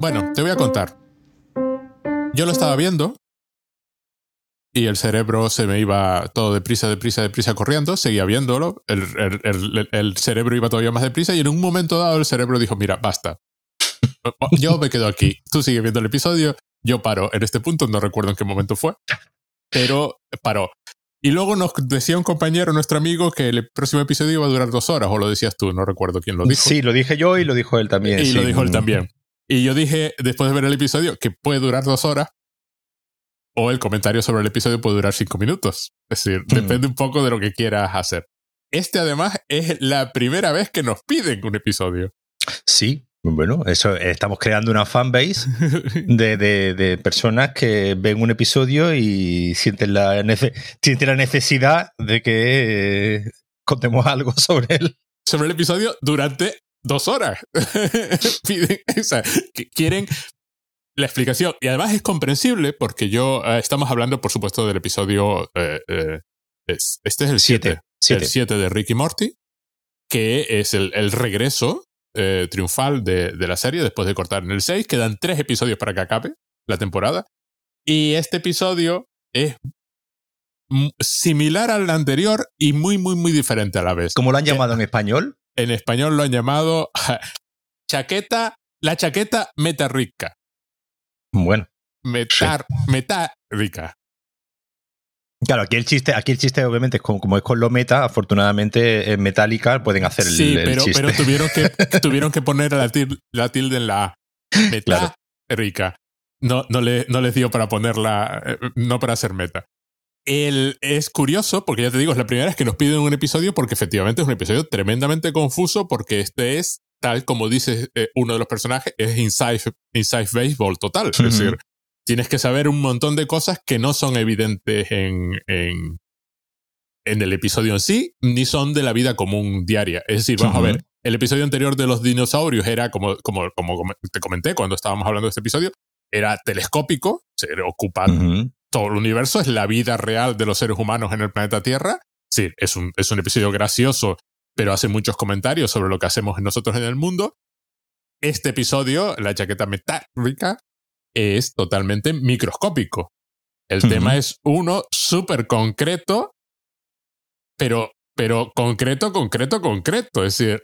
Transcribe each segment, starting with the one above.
Bueno, te voy a contar. Yo lo estaba viendo y el cerebro se me iba todo deprisa, deprisa, deprisa corriendo, seguía viéndolo, el, el- el- el cerebro iba todavía más deprisa y en un momento dado el cerebro dijo, mira, basta. Yo me quedo aquí, tú sigue viendo el episodio, yo paro en este punto, no recuerdo en qué momento fue, pero paró. Y luego nos decía un compañero, nuestro amigo, que el próximo episodio iba a durar dos horas, o lo decías tú, no recuerdo quién lo dijo. Sí, lo dije yo y lo dijo él también. Y sí. lo dijo él también. Y yo dije, después de ver el episodio, que puede durar dos horas, o el comentario sobre el episodio puede durar cinco minutos. Es decir, Hmm. depende un poco de lo que quieras hacer. Este además es la primera vez que nos piden un episodio. Sí, bueno, eso estamos creando una fanbase de, de, de personas que ven un episodio y sienten la, nece- sienten la necesidad de que eh, contemos algo sobre él. sobre el episodio durante dos horas. Piden, o sea, que quieren la explicación. Y además es comprensible porque yo, eh, estamos hablando, por supuesto, del episodio, eh, eh, es- este es el 7. Siete. El 7 de Ricky Morty, que es el, el regreso triunfal de, de la serie después de cortar en el 6. Quedan tres episodios para que acabe la temporada. Y este episodio es similar al anterior y muy, muy, muy diferente a la vez. ¿Cómo lo han llamado en español? En español lo han llamado chaqueta, la chaqueta meta rica. Bueno, Metar, meta rica. claro, aquí el chiste, aquí el chiste obviamente es como, como es con lo meta, afortunadamente en Metallica pueden hacer el, Sí, el pero, chiste. pero tuvieron, que, tuvieron que poner la tilde, la tilde en la A. Meta Claro. rica. No, no, le, no les dio para ponerla, eh, no para hacer meta. El, es curioso, porque ya te digo, es la primera vez que nos piden un episodio, porque efectivamente es un episodio tremendamente confuso, porque este es, tal como dice eh, uno de los personajes, es inside, inside baseball total. Es decir, tienes que saber un montón de cosas que no son evidentes en, en, en el episodio en sí, ni son de la vida común diaria. Es decir, vamos a ver, el episodio anterior de los dinosaurios era, como, como, como te comenté cuando estábamos hablando de este episodio, era telescópico, se ocupa. Todo el universo, es la vida real de los seres humanos en el planeta Tierra. Sí, es un, es un episodio gracioso, pero hace muchos comentarios sobre lo que hacemos nosotros en el mundo. Este episodio, la chaqueta metálica, es totalmente microscópico. El tema es uno súper concreto, pero, pero concreto, concreto, concreto. Es decir,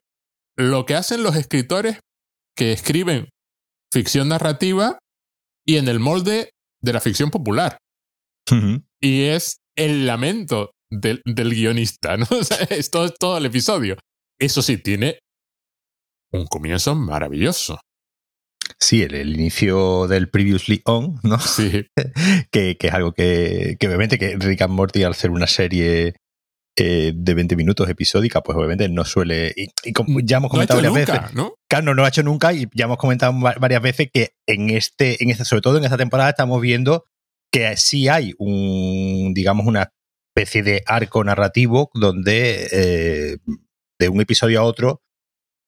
lo que hacen los escritores que escriben ficción narrativa y en el molde de la ficción popular. Y es el lamento del, del guionista, ¿no? O sea, es todo, todo el episodio. Eso sí, tiene un comienzo maravilloso. Sí, el, el inicio del Previously On, ¿no? Sí, que, que es algo que, que obviamente que Rick and Morty al ser una serie eh, de 20 minutos episódica, pues obviamente no suele... Y, y como ya hemos no comentado hecho varias nunca, veces... ¿no? Claro, no, no lo ha hecho nunca y ya hemos comentado va- varias veces que en este, en este, sobre todo en esta temporada, estamos viendo que sí hay un, digamos, una especie de arco narrativo donde eh, de un episodio a otro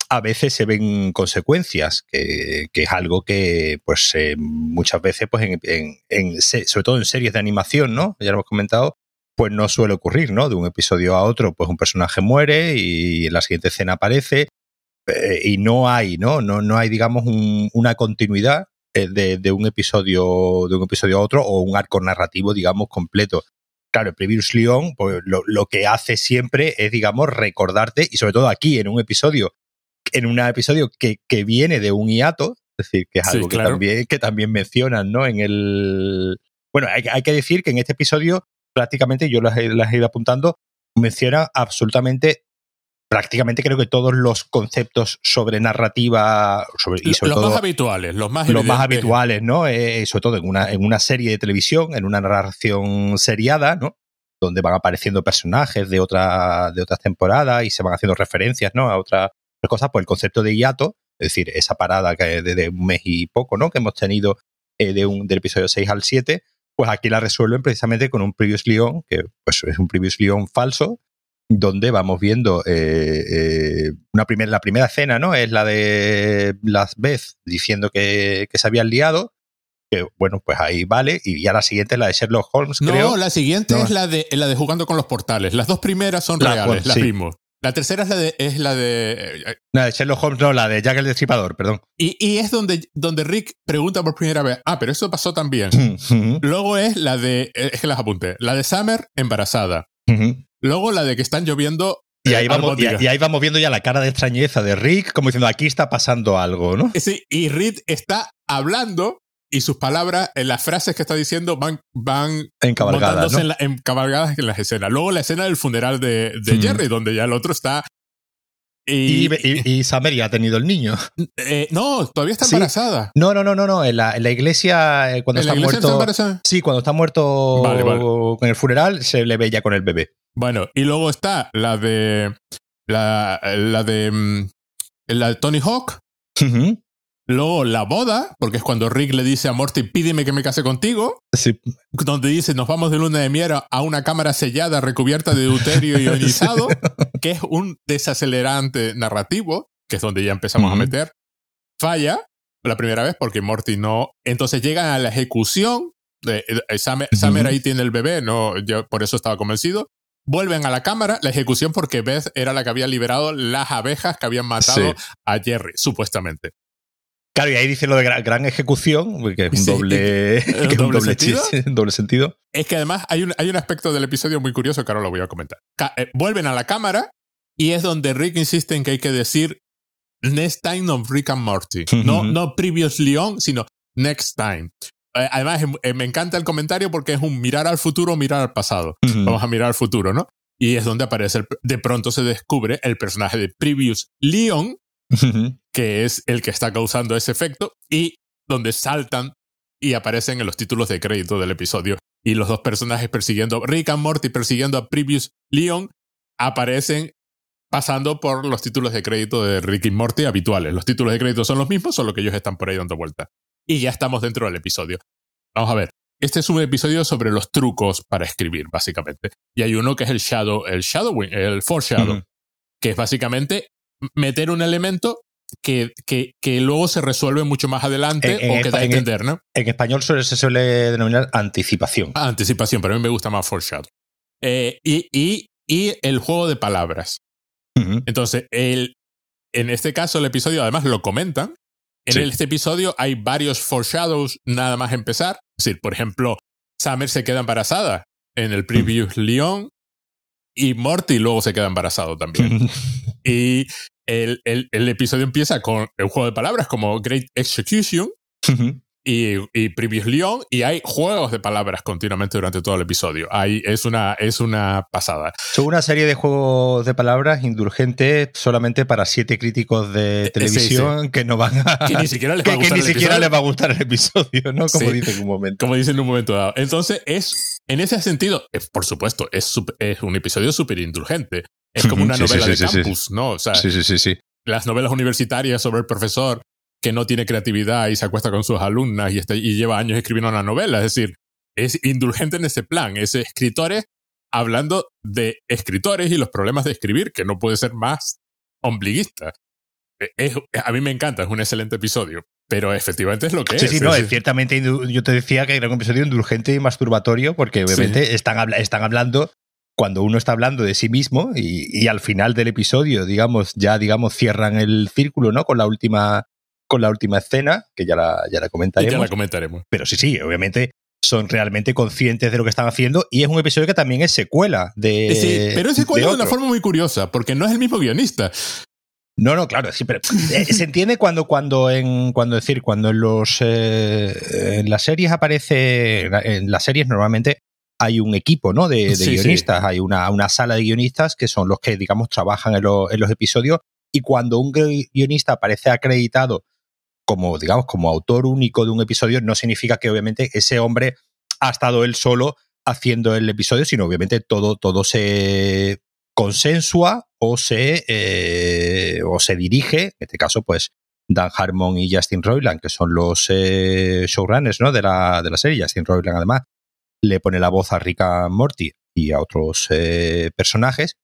a veces se ven consecuencias, que, que es algo que pues eh, muchas veces, pues en, en- sobre todo en series de animación, ¿no? Ya lo hemos comentado, pues no suele ocurrir, ¿no? De un episodio a otro, pues un personaje muere y en la siguiente escena aparece eh, y no hay, ¿no? No, no hay, digamos, un- una continuidad de, de un episodio de un episodio a otro o un arco narrativo, digamos, completo. Claro, el Previously On, pues lo, lo que hace siempre es, digamos, recordarte, y sobre todo aquí, en un episodio, en un episodio que, que viene de un hiato, es decir, que es Sí, algo que, también, que también mencionan, ¿no? En el. Bueno, hay, hay que decir que en este episodio, prácticamente, yo las he, las he ido apuntando, menciona absolutamente prácticamente creo que todos los conceptos sobre narrativa sobre, y sobre los todo más habituales, los más los más habituales, ¿no? Eh, sobre todo en una, en una serie de televisión, en una narración seriada, ¿no? Donde van apareciendo personajes de, otra, de otras temporadas y se van haciendo referencias, ¿no? A otras cosas, pues el concepto de hiato, es decir, esa parada que de, de un mes y poco, ¿no? Que hemos tenido eh, de un, del episodio 6 al 7, pues aquí la resuelven precisamente con un previous Leon, que pues es un previous Leon falso, donde vamos viendo eh, eh, una primera, la primera escena, ¿no? Es la de Las Beth diciendo que, que se habían liado. Que bueno, pues ahí vale. Y ya la siguiente es la de Sherlock Holmes, No, creo. la siguiente No. es la de, la de jugando con los portales. Las dos primeras son La- reales, las sí. vimos. La tercera es la de. Es la de eh, La de Sherlock Holmes, no, la de Jack el Destripador, perdón. y, y es donde, donde Rick pregunta por primera vez. Ah, pero eso pasó también. Luego es la de. Es que las apunté. La de Summer embarazada. Luego la de que están lloviendo. Y eh, ahí, vamos, y, ahí vamos viendo ya la cara de extrañeza de Rick, como diciendo, aquí está pasando algo, ¿no? Eh, Sí, y Reed está hablando y sus palabras, en las frases que está diciendo, van, van En cabalgada, montándose ¿no? en, la- en cabalgadas en las escenas. Luego la escena del funeral de, de Mm. Jerry, donde ya el otro está. Y, Y, y, ha tenido el niño. eh, no, todavía está Sí. embarazada. No, no, no, no, no. En la, en la iglesia, eh, cuando ¿En la está iglesia está muerto. embarazada? Sí, cuando está muerto Vale, vale. con el funeral, se le ve ya con el bebé. Bueno, y luego está la de. La, la de. mm, La de Tony Hawk. Luego la boda, porque es cuando Rick le dice a Morty, pídeme que me case contigo. Sí. donde dice nos vamos de luna de miel a una cámara sellada recubierta de deuterio ionizado, que es un desacelerante narrativo, que es donde ya empezamos a meter, falla la primera vez porque Morty no. Entonces llegan a la ejecución. De, de- Summer, Ujú. Summer ahí tiene el bebé, no, yo por eso estaba convencido. Vuelven a la cámara, la ejecución porque Beth era la que había liberado las abejas que habían matado Sí. a Jerry, supuestamente. Claro, y ahí dice lo de gran, gran ejecución, que es un Sí, doble, es un ¿doble doble sentido? chiste, doble sentido. Es que además hay un, hay un aspecto del episodio muy curioso que ahora lo voy a comentar. Eh, vuelven a la cámara y es donde Rick insiste en que hay que decir next time of Rick and Morty. No, no previously on, sino next time. Eh, además, eh, me encanta el comentario porque es un mirar al futuro mirar al pasado. Vamos a mirar al futuro, ¿no? Y es donde aparece, el- de pronto se descubre el personaje de Previous Leon, que es el que está causando ese efecto, y donde saltan y aparecen en los títulos de crédito del episodio. Y los dos personajes persiguiendo, Rick and Morty persiguiendo a Previous Leon, aparecen pasando por los títulos de crédito de Rick y Morty habituales. Los títulos de crédito son los mismos, solo que ellos están por ahí dando vuelta. Y ya estamos dentro del episodio. Vamos a ver. Este es un episodio sobre los trucos para escribir, básicamente. Y hay uno que es el shadow, el shadowing, el foreshadow, que es básicamente meter un elemento que, que, que luego se resuelve mucho más adelante En- en o que da a entender, ¿no? En español suele- se suele denominar anticipación. Ah, anticipación, pero a mí me gusta más foreshadow. Eh, y, y, y el juego de palabras. Entonces, el, en este caso, el episodio además lo comentan. En Sí. este episodio hay varios foreshadows nada más empezar. Es decir, por ejemplo, Summer se queda embarazada en el previous Leon y Morty luego se queda embarazado también. y el, el, el episodio empieza con el juego de palabras como Great Execution. Y, y Previous Leon y hay juegos de palabras continuamente durante todo el episodio. Hay, es, una, es una pasada. Son una serie de juegos de palabras indulgentes solamente para siete críticos de sí, televisión que no van a. Que ni siquiera les que- va a que gustar ni el siquiera episodio. les va a gustar el episodio, ¿no? Como Sí. dice en un momento. como dicen en un momento dado. Entonces, es, en ese sentido, eh, por supuesto, es, es un episodio súper indulgente. Es como una novela de campus, ¿no? O sea, Sí, sí, sí, sí. las novelas universitarias sobre el profesor que no tiene creatividad y se acuesta con sus alumnas y, está- y lleva años escribiendo una novela. Es decir, es indulgente en ese plan. Es escritores hablando de escritores y los problemas de escribir, que no puede ser más ombliguista. Eh, es- a mí me encanta, es un excelente episodio. Pero efectivamente es lo que Sí, es. sí, no, es ciertamente yo te decía que era un episodio indulgente y masturbatorio porque obviamente están, habla- están hablando cuando uno está hablando de sí mismo y, y al final del episodio, digamos, ya digamos cierran el círculo, ¿no? Con la última con la última escena, que ya la, ya la y comentaremos. ya la comentaremos. Pero sí, sí, obviamente son realmente conscientes de lo que están haciendo y es un episodio que también es secuela de. Sí, pero es secuela de, una forma muy curiosa, porque no es el mismo guionista. No, no, claro, sí, pero eh, se entiende cuando, cuando en, cuando decir, cuando en los eh, en las series aparece, en las series normalmente hay un equipo, ¿no? De, de Sí, sí. guionistas, hay una, una sala de guionistas que son los que, digamos, trabajan en, lo- en los episodios y cuando un gui- guionista aparece acreditado como, digamos, como autor único de un episodio, no significa que obviamente ese hombre ha estado él solo haciendo el episodio, sino obviamente todo, todo se consensua o se, eh, o se dirige, en este caso, pues Dan Harmon y Justin Roiland, que son los eh, showrunners ¿no? de, la, de la serie. Justin Roiland, además, le pone la voz a Rick Morty y a otros eh, personajes.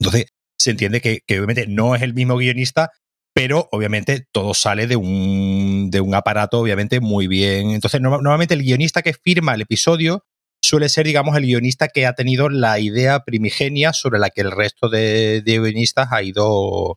Entonces, se entiende que obviamente no es el mismo guionista, pero obviamente todo sale de un, de un aparato, obviamente, muy bien. Entonces, no- normalmente el guionista que firma el episodio suele ser, digamos, el guionista que ha tenido la idea primigenia sobre la que el resto de, de guionistas ha ido,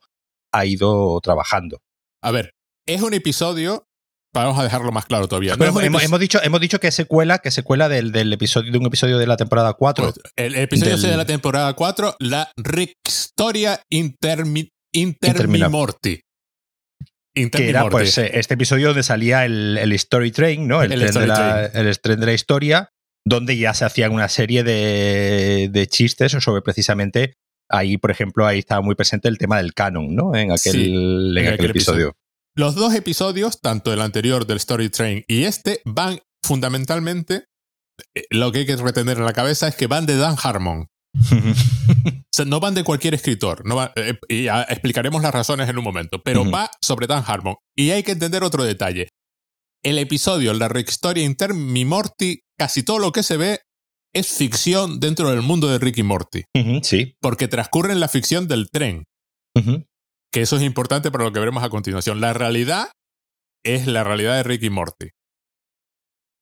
ha ido trabajando. A ver, es un episodio. Vamos a dejarlo más claro todavía. No hemos, dicho, hemos dicho que es secuela, que secuela del, del, episodio, de un episodio de la temporada 4. Pues, el episodio del... de la temporada 4, la Rick Historia Intermi, Intermimorti. Que era pues este episodio donde salía el, el Story Train, ¿no? El, el, tren de la, el, tren de la, historia, donde ya se hacían una serie de, de chistes sobre precisamente ahí, por ejemplo, ahí estaba muy presente el tema del canon, ¿no? En aquel, sí, en aquel, aquel episodio. episodio. Los dos episodios, tanto el anterior del Story Train y este, van fundamentalmente, eh, lo que hay que retener en la cabeza es que van de Dan Harmon. o sea, no van de cualquier escritor, no va, eh, y explicaremos las razones en un momento, pero uh -huh. va sobre Dan Harmon. Y hay que entender otro detalle. El episodio, la Historia Intermi Morty, casi todo lo que se ve es ficción dentro del mundo de Rick y Morty. Uh -huh, sí. Porque transcurre en la ficción del tren. Uh -huh. Que eso es importante para lo que veremos a continuación. La realidad es la realidad de Rick y Morty.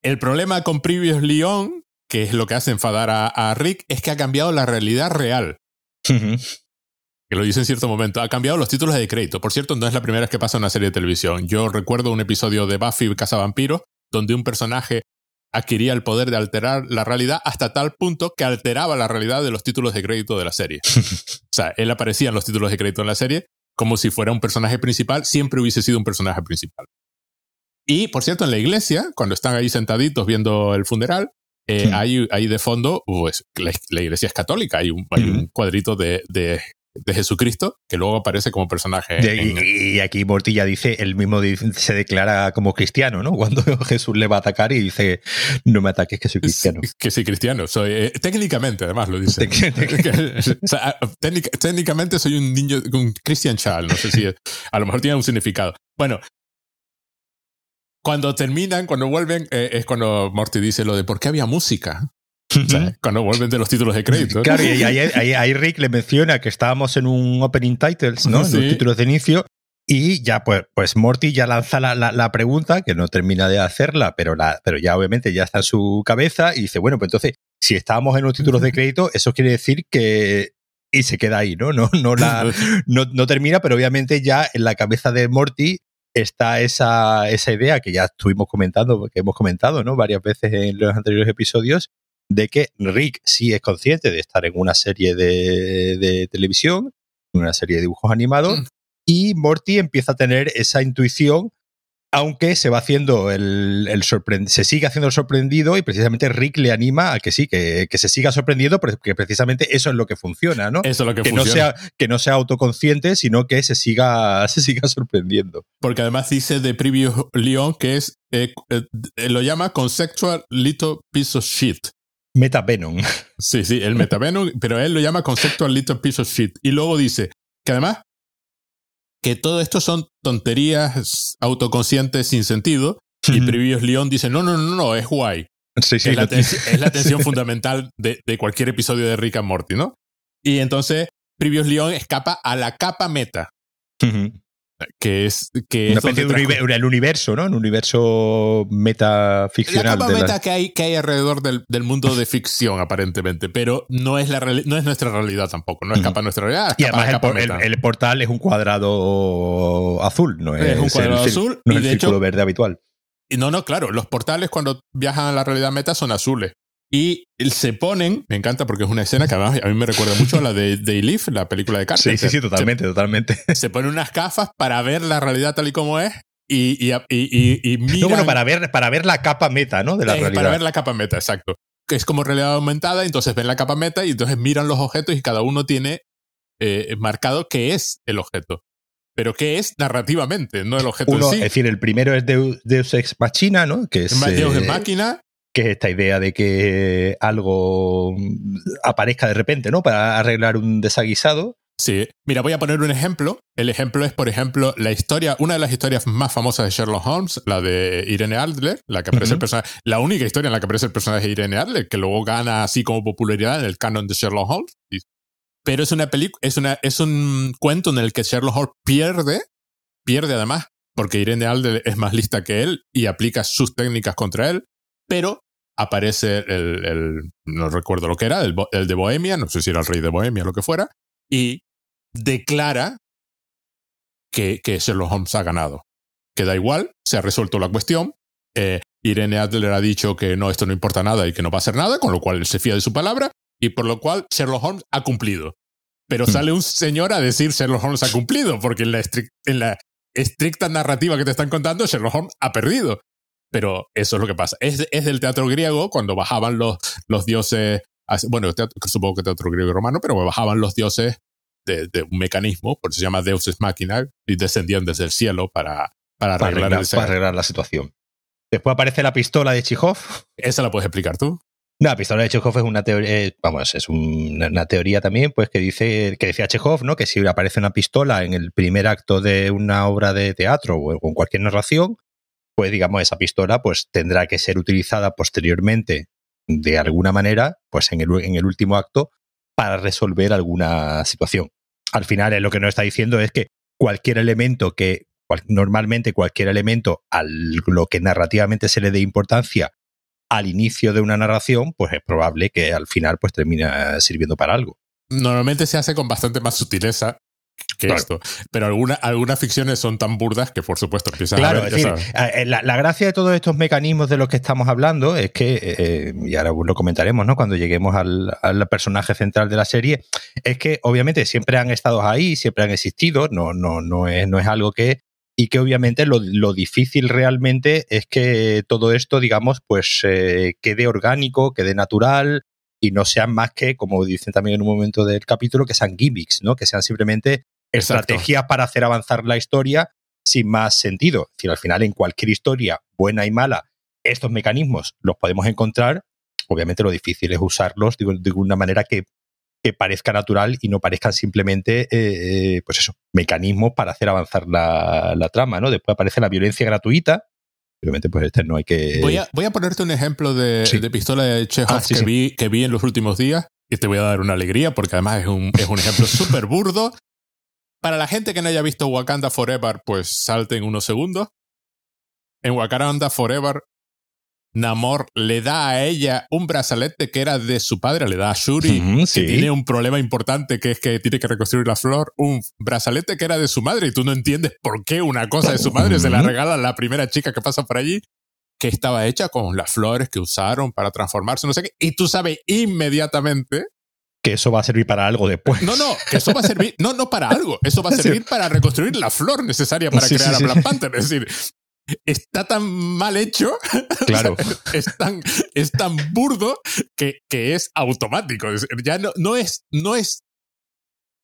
El problema con Previous Leon, que es lo que hace enfadar a, a Rick, es que ha cambiado la realidad real. Que lo dice en cierto momento. Ha cambiado los títulos de crédito. Por cierto, no es la primera vez que pasa en una serie de televisión. Yo recuerdo un episodio de Buffy Cazavampiros donde un personaje adquiría el poder de alterar la realidad hasta tal punto que alteraba la realidad de los títulos de crédito de la serie. o sea, él aparecía en los títulos de crédito en la serie como si fuera un personaje principal, siempre hubiese sido un personaje principal. Y, por cierto, en la iglesia, cuando están ahí sentaditos viendo el funeral, eh, sí. hay, hay, de fondo, pues, la, la, iglesia es católica, hay un, hay un cuadrito de, de, de, Jesucristo que luego aparece como personaje. De, en... y, aquí Mortilla dice, él mismo se declara como cristiano, ¿no? Cuando Jesús le va a atacar y dice, no me ataques, que soy cristiano. Que soy cristiano, soy, eh, técnicamente además lo dice. o sea, técnica, técnicamente soy un niño, un Christian child, no sé si a lo mejor tiene un significado. Bueno, cuando terminan, cuando vuelven, eh, es cuando Morty dice lo de por qué había música. O sea, cuando vuelven de los títulos de crédito. Claro, y ahí, ahí, ahí, Rick le menciona que estábamos en un opening titles, ¿no? Sí. En los títulos de inicio. Y ya, pues, pues Morty ya lanza la, la, la, pregunta, que no termina de hacerla, pero, la, pero ya obviamente ya está en su cabeza y dice, bueno, pues entonces, si estábamos en los títulos de crédito, eso quiere decir que... Y se queda ahí, ¿no? No, no, la, no, no termina, pero obviamente ya en la cabeza de Morty está esa, esa idea que ya estuvimos comentando, que hemos comentado, ¿no? Varias veces en los anteriores episodios, de que Rick sí es consciente de estar en una serie de, de televisión, en una serie de dibujos animados, mm. y Morty empieza a tener esa intuición, aunque se va haciendo el, el se sigue haciendo el sorprendido y precisamente Rick le anima a que sí, que, que, se siga sorprendiendo, porque precisamente eso es lo que funciona, ¿no? Eso es lo que, que funciona. No sea, que no sea autoconsciente, sino que se siga, se siga sorprendiendo. Porque además dice de Previous Leon que es, eh, eh, lo llama Conceptual Little Piece of Shit. Metavenom. Sí, sí, el metavenom, pero él lo llama Conceptual Little Piece of Shit. Y luego dice que además que todo esto son tonterías autoconscientes sin sentido. Y Previous Leon dice, no, no, no, no, es guay. Sí, sí, es, la es, la tensión fundamental de, de, cualquier episodio de Rick and Morty, ¿no? Y entonces Previous Leon escapa a la capa meta. Uh -huh que es que una especie de el universo, ¿no? Un universo metaficcional. La capa meta la... que hay que hay alrededor del, del, mundo de ficción aparentemente, pero no es la no es nuestra realidad tampoco, no escapa -huh. nuestra realidad. Y además el, el, el, portal es un cuadrado azul, no es, es un cuadrado el, azul no es el círculo hecho, verde habitual. Y no, no, claro, los portales cuando viajan a la realidad meta son azules. Y se ponen, me encanta porque es una escena que además a mí me recuerda mucho a la de Day Live, la película de Carter. Sí, sí, sí, totalmente, se, totalmente. Se ponen unas gafas para ver la realidad tal y como es y, y, y, y miran, No, bueno, para ver, para ver la capa meta, ¿no? De la eh, realidad. Para ver la capa meta, exacto. Que es como realidad aumentada, entonces ven la capa meta y entonces miran los objetos y cada uno tiene eh, marcado qué es el objeto. Pero qué es narrativamente, no el objeto Uno, en sí. Es decir, el primero es Deus, Deus Ex Machina, ¿no? Que es, Deus Ex Máquina que es esta idea de que algo aparezca de repente, ¿no? Para arreglar un desaguisado. Sí, mira, voy a poner un ejemplo. El ejemplo es, por ejemplo, la historia, una de las historias más famosas de Sherlock Holmes, la de Irene Adler, la que aparece uh -huh. el personaje, la única historia en la que aparece el personaje de Irene Adler, que luego gana así como popularidad en el canon de Sherlock Holmes. Pero es una película, es una, es un cuento en el que Sherlock Holmes pierde, pierde además, porque Irene Adler es más lista que él y aplica sus técnicas contra él, pero aparece el, no recuerdo lo que era, el, el, de Bohemia, no sé si era el rey de Bohemia o lo que fuera, y declara que, que Sherlock Holmes ha ganado. Que da igual, se ha resuelto la cuestión. Eh, Irene Adler ha dicho que no, esto no importa nada y que no va a hacer nada, con lo cual él se fía de su palabra, y por lo cual Sherlock Holmes ha cumplido. Pero hmm. sale un señor a decir Sherlock Holmes ha cumplido, porque en la, en la estricta narrativa que te están contando, Sherlock Holmes ha perdido. Pero eso es lo que pasa. Es, es del teatro griego, cuando bajaban los, los dioses, bueno, supongo que teatro griego y romano, pero bajaban los dioses de, un mecanismo, por eso se llama Deus Machina, y descendían desde el cielo para, para, arreglar, para arreglar la situación. Después aparece la pistola de Chekhov. ¿Esa la puedes explicar tú? La pistola de Chekhov es una teoría, eh, vamos, es una, teoría también, pues que dice, que decía Chekhov, ¿no? Que si aparece una pistola en el primer acto de una obra de teatro o en cualquier narración, pues digamos, esa pistola pues tendrá que ser utilizada posteriormente de alguna manera, pues en el, en el último acto, para resolver alguna situación. Al final, lo que nos está diciendo es que cualquier elemento que, normalmente cualquier elemento a lo que narrativamente se le dé importancia al inicio de una narración, pues es probable que al final pues termine sirviendo para algo. Normalmente se hace con bastante más sutileza que esto. Pero algunas ficciones son tan burdas que, por supuesto, empiezan a ver, decir, eh, la, gracia de todos estos mecanismos de los que estamos hablando es que, eh, y ahora lo comentaremos, ¿no? Cuando lleguemos al, personaje central de la serie, es que obviamente siempre han estado ahí, siempre han existido, no, no, no, es, no es algo que y que obviamente lo, difícil realmente es que todo esto, digamos, pues eh, quede orgánico, quede natural y no sean más que, como dicen también en un momento del capítulo, que sean gimmicks, ¿no? Que sean simplemente estrategias para hacer avanzar la historia sin más sentido. Es decir, al final, en cualquier historia, buena y mala, estos mecanismos los podemos encontrar. Obviamente lo difícil es usarlos de una manera que que parezca natural y no parezcan simplemente, eh, eh, pues eso, mecanismos para hacer avanzar la, trama, ¿no? Después aparece la violencia gratuita. Obviamente, pues este no hay que. Voy a, voy a ponerte un ejemplo de, pistola de Chekhov ah, que, Vi, que vi en los últimos días y te voy a dar una alegría porque además es un, es un ejemplo súper burdo. Para la gente que no haya visto Wakanda Forever, pues salten unos segundos. En Wakanda Forever Namor le da a ella un brazalete que era de su padre, le da a Shuri, que tiene un problema importante que es que tiene que reconstruir la flor, un brazalete que era de su madre y tú no entiendes por qué una cosa de su madre se la regala a la primera chica que pasa por allí, que estaba hecha con las flores que usaron para transformarse, no sé qué, y tú sabes inmediatamente que eso va a servir para algo después. No, no, que eso va a servir, no, no para algo, eso va a servir para reconstruir la flor necesaria para crear a Black Panther. Es decir, está tan mal hecho, claro. es, tan, es tan burdo que, que es automático. Ya no, no, es, no es.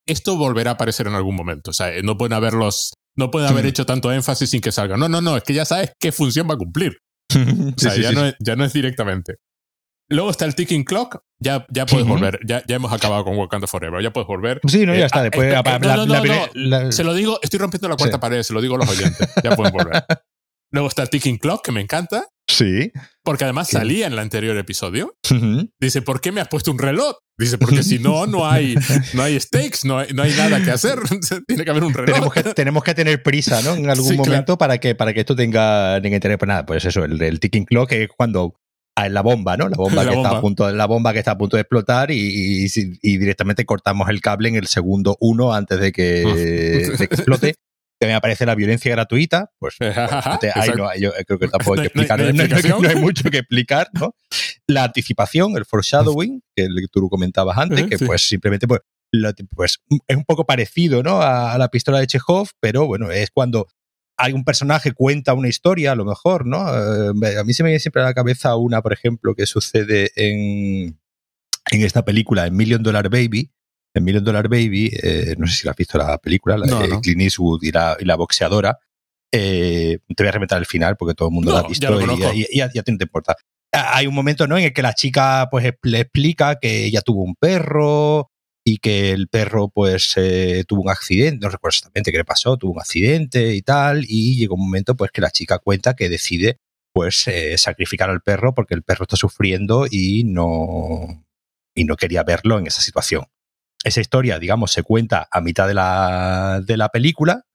Esto volverá a aparecer en algún momento. O sea, no pueden haberlos. No pueden haber mm. hecho tanto énfasis sin que salga. No, no, no. Es que ya sabes qué función va a cumplir. o sea, ya, No es, ya no es directamente. Luego está el ticking clock. Ya, ya puedes volver. Ya, ya hemos acabado con Wakanda Forever. Ya puedes volver. Sí, no, ya eh, está. Después, eh, no, no, no, Se lo digo, estoy rompiendo la cuarta pared, se lo digo a los oyentes. Ya pueden volver. Luego está Ticking Clock, que me encanta. Sí. Porque además salía en el anterior episodio. Dice, ¿por qué me has puesto un reloj? Dice, porque si no, no hay, no hay stakes, no hay, no hay nada que hacer. Tiene que haber un reloj. Tenemos que, tenemos que tener prisa, ¿no? En algún momento para, que, para que esto tenga, tenga interés. Pues nada, pues eso, el, ticking clock es cuando hay la bomba, ¿no? La bomba, que Está a punto, la bomba que está a punto de explotar y, y, directamente cortamos el cable en el segundo uno antes de que, de que explote me aparece la violencia gratuita, pues ahí no, yo creo que tampoco hay que explicar, no, hay, mucho que explicar, ¿no? La anticipación, el foreshadowing, que tú comentabas antes, que pues simplemente pues, pues, es un poco parecido, ¿no? A, la pistola de Chekhov, pero bueno, es cuando hay un personaje cuenta una historia, a lo mejor, ¿no? Eh, a mí se me viene siempre a la cabeza una, por ejemplo, que sucede en, en esta película, en Million Dollar Baby, en Million Dollar Baby, eh, no sé si la has visto la película, la de Clint Eastwood y la, y la boxeadora. Eh, te voy a remeter al final porque todo el mundo la ha visto y, ya, ya, te importa. Hay un momento ¿no? en el que la chica pues, le explica que ella tuvo un perro y que el perro pues eh, tuvo un accidente, no recuerdo exactamente qué le pasó, tuvo un accidente y tal, y llegó un momento pues que la chica cuenta que decide pues sacrificar al perro porque el perro está sufriendo y no, y no quería verlo en esa situación esa historia, digamos, se cuenta a mitad de la, de la película.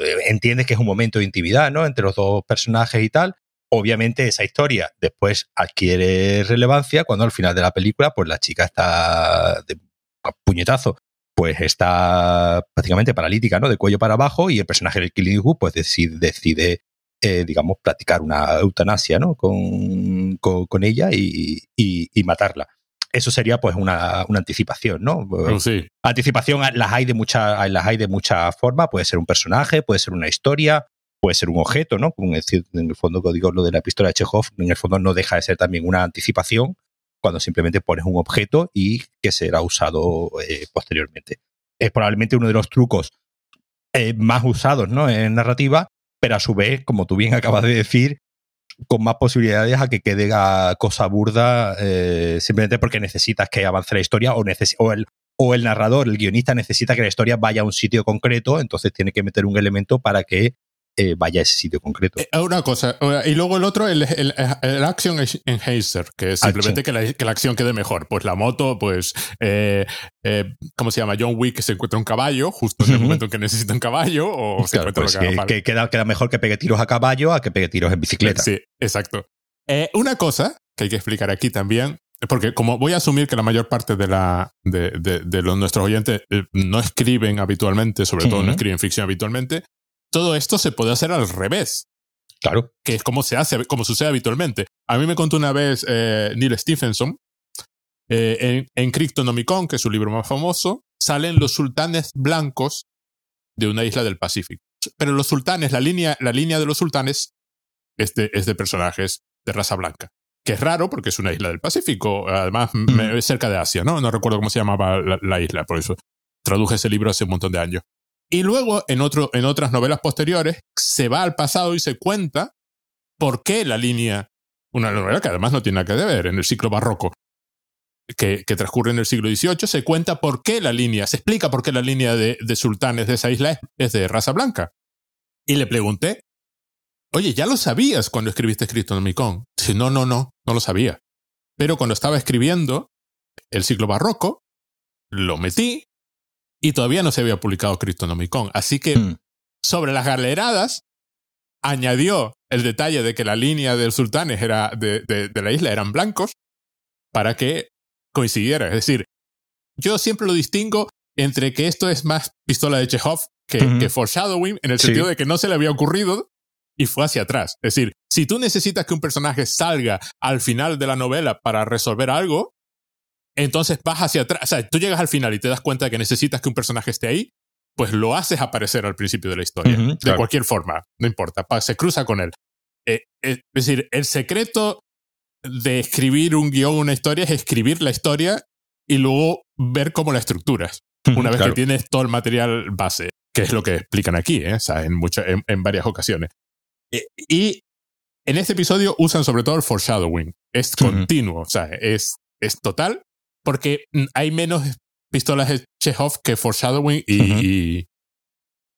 Eh, entiendes que es un momento de intimidad, ¿no? Entre los dos personajes y tal. Obviamente esa historia después adquiere relevancia cuando al final de la película pues la chica está de puñetazo pues está prácticamente paralítica, ¿no? De cuello para abajo y el personaje del Killing pues decide, decide eh, digamos, practicar una eutanasia, ¿no? Con, con, ella y, y, matarla. Eso sería pues una, una anticipación, ¿no? Sí. Anticipación las hay de muchas las hay de mucha forma, puede ser un personaje, puede ser una historia, puede ser un objeto, ¿no? en el fondo, digo lo de la pistola de Chekhov, en el fondo no deja de ser también una anticipación cuando simplemente pones un objeto y que será usado eh, posteriormente. Es probablemente uno de los trucos eh, más usados ¿no? en narrativa, pero a su vez, como tú bien acabas de decir, con más posibilidades a que quede cosa burda eh, simplemente porque necesitas que avance la historia o, o, el, o el narrador, el guionista necesita que la historia vaya a un sitio concreto, entonces tiene que meter un elemento para que eh, vaya a ese sitio concreto. Eh, una cosa, y luego el otro, el, el, el Action Enhancer, que es simplemente que la, que la, acción quede mejor. Pues la moto, pues, eh, eh, ¿cómo se llama? John Wick se encuentra un caballo justo en el momento en que necesita un caballo, o se encuentra pues que, que, queda, queda, mejor que pegue tiros a caballo a que pegue tiros en bicicleta. Sí, exacto. una cosa que hay que explicar aquí también, porque como voy a asumir que la mayor parte de, la, de, de, de los, nuestros oyentes no escriben habitualmente, sobre todo no escriben ficción habitualmente, todo esto se puede hacer al revés. Claro. Que es como se hace, como sucede habitualmente. A mí me contó una vez eh, Neil Stephenson, eh, en, en Cryptonomicon, que es su libro más famoso, salen los sultanes blancos de una isla del Pacífico. Pero los sultanes, la línea, la línea de los sultanes es de, es de personajes de raza blanca. Que es raro porque es una isla del Pacífico, además mm. cerca de Asia, ¿no? No recuerdo cómo se llamaba la, la, isla, por eso traduje ese libro hace un montón de años. Y luego, en, otro, en otras novelas posteriores, se va al pasado y se cuenta por qué la línea, una novela que además no tiene nada que ver, en el ciclo barroco, que, que, transcurre en el siglo XVIII, se cuenta por qué la línea, se explica por qué la línea de, de sultanes de esa isla es, de raza blanca. Y le pregunté, oye, ¿ya lo sabías cuando escribiste Cristonomicon? Dice, no, no, no, no lo sabía. Pero cuando estaba escribiendo el ciclo barroco, lo metí y todavía no se había publicado Cristonomicon. Así que mm. sobre las galeradas añadió el detalle de que la línea de sultanes era de, de, la isla eran blancos para que coincidiera. Es decir, yo siempre lo distingo entre que esto es más pistola de Chekhov que, que foreshadowing, en el sentido de que no se le había ocurrido y fue hacia atrás. Es decir, si tú necesitas que un personaje salga al final de la novela para resolver algo, entonces vas hacia atrás. O sea, tú llegas al final y te das cuenta de que necesitas que un personaje esté ahí, pues lo haces aparecer al principio de la historia. de cualquier forma, no importa. Se cruza con él. Eh, es decir, el secreto de escribir un guion, una historia, es escribir la historia y luego ver cómo la estructuras. Una vez que tienes todo el material base, que es lo que explican aquí, ¿eh? o sea, en, en, en, varias ocasiones. Eh, y en este episodio usan sobre todo el foreshadowing. Es continuo, o sea, es, es total porque mm, hay menos pistolas de Chekhov que foreshadowing y,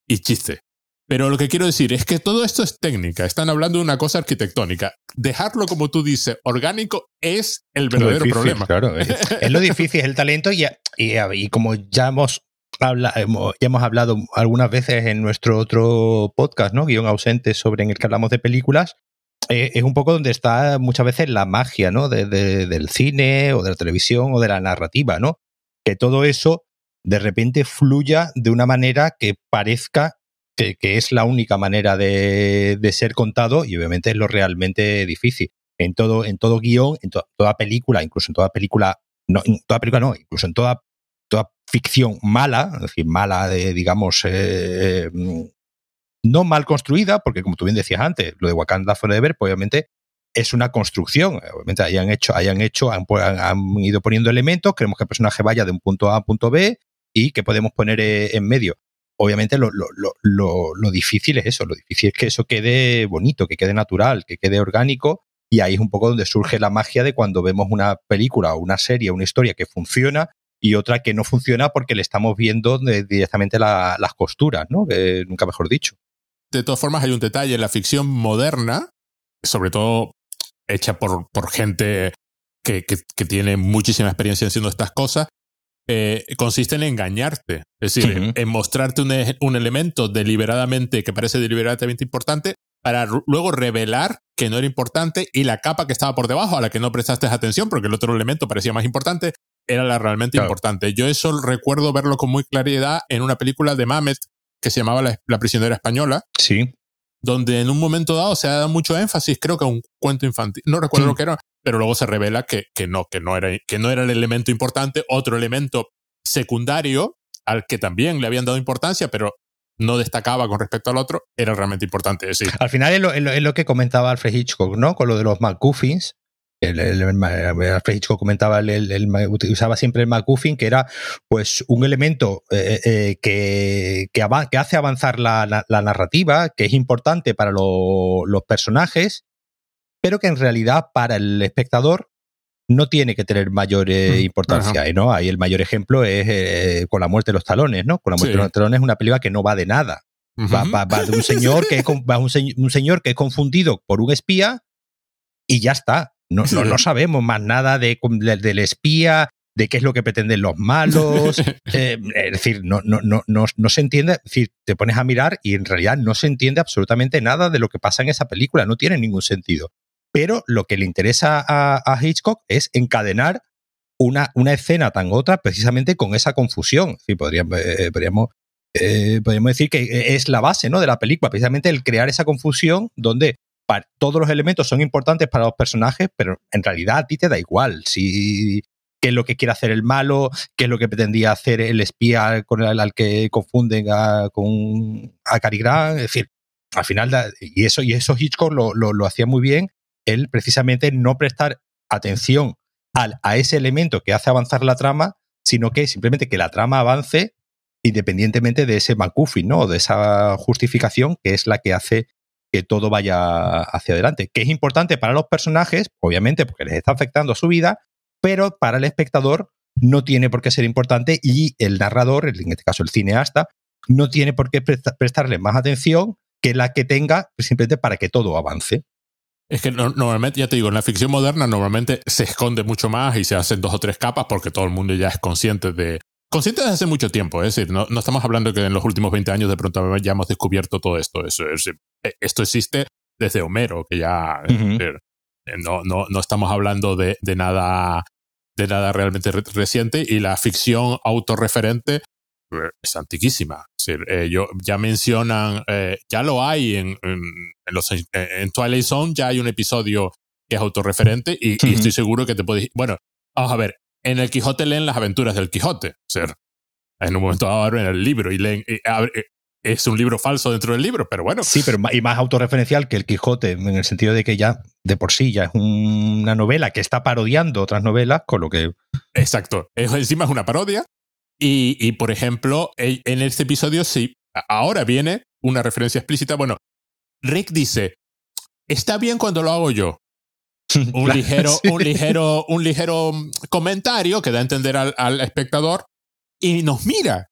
y, chiste. Pero lo que quiero decir es que todo esto es técnica. Están hablando de una cosa arquitectónica. Dejarlo, como tú dices, orgánico es el verdadero problema. Claro, es, lo difícil, es el talento. Y, y, como ya hemos, habla, ya hemos hablado algunas veces en nuestro otro podcast, ¿no? Guión ausente, sobre en el que hablamos de películas, eh, es un poco donde está muchas veces la magia, ¿no? De, del cine o de la televisión o de la narrativa, ¿no? Que todo eso de repente fluya de una manera que parezca que, es la única manera de, ser contado y obviamente es lo realmente difícil. En todo, en todo guion, en toda película, incluso en toda película, no, en toda película no, incluso en toda, toda ficción mala, es decir, mala de, digamos, eh, no mal construida, porque como tú bien decías antes, lo de Wakanda Forever, pues obviamente es una construcción. Obviamente hayan hecho, hayan hecho, han, ido poniendo elementos, queremos que el personaje vaya de un punto A a un punto B y que podemos poner eh, en medio. Obviamente lo, lo, lo, lo, difícil es eso, lo difícil es que eso quede bonito, que quede natural, que quede orgánico y ahí es un poco donde surge la magia de cuando vemos una película o una serie, una historia que funciona y otra que no funciona porque le estamos viendo directamente las costuras, ¿no? nunca mejor dicho. De todas formas, hay un detalle en la ficción moderna, sobre todo hecha por, por gente que, que, que tiene muchísima experiencia haciendo estas cosas, eh, consiste en engañarte. Es decir, en, mostrarte un, un, elemento deliberadamente, que parece deliberadamente importante, para luego revelar que no era importante y la capa que estaba por debajo a la que no prestaste atención porque el otro elemento parecía más importante era la realmente importante. Yo eso recuerdo verlo con muy claridad en una película de Mamet que se llamaba La, prisionera española. Sí. Donde en un momento dado se ha dado mucho énfasis, creo que a un cuento infantil, no recuerdo lo que era, pero luego se revela que, que no, que no, era, que no era el elemento importante, otro elemento secundario al que también le habían dado importancia, pero no destacaba con respecto al otro, era realmente importante decir. Al final es lo, que comentaba Alfred Hitchcock, ¿no? Con lo de los MacGuffins. El, Alfred Hitchcock comentaba, el, usaba siempre el MacGuffin, que era pues un elemento eh, eh, que, que, hace avanzar la, narrativa, que es importante para los personajes, pero que en realidad para el espectador no tiene que tener mayor eh, importancia. ¿no? Ahí el mayor ejemplo es eh, con la muerte de los talones, ¿no? Con la muerte de los talones es una película que no va de nada. va, de un señor que es un, señor que es confundido por un espía y ya está. No, no, sabemos más nada de, del espía, de qué es lo que pretenden los malos. Eh, es decir, no, no, no, no, no se entiende. Es decir, te pones a mirar y en realidad no se entiende absolutamente nada de lo que pasa en esa película. No tiene ningún sentido pero lo que le interesa a, Hitchcock es encadenar una, una, escena tan otra precisamente con esa confusión. Sí, podríamos, eh, podríamos, eh, podríamos, decir que es la base ¿no? de la película, precisamente el crear esa confusión donde todos los elementos son importantes para los personajes, pero en realidad a ti te da igual si qué es lo que quiere hacer el malo, qué es lo que pretendía hacer el espía con el, al que confunden a, con a Cary Grant, es decir, al final, y eso, y eso Hitchcock lo, lo, hacía muy bien el precisamente no prestar atención al, a ese elemento que hace avanzar la trama, sino que simplemente que la trama avance independientemente de ese McGuffin, ¿no? De esa justificación que es la que hace que todo vaya hacia adelante. Que es importante para los personajes, obviamente, porque les está afectando su vida, pero para el espectador no tiene por qué ser importante y el narrador, en este caso el cineasta, no tiene por qué prestarle más atención que la que tenga simplemente para que todo avance. Es que normalmente, ya te digo, en la ficción moderna normalmente se esconde mucho más y se hacen dos o tres capas porque todo el mundo ya es consciente de... Consciente desde hace mucho tiempo, es decir, no, estamos hablando que en los últimos 20 años de pronto ya hemos descubierto todo esto. Es, eh, esto existe desde Homero, que ya... Eh, no, no, no estamos hablando de, de nada de nada realmente reciente y la ficción autorreferente es antiquísima. Eh, ya mencionan, eh, ya lo hay en, en, los, en Twilight Zone, ya hay un episodio que es autorreferente y, estoy seguro que te puedes... Bueno, vamos a ver, en el Quijote leen las aventuras del Quijote. ser en un momento dado en el libro y leen... Eh, es un libro falso dentro del libro, pero bueno. Sí, pero y más autorreferencial que el Quijote, en el sentido de que ya de por sí ya es una novela que está parodiando otras novelas, con lo que... Exacto. encima es una parodia y, por ejemplo, en este episodio sí, ahora viene una referencia explícita. Bueno, Rick dice, está bien cuando lo hago yo. Un ligero, un ligero, un ligero comentario que da a entender al, espectador y nos mira.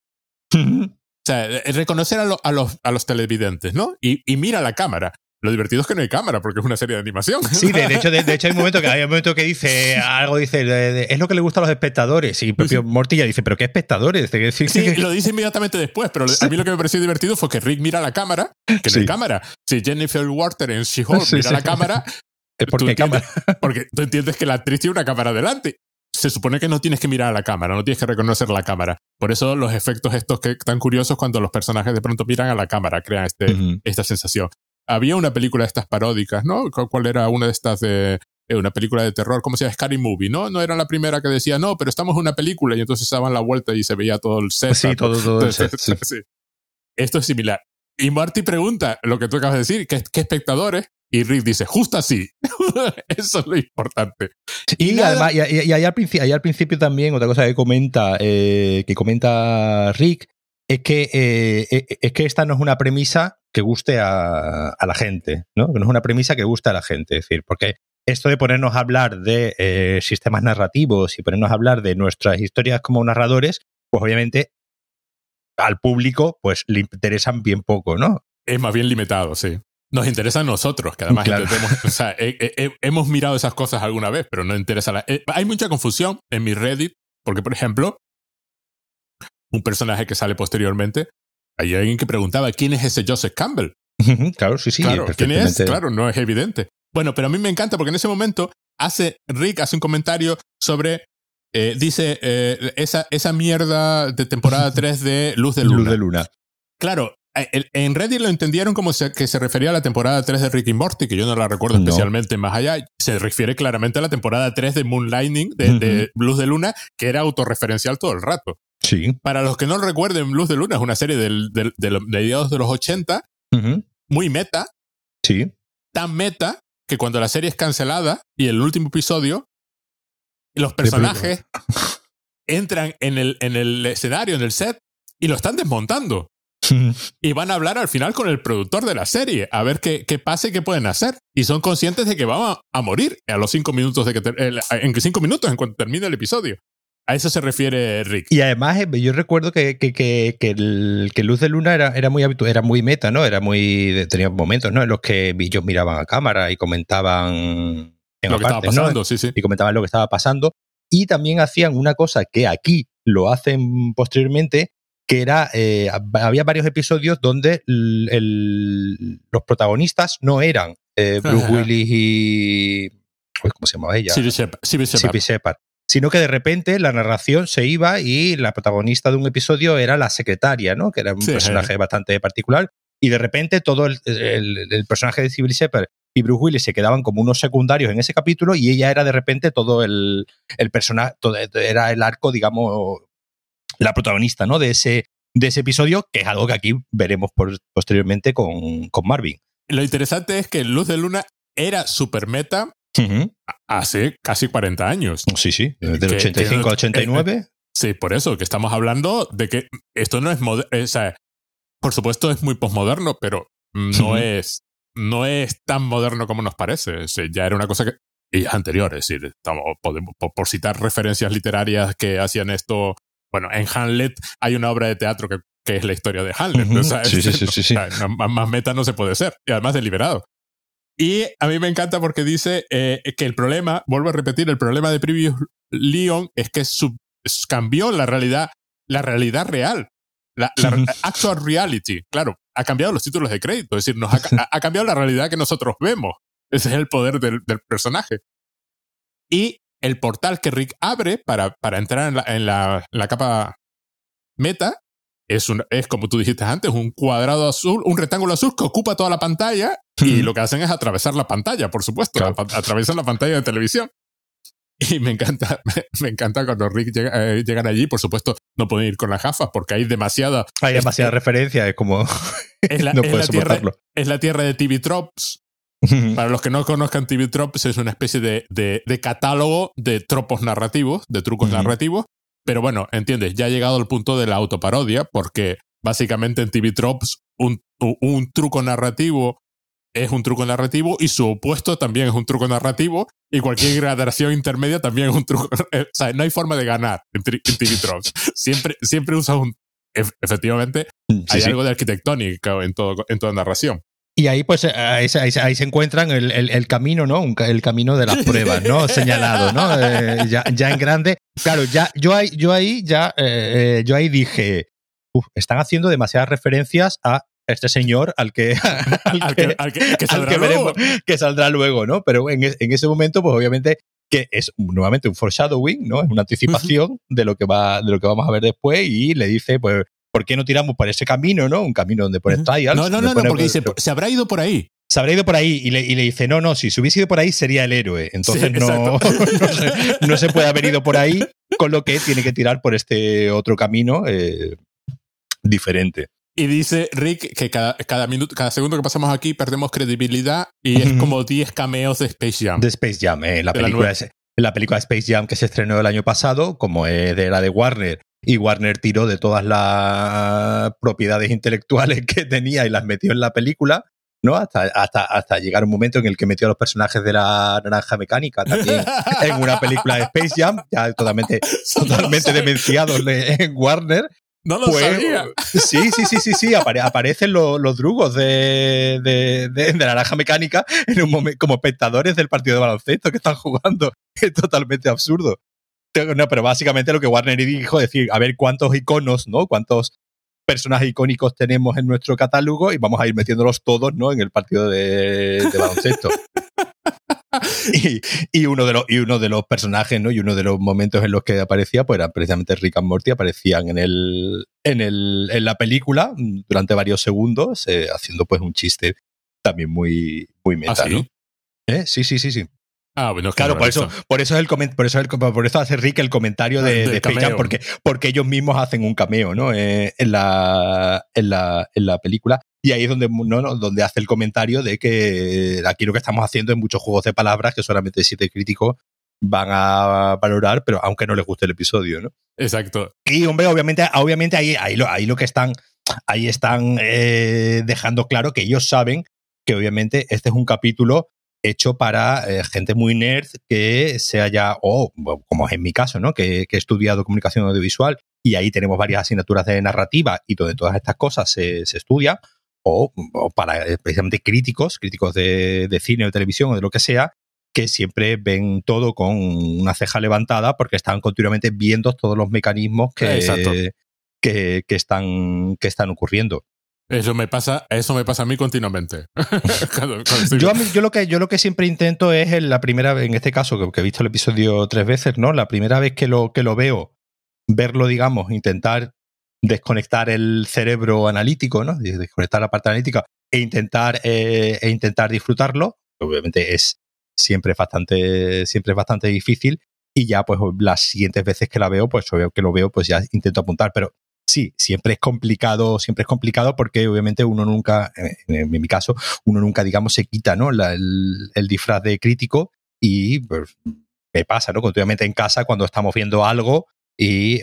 sea, reconocer a, a, los, a los televidentes, ¿no? Y, y mira la cámara. Lo divertido es que no hay cámara porque es una serie de animación. Sí, de, hecho, de, hecho hay un momento que hay un momento que dice algo, dice, es lo que le gusta a los espectadores. Y propio Mortilla dice, ¿pero qué espectadores? Sí, lo dice inmediatamente después, pero a mí lo que me pareció divertido fue que Rick mira la cámara, que no hay cámara. Si Jennifer Water en She-Hulk mira la cámara, es porque cámara. Porque tú entiendes que la actriz tiene una cámara delante. Se supone que no tienes que mirar a la cámara, no tienes que reconocer la cámara. Por eso los efectos estos que tan curiosos cuando los personajes de pronto miran a la cámara crean este, esta sensación había una película de estas paródicas, ¿no? ¿Cuál era una de estas de eh, una película de terror? ¿Cómo se llama? Scary Movie, ¿no? No era la primera que decía, no, pero estamos en una película y entonces daban la vuelta y se veía todo el set. Sí, todo, todo el set. Esto es similar. Y Marty pregunta lo que tú acabas de decir, ¿qué, espectadores? Y Rick dice, justo así. Eso es lo importante. Y, además, y, ahí, al principio, al principio también, otra cosa que comenta, eh, que comenta Rick, es que, eh, es que esta no es una premisa que guste a, la gente, ¿no? Que no es una premisa que guste a la gente. Es decir, porque esto de ponernos a hablar de eh, sistemas narrativos y ponernos a hablar de nuestras historias como narradores, pues obviamente al público pues le interesan bien poco, ¿no? Es más bien limitado, sí. Nos interesa a nosotros, que además o sea, hemos mirado esas cosas alguna vez, pero no interesa la... Eh, hay mucha confusión en mi Reddit, porque por ejemplo, un personaje que sale posteriormente hay alguien que preguntaba quién es ese Joseph Campbell. claro, sí, sí. Claro, ¿quién es? Claro, no es evidente. Bueno, pero a mí me encanta porque en ese momento hace Rick hace un comentario sobre eh, dice eh, esa, esa mierda de temporada 3 de Luz de Luna. Luz de Luna. Claro, en Reddit lo entendieron como que se refería a la temporada 3 de Rick y Morty, que yo no la recuerdo especialmente más allá. Se refiere claramente a la temporada 3 de Moonlighting, de, de Luz de Luna, que era autorreferencial todo el rato. Sí. Para los que no recuerden, Luz de Luna es una serie del, del, de mediados de los 80, muy meta. Sí. Tan meta que cuando la serie es cancelada y el último episodio, los personajes entran en el, en el escenario, en el set, y lo están desmontando. y van a hablar al final con el productor de la serie, a ver qué, qué pasa y qué pueden hacer. Y son conscientes de que van a, morir a los cinco minutos de que en cinco minutos en cuanto termine el episodio. A eso se refiere Rick. Y además, eh, yo recuerdo que, que, que, que, el, que Luz de Luna era, era muy era muy meta, ¿no? Era muy. tenía momentos, ¿no? En los que ellos miraban a cámara y comentaban. En lo que estaba pasando, sí, sí. Y comentaban lo que estaba pasando. Y también hacían una cosa que aquí lo hacen posteriormente, que era. Eh, había varios episodios donde el, los protagonistas no eran eh, Bruce Willis y. ¿Cómo se llamaba ella? Sibby Shepard sino que de repente la narración se iba y la protagonista de un episodio era la secretaria, ¿no? Que era un personaje bastante particular. Y de repente todo el, personaje de Civil Shepard y Bruce Willis se quedaban como unos secundarios en ese capítulo y ella era de repente todo el, personaje, era el arco, digamos, la protagonista, ¿no? De ese, de ese episodio, que es algo que aquí veremos posteriormente con, con Marvin. Lo interesante es que Luz de Luna era super meta hace casi 40 años. Sí, sí, del 85 al 89. sí, por eso, que estamos hablando de que esto no es moderno, o sea, por supuesto es muy posmoderno, pero no es no es tan moderno como nos parece. ya era una cosa que y anterior, es decir, estamos, podemos, por, citar referencias literarias que hacían esto, bueno, en Hamlet hay una obra de teatro que, que es la historia de Hamlet. sí, sí, sí, sí, más meta no se puede ser, y además deliberado. Y a mí me encanta porque dice eh, que el problema, vuelvo a repetir, el problema de Previous Leon es que cambió la realidad, la realidad real, la, actual reality. Claro, ha cambiado los títulos de crédito, es decir, nos ha, cambiado la realidad que nosotros vemos. Ese es el poder del, personaje. Y el portal que Rick abre para, para entrar en la, en la capa meta es, un, es como tú dijiste antes, un cuadrado azul, un rectángulo azul que ocupa toda la pantalla y lo que hacen es atravesar la pantalla, por supuesto, atravesar la pantalla de televisión. Y me encanta, me, encanta cuando Rick llega, eh, llegan allí, por supuesto, no pueden ir con las gafas porque hay demasiada... Hay demasiada referencia, es como... Es la, no es la tierra, es la tierra de TV Tropes. Para los que no conozcan TV Tropes, es una especie de, de, de catálogo de tropos narrativos, de trucos narrativos, pero bueno, entiendes, ya ha llegado el punto de la autoparodia, porque básicamente en TV Tropes un, un truco narrativo es un truco narrativo y su opuesto también es un truco narrativo y cualquier gradación intermedia también es un truco. o sea, no hay forma de ganar en, TV Tropes. Siempre, siempre usas un... Efectivamente, hay algo de arquitectónico en, todo, en toda narración. Y ahí, pues, ahí, se encuentran el, el, camino, ¿no? el camino de las pruebas, ¿no? Señalado, ¿no? Eh, ya, ya, en grande. Claro, ya, yo ahí, yo ahí ya, eh, eh, yo ahí dije, uf, están haciendo demasiadas referencias a este señor al que, al que, al que, saldrá, luego. que saldrá luego, ¿no? Pero en, en, ese momento, pues obviamente que es nuevamente un foreshadowing, ¿no? Es una anticipación de lo que va, de lo que vamos a ver después y le dice, pues, ¿por qué no tiramos por ese camino, ¿no? Un camino donde pone trials. No, no, no, no, porque dice, se habrá ido por ahí. Se habrá ido por ahí y le, y le, dice, no, no, si se hubiese ido por ahí sería el héroe. Entonces no, no, se, puede haber ido por ahí, con lo que tiene que tirar por este otro camino eh, diferente. Y dice Rick que cada, cada, minuto, cada segundo que pasamos aquí perdemos credibilidad y es como 10 cameos de Space Jam. De Space Jam, eh, la, película la, la película Space Jam que se estrenó el año pasado, como es de la de Warner y Warner tiró de todas las propiedades intelectuales que tenía y las metió en la película, ¿no? Hasta, hasta, hasta llegar un momento en el que metió a los personajes de la naranja mecánica también en una película de Space Jam, ya totalmente, totalmente demenciados en Warner. No lo pues, sabía. Sí, sí, sí, sí, sí. aparecen los, los drugos de, de, de, de, Naranja Mecánica en un momento, como espectadores del partido de baloncesto que están jugando. Es totalmente absurdo. No, pero básicamente lo que Warner dijo es decir, a ver cuántos iconos, ¿no? Cuántos personajes icónicos tenemos en nuestro catálogo y vamos a ir metiéndolos todos, ¿no? En el partido de, de baloncesto. y, y, uno de los, y uno de los personajes, ¿no? Y uno de los momentos en los que aparecía, pues eran precisamente Rick and Morty, aparecían en el, en el, en la película durante varios segundos, eh, haciendo pues un chiste también muy, muy meta, ¿Ah, sí? ¿no? ¿Eh? Sí, sí, sí, sí. Ah, bueno, Claro, por eso, por eso es el por eso, es el- por eso hace Rick el comentario de, de Space Jam, cameo. porque, porque ellos mismos hacen un cameo, ¿no? Eh, en, la, en, la, en la película. Y ahí es donde, ¿no? ¿no? donde hace el comentario de que aquí lo que estamos haciendo es muchos juegos de palabras que solamente siete críticos van a valorar, pero aunque no les guste el episodio, ¿no? Exacto. Y hombre, obviamente, obviamente ahí, ahí, lo, ahí lo que están, ahí están eh, dejando claro que ellos saben que obviamente este es un capítulo hecho para eh, gente muy nerd que se haya, o como es en mi caso, ¿no? Que, que he estudiado comunicación audiovisual y ahí tenemos varias asignaturas de narrativa y donde todas estas cosas se, se estudian, o, o para eh, precisamente críticos, críticos de, de cine o de televisión o de lo que sea, que siempre ven todo con una ceja levantada porque están continuamente viendo todos los mecanismos que, que están, que están ocurriendo. Eso me pasa, eso me pasa a mí continuamente. Yo, a mí- yo, lo que, yo lo que siempre intento es en la primera vez, en este caso, que, que he visto el episodio tres veces, ¿no? La primera vez que lo, que lo veo, verlo, digamos, intentar desconectar el cerebro analítico, ¿no? Desconectar la parte analítica e intentar, eh, e intentar disfrutarlo. Obviamente es siempre bastante, siempre es bastante difícil. Y ya, pues, las siguientes veces que la veo, pues, obvio que lo veo, pues ya intento apuntar. Pero sí, siempre es complicado, siempre es complicado porque obviamente uno nunca, en, mi caso, uno nunca, digamos, se quita, ¿no? La- el, el disfraz de crítico y pues, me pasa, ¿no? Continuamente en casa cuando estamos viendo algo y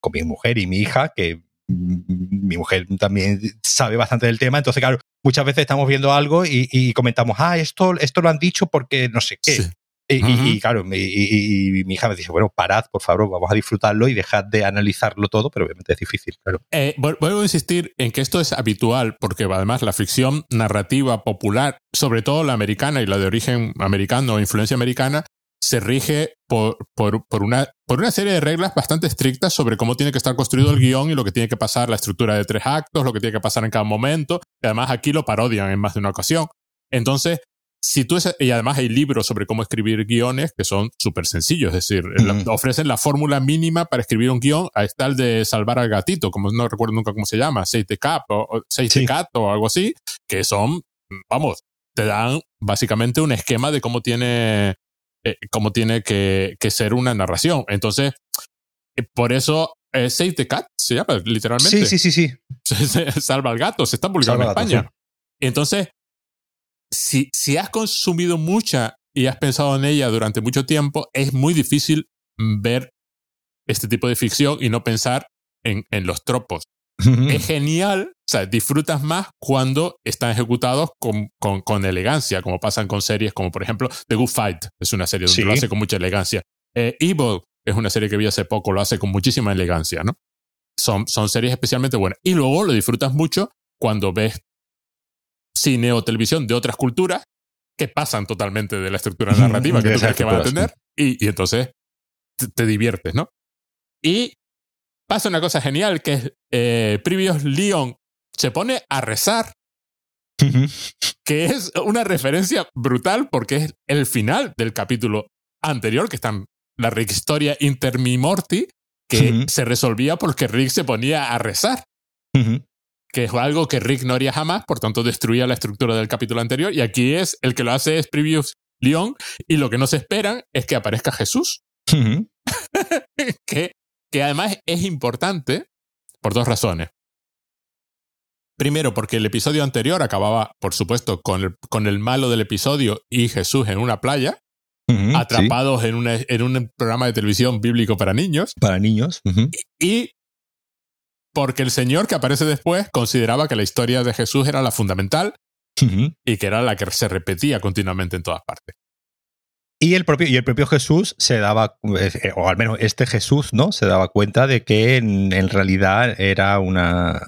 con mi mujer y mi hija, que mi mujer también sabe bastante del tema, entonces, claro, muchas veces estamos viendo algo y, y comentamos, ah, esto, esto lo han dicho porque no sé qué. Sí. Y, claro, mi, y- y mi hija me dice, bueno, parad, por favor, vamos a disfrutarlo y dejad de analizarlo todo, pero obviamente es difícil, claro. Eh, vu- vuelvo a insistir en que esto es habitual, porque además la ficción narrativa popular, sobre todo la americana y la de origen americano o influencia americana, se rige por, por, por una, por una serie de reglas bastante estrictas sobre cómo tiene que estar construido el guion y lo que tiene que pasar, la estructura de tres actos, lo que tiene que pasar en cada momento. Y además aquí lo parodian en más de una ocasión. Entonces, si tú es- y además hay libros sobre cómo escribir guiones que son súper sencillos, es decir, la- Ujú. ofrecen la fórmula mínima para escribir un guion. Ahí está el de salvar al gatito, como no recuerdo nunca cómo se llama, 6 de cap o, o 6 de Sí. cat o algo así, que son, vamos, te dan básicamente un esquema de cómo tiene, eh, cómo tiene que, que ser una narración. Entonces, eh, por eso, eh, 6 de cat se llama literalmente. Sí, sí, sí, sí. Salva al gato, se está publicando en España. Entonces, si, si has consumido mucha y has pensado en ella durante mucho tiempo, es muy difícil ver este tipo de ficción y no pensar en, en los tropos. Es genial, o sea, disfrutas más cuando están ejecutados con, con, con elegancia, como pasan con series como, por ejemplo, The Good Fight, es una serie donde Sí. lo hace con mucha elegancia. Eh, Evil es una serie que vi hace poco, lo hace con muchísima elegancia, ¿no? Son, son series especialmente buenas. Y luego lo disfrutas mucho cuando ves cine o televisión de otras culturas que pasan totalmente de la estructura narrativa que tú crees que van a tener y, y entonces te, te diviertes, ¿no? Y pasa una cosa genial que es eh, Previous Leon se pone a rezar, que es una referencia brutal porque es el final del capítulo anterior, que está en la Rick historia Intermi Morty, que se resolvía porque Rick se ponía a rezar que es algo que Rick no haría jamás, por tanto destruía la estructura del capítulo anterior, y aquí es el que lo hace es Previous Leon, y lo que no se esperan es que aparezca Jesús, que, que además es importante por dos razones. Primero, porque el episodio anterior acababa, por supuesto, con el, con el malo del episodio y Jesús en una playa, atrapados en, una- en un programa de televisión bíblico para niños, para niños. Y porque el señor que aparece después consideraba que la historia de Jesús era la fundamental y que era la que se repetía continuamente en todas partes. Y el propio, y el propio Jesús se daba, eh, o al menos este Jesús, ¿no? Se daba cuenta de que en, en realidad era una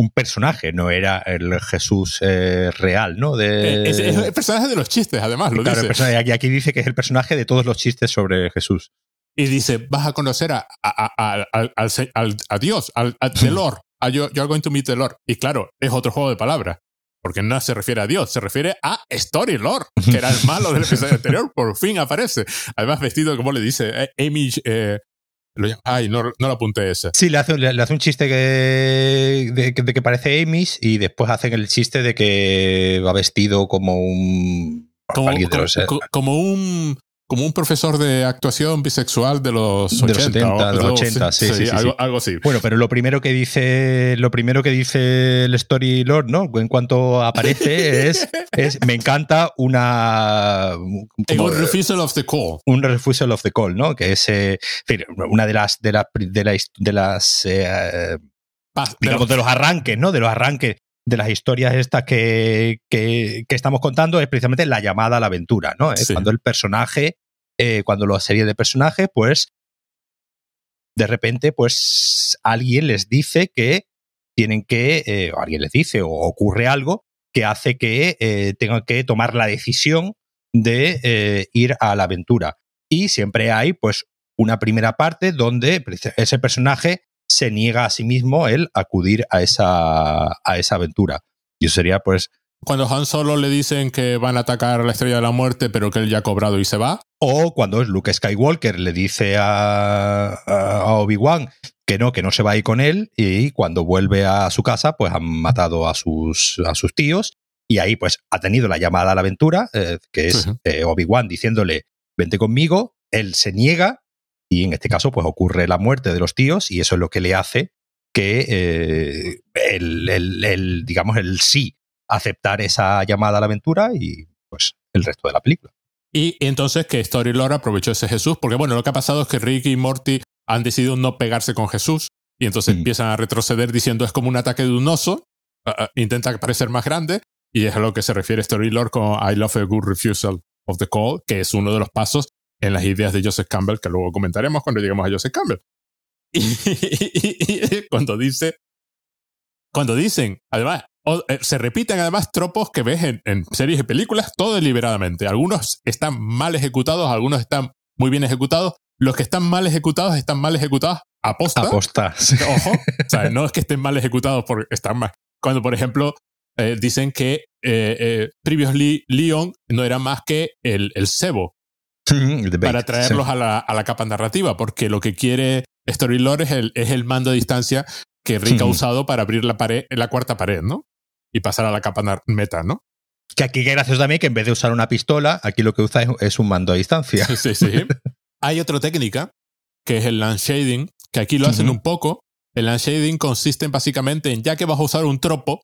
un personaje, no era el Jesús eh, real, ¿no? De, Eh, es, es el personaje de los chistes, además, lo Claro, el dice. personaje- aquí, aquí dice que es el personaje de todos los chistes sobre Jesús. Y dice, vas a conocer a, a, al, al, a Dios, al, a the Lord, a you're going to meet the Lord. Y claro, es otro juego de palabras. Porque no se refiere a Dios, se refiere a Story Lord, que era el malo del episodio anterior, por fin aparece. Además, vestido, como le dice, eh, Amy. Eh, ay, no, no, lo apunté ese. Sí, le hace, le hace un chiste que, de, de, que parece Amy y después hacen el chiste de que va vestido como un. Como, como, como un como un profesor de actuación bisexual de los 80. De los 70, de los 80, sí, sí, sí, algo, algo, así. Bueno, pero lo primero que dice, lo primero que dice el Story Lord, ¿no? En cuanto aparece es, es me encanta una... Como, un refusal of the call. Un refusal of the call, ¿no? Que es eh, una de las, de, la, de, la, de las, eh, digamos, de los arranques, ¿no? De los arranques de las historias estas que, que, que, estamos contando es precisamente la llamada a la aventura, ¿no? Es sí. cuando el personaje, eh, cuando la serie de personajes, pues de repente, pues alguien les dice que tienen que, eh, o alguien les dice, o ocurre algo que hace que eh, tengan que tomar la decisión de eh, ir a la aventura. Y siempre hay, pues, una primera parte donde ese personaje se niega a sí mismo el acudir a esa, a esa aventura. Y eso sería, pues. Cuando Han Solo le dicen que van a atacar a la estrella de la muerte, pero que él ya ha cobrado y se va. O cuando Luke Skywalker le dice a, a Obi-Wan que no, que no se va a ir con él, y cuando vuelve a su casa, pues han matado a sus, a sus tíos. Y ahí, pues, ha tenido la llamada a la aventura, eh, que es eh, Obi-Wan diciéndole, vente conmigo, él se niega, y en este caso pues ocurre la muerte de los tíos y eso es lo que le hace que eh, el, el, el, digamos el sí aceptar esa llamada a la aventura y pues el resto de la película. Y entonces que Story Lore aprovechó ese Jesús, porque bueno, lo que ha pasado es que Rick y Morty han decidido no pegarse con Jesús y entonces mm. empiezan a retroceder diciendo es como un ataque de un oso, uh, uh, intenta parecer más grande y es a lo que se refiere Story Lore con I love a good refusal of the call, que es uno de los pasos en las ideas de Joseph Campbell, que luego comentaremos cuando lleguemos a Joseph Campbell. Y, y, y cuando dice, cuando dicen, además, eh, se repiten además tropos que ves en, en, series y películas todo deliberadamente. Algunos están mal ejecutados, algunos están muy bien ejecutados. Los que están mal ejecutados están mal ejecutados aposta. Aposta. Ojo. o sea, no es que estén mal ejecutados porque están mal. Cuando, por ejemplo, eh, dicen que eh, eh, Previously Leon no era más que el, el cebo para traerlos sí. a, la, a, la, capa narrativa, porque lo que quiere Storylore es el, es el mando a distancia que Rick ha usado para abrir la, pared, la cuarta pared, ¿no? Y pasar a la capa meta, ¿no? Que aquí qué gracioso también que en vez de usar una pistola, aquí lo que usa es, es un mando a distancia. Sí, sí, sí. Hay otra técnica, que es el land shading, que aquí lo hacen uh -huh. un poco. El land shading consiste en básicamente en, ya que vas a usar un tropo,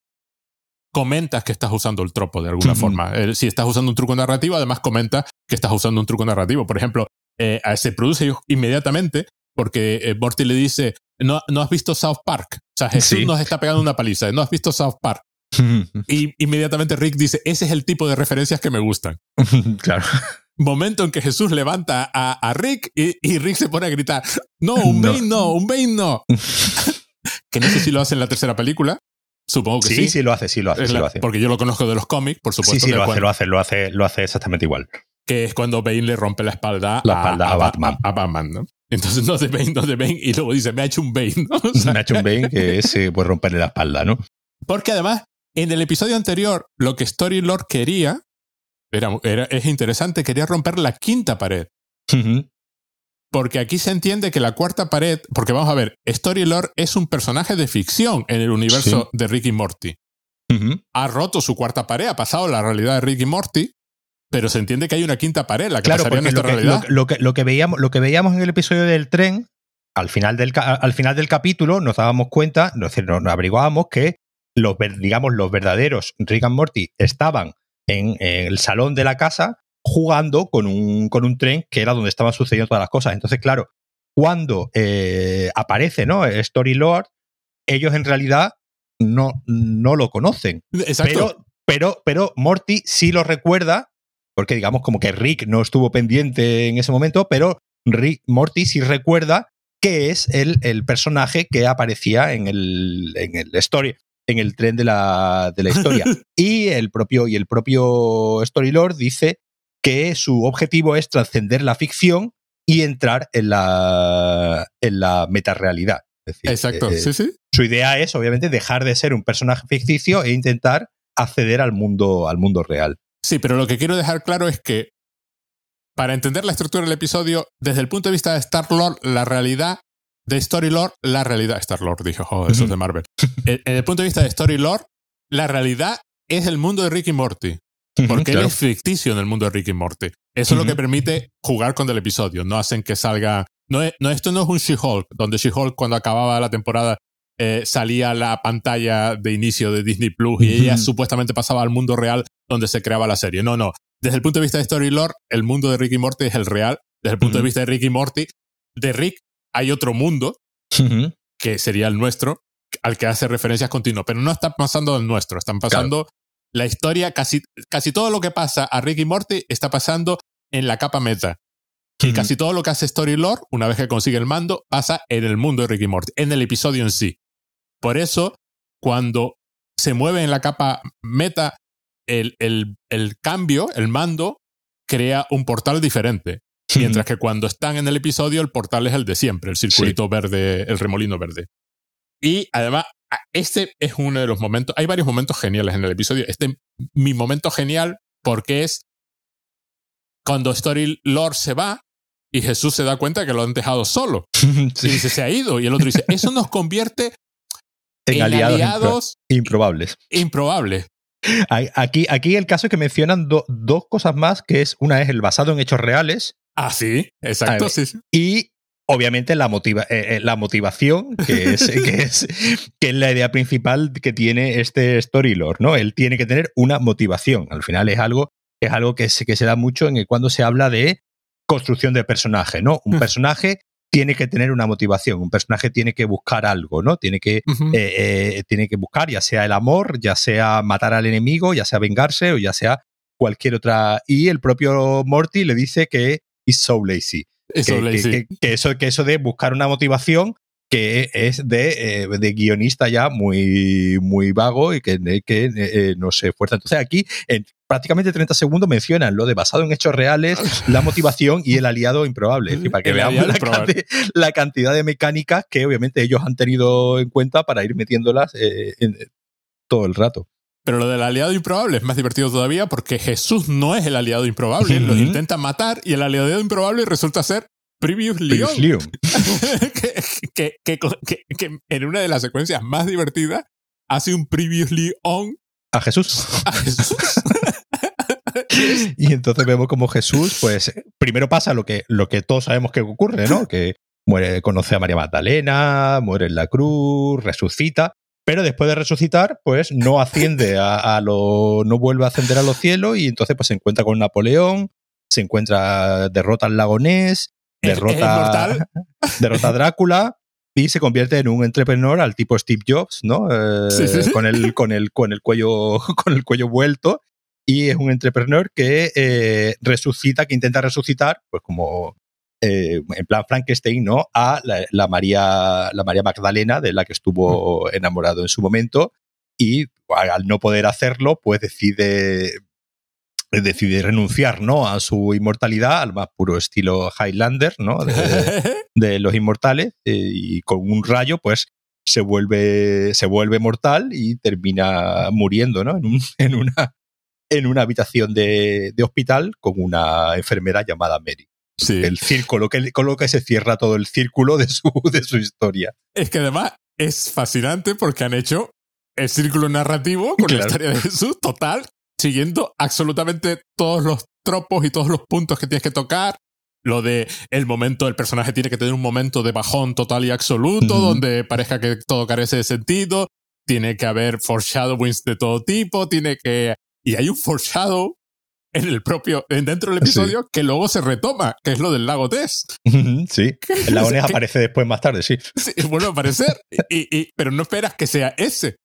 comentas que estás usando el tropo de alguna forma. Eh, si estás usando un truco narrativo, además comenta que estás usando un truco narrativo. Por ejemplo, eh, se produce inmediatamente porque eh, Morty le dice, no, no has visto South Park. O sea, Jesús sí. nos está pegando una paliza. No has visto South Park. y inmediatamente Rick dice, ese es el tipo de referencias que me gustan. claro. Momento en que Jesús levanta a, a Rick y, y, Rick se pone a gritar, no, un no. Bane no, un Bane no. que no sé si lo hace en la tercera película. Supongo que sí. Sí, sí lo hace, sí lo hace, sí la, lo hace. Porque yo lo conozco de los cómics, por supuesto. Sí, sí, lo hace, lo hace, lo hace, lo hace exactamente igual. Que es cuando Bane le rompe la espalda, la espalda a, a, Batman. A, a, Batman, ¿no? Entonces no de Bane, no de Bane, y luego dice, me ha hecho un Bane, ¿no? O sea, me ha hecho un Bane que es eh, pues romperle la espalda, ¿no? Porque además, en el episodio anterior, lo que Story Lord quería, era, era, es interesante, quería romper la quinta pared. Uh -huh. Porque aquí se entiende que la cuarta pared, porque vamos a ver, Story Lord es un personaje de ficción en el universo sí. de Rick y Morty. Uh -huh. Ha roto su cuarta pared, ha pasado la realidad de Rick y Morty, pero se entiende que hay una quinta pared, la que claro, pasaría en nuestra lo que, realidad. Lo, lo, que, lo, que veíamos, lo que veíamos en el episodio del tren, al final del, al final del capítulo, nos dábamos cuenta, nos, nos averiguábamos que los, digamos, los verdaderos Rick and Morty estaban en, en el salón de la casa jugando con un, con un tren que era donde estaban sucediendo todas las cosas. Entonces, claro, cuando eh, aparece ¿no? Story Lord, ellos en realidad no, no lo conocen. Exacto. Pero, pero, pero Morty sí lo recuerda, porque digamos como que Rick no estuvo pendiente en ese momento, pero Rick, Morty sí recuerda que es el, el personaje que aparecía en el, en el story en el tren de la, de la historia. y el propio, y el propio Storylord dice que su objetivo es trascender la ficción y entrar en la, en la metarealidad. Exacto, eh, sí, sí. Su idea es, obviamente, dejar de ser un personaje ficticio e intentar acceder al mundo, al mundo real. Sí, pero lo que quiero dejar claro es que para entender la estructura del episodio, desde el punto de vista de Star-Lord, la realidad de Story-Lord, la realidad. Star-Lord, dije, oh, eso es de Marvel. En el punto de vista de Story-Lord, la realidad es el mundo de Ricky Morty. Porque él es ficticio en el mundo de Ricky Morty. Eso es lo que permite jugar con el episodio. No hacen que salga. No, no esto no es un She-Hulk, donde She-Hulk, cuando acababa la temporada, eh, salía la pantalla de inicio de Disney Plus y ella supuestamente pasaba al mundo real donde se creaba la serie. No, no. Desde el punto de vista de Story Lore, el mundo de Ricky Morty es el real. Desde el punto de vista de Ricky Morty, de Rick hay otro mundo que sería el nuestro, al que hace referencias continuas, pero no está pasando el nuestro, están pasando la historia, casi, casi todo lo que pasa a Ricky Morty está pasando en la capa meta. Y casi todo lo que hace Story Lore, una vez que consigue el mando, pasa en el mundo de Ricky Morty, en el episodio en sí. Por eso, cuando se mueve en la capa meta, el, el, el cambio, el mando, crea un portal diferente. Mientras que cuando están en el episodio, el portal es el de siempre, el circulito verde, el remolino verde. Y además, este es uno de los momentos, hay varios momentos geniales en el episodio. Este mi momento genial porque es cuando Story Lord se va y Jesús se da cuenta que lo han dejado solo. Y dice, se ha ido. Y el otro dice, eso nos convierte en, aliados, improbables. Improbables. Aquí, aquí el caso es que mencionan dos cosas más, que es una es el basado en hechos reales. Ah, sí, exacto. sí, Y obviamente la, motiva eh, eh, la motivación, que es, que, es, que es la idea principal que tiene este Storylord, ¿no? Él tiene que tener una motivación. Al final es algo, es algo que, se, que se da mucho en cuando se habla de construcción de personaje, ¿no? Un personaje tiene que tener una motivación, un personaje tiene que buscar algo, ¿no? Tiene que, eh, tiene que buscar ya sea el amor, ya sea matar al enemigo, ya sea vengarse o ya sea cualquier otra. Y el propio Morty le dice que is so lazy que, eso, que eso de buscar una motivación que es de, eh, de, guionista ya muy, muy vago y que, que eh, no se esfuerza. Entonces aquí, en prácticamente 30 segundos, mencionan lo de basado en hechos reales, la motivación y el aliado improbable. para que veamos la, cantidad de mecánicas que obviamente ellos han tenido en cuenta para ir metiéndolas eh, todo el rato. Pero lo del aliado improbable es más divertido todavía porque Jesús no es el aliado improbable, los intenta matar y el aliado improbable resulta ser Previous Leon. que, en una de las secuencias más divertidas hace un Previously On a Jesús. A Jesús. y entonces vemos como Jesús, pues, primero pasa lo que, lo que todos sabemos que ocurre, ¿no? Que muere, conoce a María Magdalena, muere en la cruz, resucita, pero después de resucitar, pues no asciende a, lo. no vuelve a ascender a los cielos y entonces pues se encuentra con Napoleón, se encuentra, derrota al lagonés, derrota, derrota a Drácula y se convierte en un entrepreneur al tipo Steve Jobs, ¿no? Eh, con, el, con, el, con, el cuello, con el cuello vuelto. Y es un entrepreneur que eh, resucita, que intenta resucitar, pues como eh, en plan Frankenstein, ¿no? A la, María, la María Magdalena, de la que estuvo enamorado en su momento, y al no poder hacerlo, pues decide, decide renunciar, ¿no? A su inmortalidad, al más puro estilo Highlander, ¿no? De, los inmortales, eh, y con un rayo, pues se vuelve, se vuelve mortal y termina muriendo, ¿no? En, en una, en una habitación de, de hospital con una enfermera llamada Mary. El círculo, que, con lo que se cierra todo el círculo de su, de su historia. Es que además es fascinante porque han hecho el círculo narrativo con la historia de Jesús total, siguiendo absolutamente todos los tropos y todos los puntos que tienes que tocar. Lo de el momento, el personaje tiene que tener un momento de bajón total y absoluto, donde parezca que todo carece de sentido. Tiene que haber foreshadowings de todo tipo, tiene que. Y hay un foreshadow en el propio, dentro del episodio, que luego se retoma, que es lo del lago Tess. Sí, el lago Ness aparece después más tarde, sí. sí vuelve a aparecer, y, y, pero no esperas que sea ese.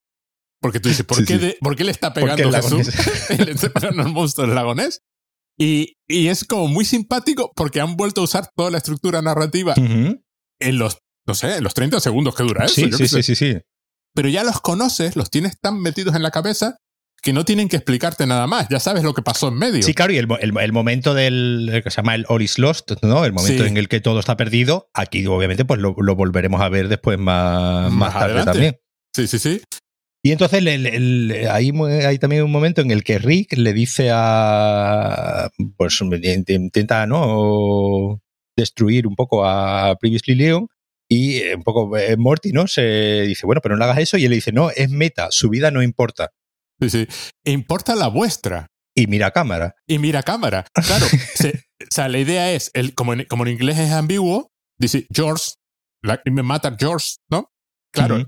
Porque tú dices, ¿por, qué, ¿por qué le está pegando Jesús? le está pegando al monstruo del lago Ness. Y, y, es como muy simpático porque han vuelto a usar toda la estructura narrativa en los, no sé, en los 30 segundos que dura eso. Sí, sí, sí, sí, sí. Pero ya los conoces, los tienes tan metidos en la cabeza que no tienen que explicarte nada más, ya sabes lo que pasó en medio. Sí, claro, y el, el, momento del que se llama el All is Lost, ¿no? El momento en el que todo está perdido, aquí obviamente pues lo, volveremos a ver después más, más, tarde también. Sí, sí, sí. Y entonces hay, hay, también un momento en el que Rick le dice a. Pues intenta, ¿no? Destruir un poco a Previously Leon. Y eh, un poco eh, Morty, ¿no? Se dice, bueno, pero no le hagas eso. Y él le dice, no, es meta, su vida no importa. Sí, sí. Importa la vuestra. Y mira cámara. Y mira cámara. Claro. o sea, la idea es, el, como, en, como en inglés es ambiguo, dice George, me mata George, ¿no? Claro.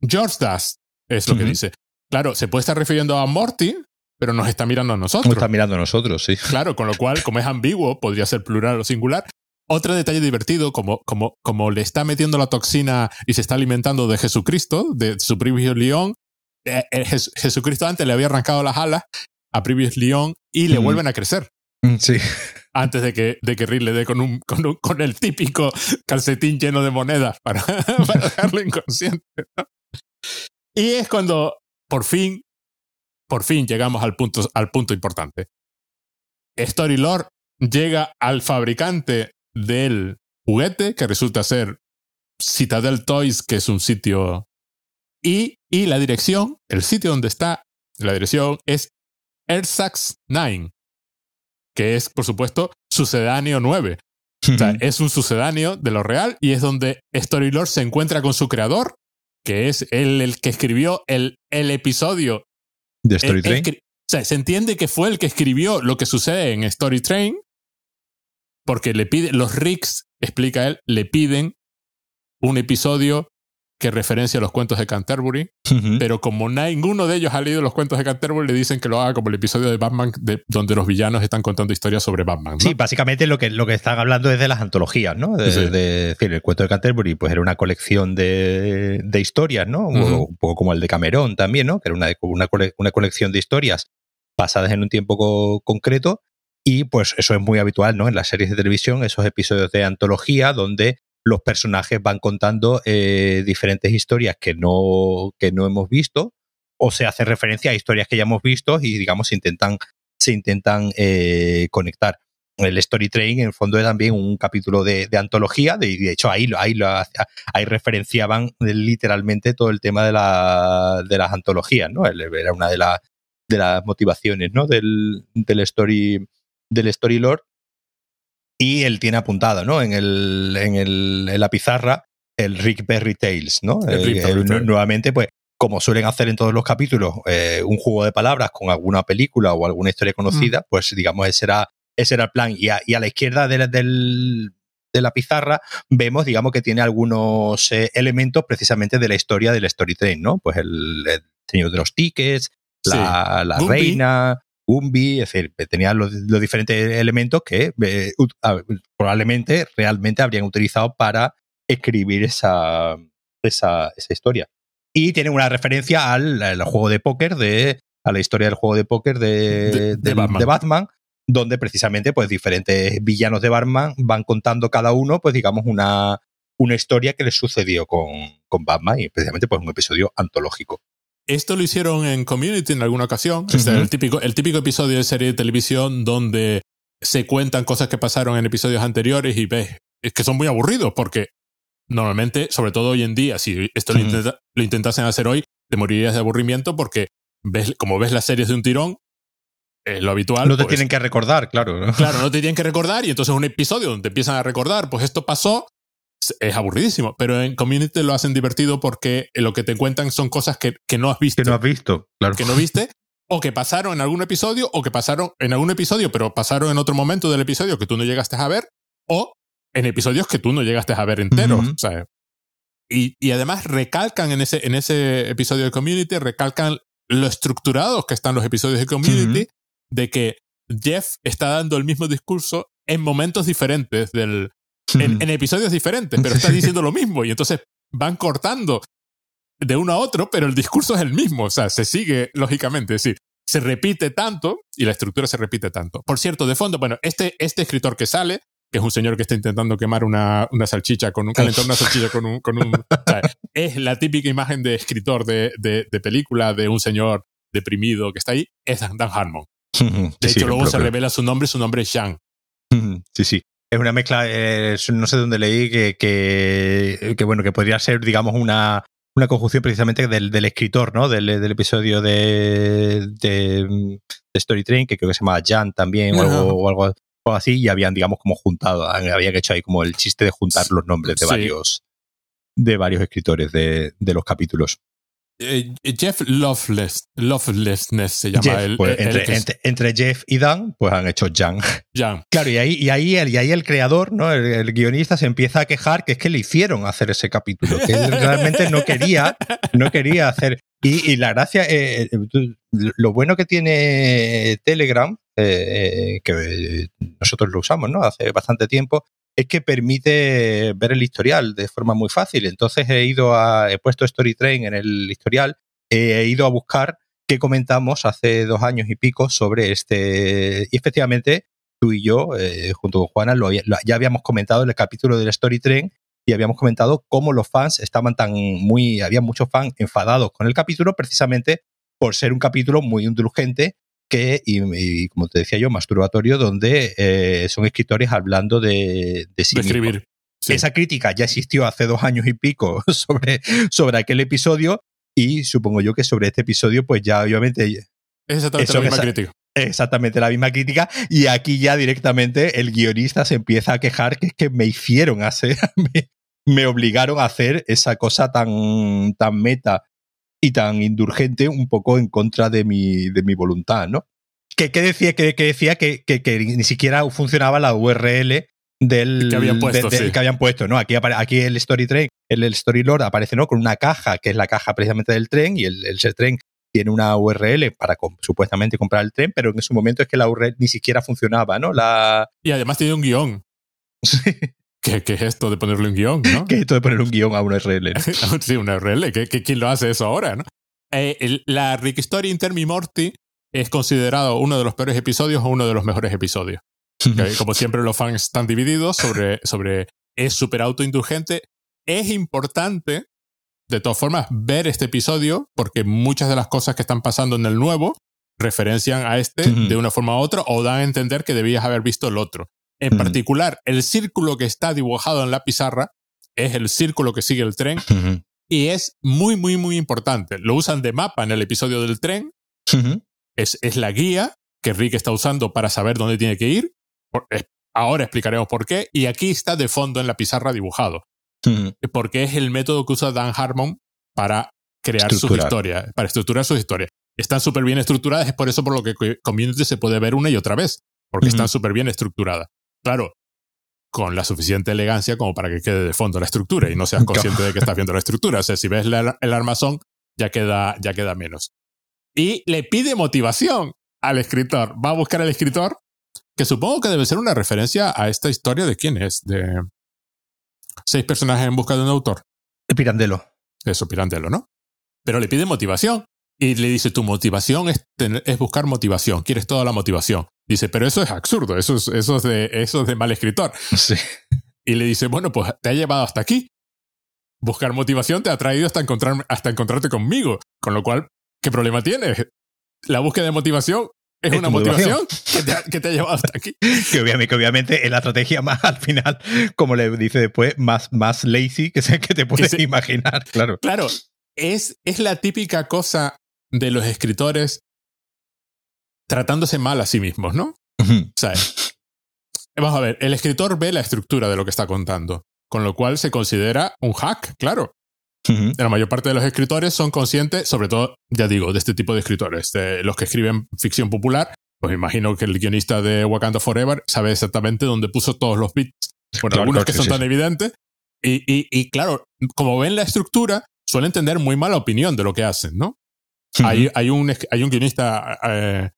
George does, es lo que dice. Claro, se puede estar refiriendo a Morty, pero nos está mirando a nosotros. Nos está mirando a nosotros, sí. Claro, con lo cual, como es ambiguo, podría ser plural o singular. Otro detalle divertido, como, como, como le está metiendo la toxina y se está alimentando de Jesucristo, de su Previous León, eh, eh, Jesucristo antes le había arrancado las alas a Previous León y le vuelven a crecer. Mm, sí. Antes de que, de que Rick le dé con, un, con, con, el típico calcetín lleno de monedas para, para dejarlo inconsciente. Y es cuando por fin, por fin llegamos al punto, al punto importante. Storylore llega al fabricante del juguete, que resulta ser Citadel Toys, que es un sitio. Y, y la dirección, el sitio donde está la dirección es Ersax 9, que es, por supuesto, sucedáneo 9. O sea, es un sucedáneo de lo real y es donde Storylore se encuentra con su creador, que es él el que escribió el, el episodio. ¿De Story Train? o sea, se entiende que fue el que escribió lo que sucede en Story Train, porque le pide, los Ricks, explica él, le piden un episodio que referencia los cuentos de Canterbury, pero como ninguno de ellos ha leído los cuentos de Canterbury, le dicen que lo haga como el episodio de Batman de, donde los villanos están contando historias sobre Batman. Sí, básicamente lo que, lo que están hablando es de las antologías, ¿no? De, decir, el cuento de Canterbury pues era una colección de, de historias, ¿no? Un poco como el de Cameron también, ¿no? Que era una, una, una colección de historias pasadas en un tiempo concreto. Y pues eso es muy habitual, ¿no? En las series de televisión, esos episodios de antología donde los personajes van contando eh, diferentes historias que no, que no hemos visto o se hace referencia a historias que ya hemos visto y digamos se intentan, se intentan eh, conectar. El Story Train en el fondo es también un capítulo de, antología, de, de, hecho ahí, ahí, ahí referenciaban literalmente todo el tema de, la, de las antologías, ¿no? Era una de, de las motivaciones ¿no? del, del story del story lore y él tiene apuntado, ¿no? En, el, en, el, en la pizarra el Rick Berry Tales, ¿no? nuevamente, pues, como suelen hacer en todos los capítulos, eh, un juego de palabras con alguna película o alguna historia conocida, mm. pues digamos, ese era, ese era el plan. Y a, y a la izquierda de, del, de la pizarra vemos, digamos, que tiene algunos eh, elementos precisamente de la historia del Storytrain, ¿no? Pues el, señor de los tickets, la, la reina, Gumby, es decir, tenía los, diferentes elementos que eh, probablemente realmente habrían utilizado para escribir esa, esa, esa historia. Y tiene una referencia al, juego de póker, de, a la historia del juego de póker de, de, Batman. donde precisamente pues diferentes villanos de Batman van contando cada uno, pues digamos, una, una historia que les sucedió con, con Batman y precisamente pues un episodio antológico. Esto lo hicieron en Community en alguna ocasión. el, típico, el típico episodio de serie de televisión donde se cuentan cosas que pasaron en episodios anteriores y ves, es que son muy aburridos porque normalmente, sobre todo hoy en día, si esto lo, intentasen hacer hoy, te morirías de aburrimiento porque ves, como ves las series de un tirón, es lo habitual. No te pues tienen que recordar, claro. Claro, no te tienen que recordar y entonces un episodio donde te empiezan a recordar, pues esto pasó es aburridísimo, pero en Community lo hacen divertido porque lo que te cuentan son cosas que, que no has visto. Que no has visto, claro. Que no viste, o que pasaron en algún episodio, o que pasaron en algún episodio, pero pasaron en otro momento del episodio que tú no llegaste a ver, o en episodios que tú no llegaste a ver enteros. y, y, además recalcan en ese, en ese episodio de Community, recalcan lo estructurados que están los episodios de Community, de que Jeff está dando el mismo discurso en momentos diferentes del, en, episodios diferentes, pero está diciendo lo mismo y entonces van cortando de uno a otro, pero el discurso es el mismo, o sea, se sigue lógicamente, es decir, se repite tanto y la estructura se repite tanto. Por cierto, de fondo, bueno, este, este escritor que sale, que es un señor que está intentando quemar una, una salchicha con un calentar una salchicha con un, con un es la típica imagen de escritor de, de, de, película de un señor deprimido que está ahí, es Dan Harmon. De hecho, luego se revela su nombre, su nombre es Jean. Sí, sí. Es una mezcla, eh, no sé dónde leí, que, que, bueno, que podría ser, digamos, una, una conjunción precisamente del, del escritor, ¿no? Del, del episodio de, de, Story Train, que creo que se llama Jan también, o algo, o algo, así, y habían, digamos, como juntado, habían hecho ahí como el chiste de juntar los nombres de varios de varios escritores de, de los capítulos. Eh, Jeff Loveless, Lovelessness se llama el, pues, entre, Jeff y Dan, pues han hecho Jan. Jan. Claro, y ahí, y ahí, el, y ahí el creador, ¿no? El, guionista se empieza a quejar que es que le hicieron hacer ese capítulo, que él realmente no quería, no quería hacer. Y, la gracia, eh, eh, lo bueno que tiene Telegram, que nosotros lo usamos, ¿no? Hace bastante tiempo, es que permite ver el historial de forma muy fácil. Entonces he ido a, he puesto StoryTrain en el historial, he ido a buscar qué comentamos hace dos años y pico sobre este. Y efectivamente, tú y yo, eh, junto con Juana, lo, ya habíamos comentado en el capítulo del StoryTrain y habíamos comentado cómo los fans estaban tan muy, había muchos fans enfadados con el capítulo precisamente por ser un capítulo muy indulgente que, y, como te decía yo, masturbatorio, donde eh, son escritores hablando de, de sí escribir. Esa crítica ya existió hace dos años y pico sobre, sobre aquel episodio y supongo yo que sobre este episodio pues ya obviamente... Es exactamente la misma crítica. Exactamente la misma crítica y aquí ya directamente el guionista se empieza a quejar que es que me hicieron hacer, me, me obligaron a hacer esa cosa tan, tan meta y tan indulgente un poco en contra de mi, de mi voluntad, ¿no? Que, decía, que, decía que, que, ni siquiera funcionaba la URL del que habían puesto, que habían puesto ¿no? Aquí, aquí el Story Train, el, el Story Lord aparece ¿no? con una caja, que es la caja precisamente del tren, y el, el tren tiene una URL para supuestamente comprar el tren, pero en ese momento es que la URL ni siquiera funcionaba, ¿no? La... Y además tiene un guion. ¿Qué, es esto de ponerle un guion? ¿no? ¿Qué es esto de poner un guion a una URL? sí, una URL. ¿Qué, quién lo hace eso ahora? ¿no? Eh, la Rick Story Intermi Morty es considerado uno de los peores episodios o uno de los mejores episodios. Como siempre, los fans están divididos sobre, sobre es súper autoindulgente. Es importante, de todas formas, ver este episodio porque muchas de las cosas que están pasando en el nuevo referencian a este de una forma u otra o dan a entender que debías haber visto el otro. En particular, el círculo que está dibujado en la pizarra es el círculo que sigue el tren y es muy, muy, muy importante. Lo usan de mapa en el episodio del tren. es, es, la guía que Rick está usando para saber dónde tiene que ir. ahora explicaremos por qué. Y aquí está de fondo en la pizarra dibujado. Porque es el método que usa Dan Harmon para crear sus historias, para estructurar sus historias. Están súper bien estructuradas, es por eso por lo que Community se puede ver una y otra vez, porque están súper bien estructuradas. Claro, con la suficiente elegancia como para que quede de fondo la estructura y no seas consciente de que estás viendo la estructura. O sea, si ves el armazón, ya queda, ya queda menos. Y le pide motivación al escritor. Va a buscar al escritor, que supongo que debe ser una referencia a esta historia de quién es, de seis personajes en busca de un autor. Pirandello. Eso, Pirandello, ¿no? Pero le pide motivación. Y le dice, tu motivación es, es buscar motivación, quieres toda la motivación. Dice, pero eso es absurdo, eso es, eso es, de, eso de mal escritor. Sí. Y le dice, bueno, pues te ha llevado hasta aquí. Buscar motivación te ha traído hasta, encontrar, hasta encontrarte conmigo. Con lo cual, ¿qué problema tienes? La búsqueda de motivación es, una motivación, que, te ha, llevado hasta aquí. que, obviamente, obviamente es la estrategia más al final, como le dice después, más, más lazy que, que te puedes imaginar. Claro. Claro. Es, es la típica cosa de los escritores tratándose mal a sí mismos, ¿no? o sea, vamos a ver, el escritor ve la estructura de lo que está contando, con lo cual se considera un hack, claro. La mayor parte de los escritores son conscientes, sobre todo, ya digo, de este tipo de escritores, de los que escriben ficción popular. Pues imagino que el guionista de Wakanda Forever sabe exactamente dónde puso todos los bits. Bueno, algunos que, son tan evidentes. Y, y, claro, como ven la estructura, suelen tener muy mala opinión de lo que hacen, ¿no? hay, hay, un, hay un guionista eh,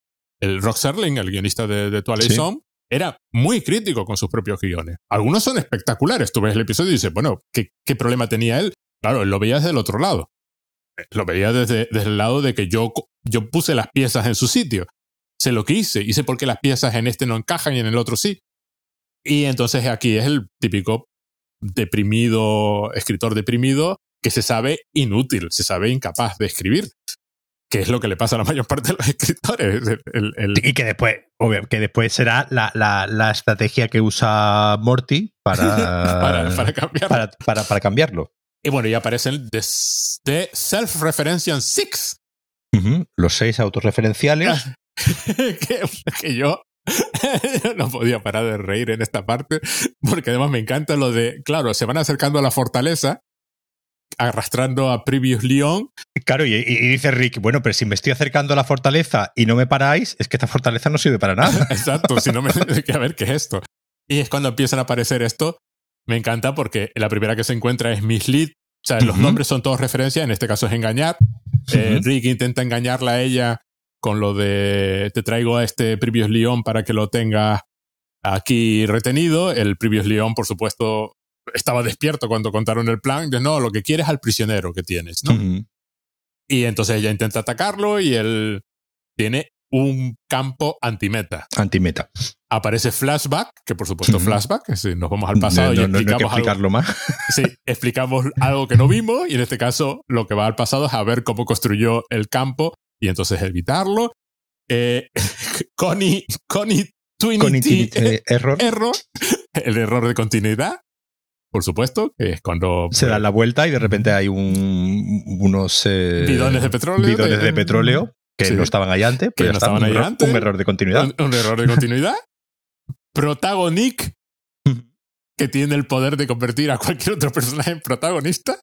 el Rock Serling, el guionista de, de Twilight Zone, era muy crítico con sus propios guiones. Algunos son espectaculares. Tú ves el episodio y dices, bueno, ¿qué, qué problema tenía él? Claro, él lo veía desde el otro lado. Lo veía desde, desde el lado de que yo, yo puse las piezas en su sitio. Sé lo que hice. Hice porque las piezas en este no encajan y en el otro sí. Y entonces aquí es el típico deprimido, escritor deprimido, que se sabe inútil, se sabe incapaz de escribir que es lo que le pasa a la mayor parte de los escritores. El, el, y que después, obvio, que después será la, la, la estrategia que usa Morty para, para, para, cambiarlo. Para, para, para, cambiarlo. Y bueno, y aparecen de, de Self-Referential Six. Uh -huh. Los seis autorreferenciales. que, que yo no podía parar de reír en esta parte, porque además me encanta lo de, claro, se van acercando a la fortaleza, arrastrando a Previous Leon. Claro, y, y, dice Rick, bueno, pero si me estoy acercando a la fortaleza y no me paráis, es que esta fortaleza no sirve para nada. Exacto, si no me... a ver, ¿qué es esto? Y es cuando empiezan a aparecer esto, me encanta porque la primera que se encuentra es Miss Lead, o sea, uh -huh. los nombres son todos referencias, en este caso es engañar. Uh -huh. eh, Rick intenta engañarla a ella con lo de te traigo a este Previous León para que lo tenga aquí retenido. El Previous León, por supuesto, estaba despierto cuando contaron el plan. De no, lo que quieres al prisionero que tienes, ¿no? Uh -huh. Y entonces ella intenta atacarlo y él tiene un campo antimeta. Antimeta. Aparece flashback, que por supuesto flashback, si nos vamos al pasado no, y explicamos no explicarlo algo, más. Sí, explicamos algo que no vimos y en este caso lo que va al pasado es a ver cómo construyó el campo y entonces evitarlo. Eh, Connie, Connie Twinity, eh, error. error, el error de continuidad, por supuesto, que es cuando se da la vuelta y de repente hay un, unos eh, bidones de petróleo, bidones de, de petróleo que sí, no estaban ahí antes, que no estaban un, ahí error, antes, un error de continuidad. Un, un error de continuidad. Protagonic, que tiene el poder de convertir a cualquier otro personaje en protagonista.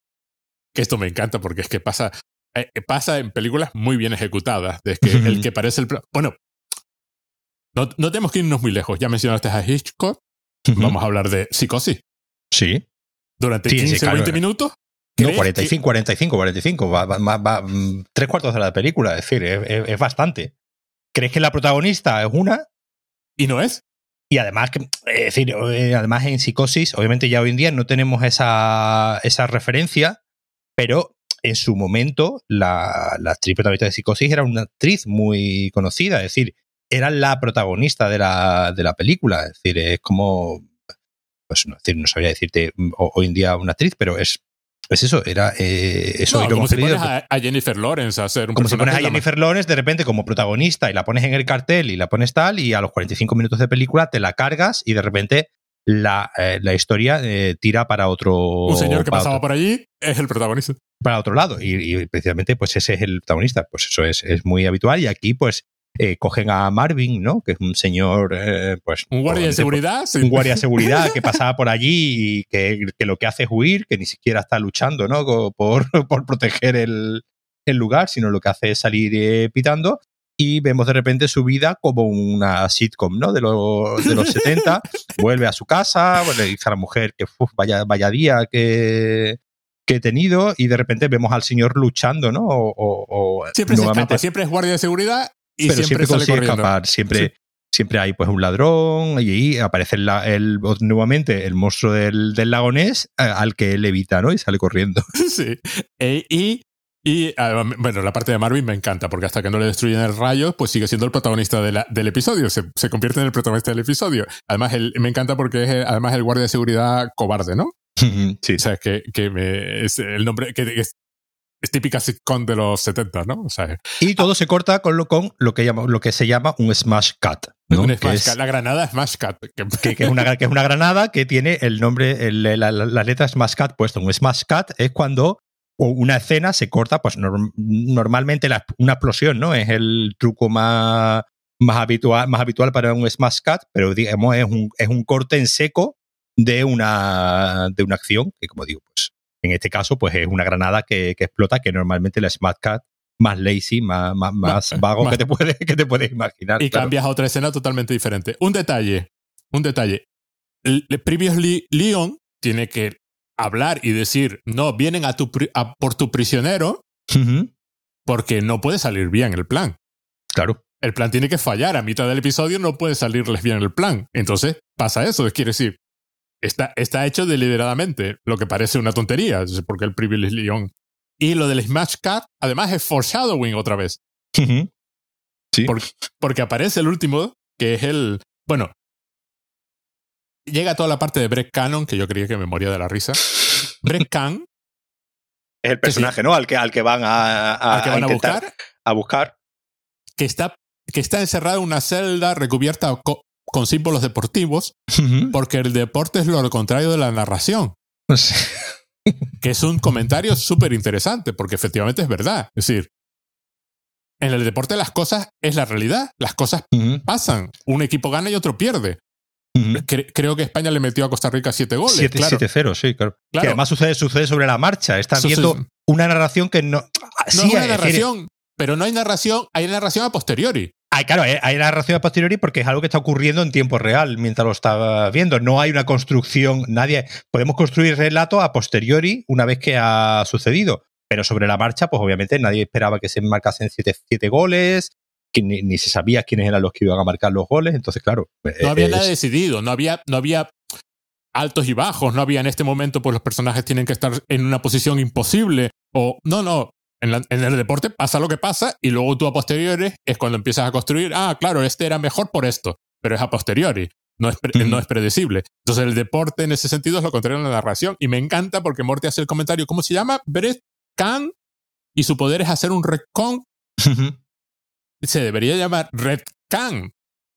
Que esto me encanta porque es que pasa eh, pasa en películas muy bien ejecutadas. Es que el que parece el. Bueno, no, no, tenemos que irnos muy lejos. Ya mencionaste a Hitchcock. Vamos a hablar de psicosis. Sí. Durante sí, 15 o sí, claro. 20 minutos. No, 45, que... 45, 45. Va, va, va, va, tres cuartos de la película. Es decir, es, es, es, bastante. ¿Crees que la protagonista es una? Y no es. Y además, que, es decir, eh, además en psicosis, obviamente ya hoy en día no tenemos esa, esa referencia, pero en su momento la, la actriz protagonista de Psicosis era una actriz muy conocida, es decir, era la protagonista de la, de la película, es decir, es como, pues no, decir, no sabría decirte hoy en día una actriz, pero es, es eso, era eh, eso no, como si pones a, a, Jennifer Lawrence a hacer un Como si pones a Jennifer Lawrence de repente como protagonista y la pones en el cartel y la pones tal y a los 45 minutos de película te la cargas y de repente la, eh, la historia eh, tira para otro. Un señor que pasaba otro. por allí es el protagonista. Para otro lado. Y, y, precisamente, pues ese es el protagonista. Pues eso es, es muy habitual. Y aquí, pues. Eh, cogen a Marvin, ¿no? Que es un señor, eh, pues... Un guardia de seguridad. Sí. Un guardia de seguridad que pasaba por allí y que, que, lo que hace es huir, que ni siquiera está luchando, ¿no? Por, por proteger el, el lugar, sino lo que hace es salir eh, pitando y vemos de repente su vida como una sitcom, ¿no? De, lo, de los 70. Vuelve a su casa, le dice a la mujer que uf, vaya, vaya día que, que he tenido y de repente vemos al señor luchando, ¿no? O, o, siempre nuevamente, se escapa, siempre es guardia de seguridad y pero siempre, siempre consigue escapar, siempre... Sí. Siempre hay pues un ladrón y aparece el, el, nuevamente el monstruo del, del lagonés al que él evita, ¿no? Y sale corriendo. Sí. E, y y bueno, la parte de Marvin me encanta porque hasta que no le destruyen el rayo, pues sigue siendo el protagonista de la, del episodio. Se, se, convierte en el protagonista del episodio. Además, él, me encanta porque es además el guardia de seguridad cobarde, ¿no? Sí. O sea, que, que me, es el nombre que es típica sitcom de los 70, ¿no? O sea, y todo ah, se corta con lo, con lo que, llama, lo que se llama un smash cut. ¿no? Un smash cut, la granada Smash Cut. Que, que, es una, que es una granada que tiene el nombre, el, la, la, la letra Smash Cut puesto. Un Smash Cut es cuando una escena se corta, pues norm normalmente la, una explosión, ¿no? Es el truco más, más, habitual, más habitual para un smash cut, pero digamos es un, es un corte en seco de una, de una acción, que como digo, pues en este caso, pues es una granada que, que explota, que normalmente el smash cut más lazy, más, más, más vago más. Que, te puedes, que te puedes imaginar. Y claro. cambias a otra escena totalmente diferente. Un detalle, un detalle. El, Previously Leon tiene que hablar y decir, no, vienen a, tu, a por tu prisionero, uh -huh. porque no puede salir bien el plan. Claro. El plan tiene que fallar. A mitad del episodio no puede salirles bien el plan. Entonces pasa eso. Quiere decir, está, está hecho deliberadamente, lo que parece una tontería, porque el Privilege Leon. Y lo del Smash Cat, además, es foreshadowing otra vez. Uh -huh. Sí. Porque, porque aparece el último, que es el. Bueno, llega toda la parte de Brett Cannon, que yo creía que me moría de la risa. Brett Cannon. Es el personaje, sí. ¿no? Al que, al que van a, a, al que van a, intentar, buscar. a buscar. Que está, que está encerrado en una celda recubierta con símbolos deportivos, porque el deporte es lo contrario de la narración. Pues, Que es un comentario súper interesante, porque efectivamente es verdad. Es decir, en el deporte las cosas es la realidad, las cosas pasan. Un equipo gana y otro pierde. Cre- creo que España le metió a Costa Rica siete goles. Siete- claro. 7-0, sí, claro. Claro. Que además sucede, sucede sobre la marcha. Estás viendo una narración que no. No sí, es una decir, narración, pero no hay narración, hay narración a posteriori. Claro, hay, hay narración a posteriori porque es algo que está ocurriendo en tiempo real mientras lo está viendo. No hay una construcción, nadie. Podemos construir relatos a posteriori una vez que ha sucedido. Pero sobre la marcha, pues obviamente nadie esperaba que se marcasen siete, siete goles, que ni, ni se sabía quiénes eran los que iban a marcar los goles. Entonces, claro. No había es- nada decidido, no había, no había altos y bajos, no había en este momento, pues los personajes tienen que estar en una posición imposible. O no, no. En, la- en el deporte pasa lo que pasa y luego tú a posteriori es cuando empiezas a construir, ah, claro, este era mejor por esto, pero es a posteriori, no es, pre- Ujú. no es predecible. Entonces el deporte en ese sentido es lo contrario a la narración y me encanta porque Morty hace el comentario, ¿cómo se llama? Brett Khan y su poder es hacer un retcon se debería llamar Red Khan,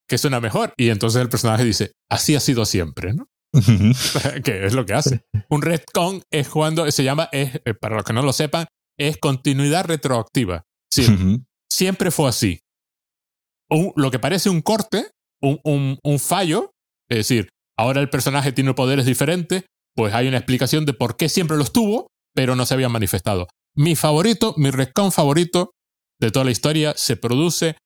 que suena mejor. Y entonces el personaje dice, así ha sido siempre, ¿no? Que es lo que hace. Un retcon es cuando se llama, es, eh, para los que no lo sepan, es continuidad retroactiva. Sí, siempre fue así. Un- lo que parece un corte, un, un- un fallo, es decir, ahora el personaje tiene poderes diferentes, pues hay una explicación de por qué siempre los tuvo, pero no se habían manifestado. Mi favorito, mi retcon favorito de toda la historia se produce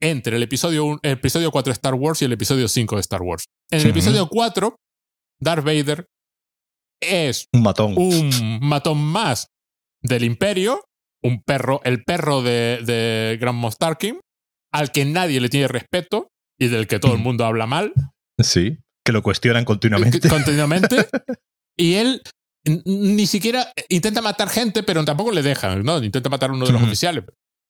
entre el episodio, un- el episodio 4 de Star Wars y el episodio 5 de Star Wars. En el episodio 4, Darth Vader es Un matón. un matón más del imperio, un perro, el perro de, de Grand Moff Tarkin, al que nadie le tiene respeto y del que todo el mundo habla mal Sí. Que lo cuestionan continuamente. continuamente. y él ni siquiera intenta matar gente, pero tampoco le dejan, ¿no? Intenta matar a uno de los oficiales.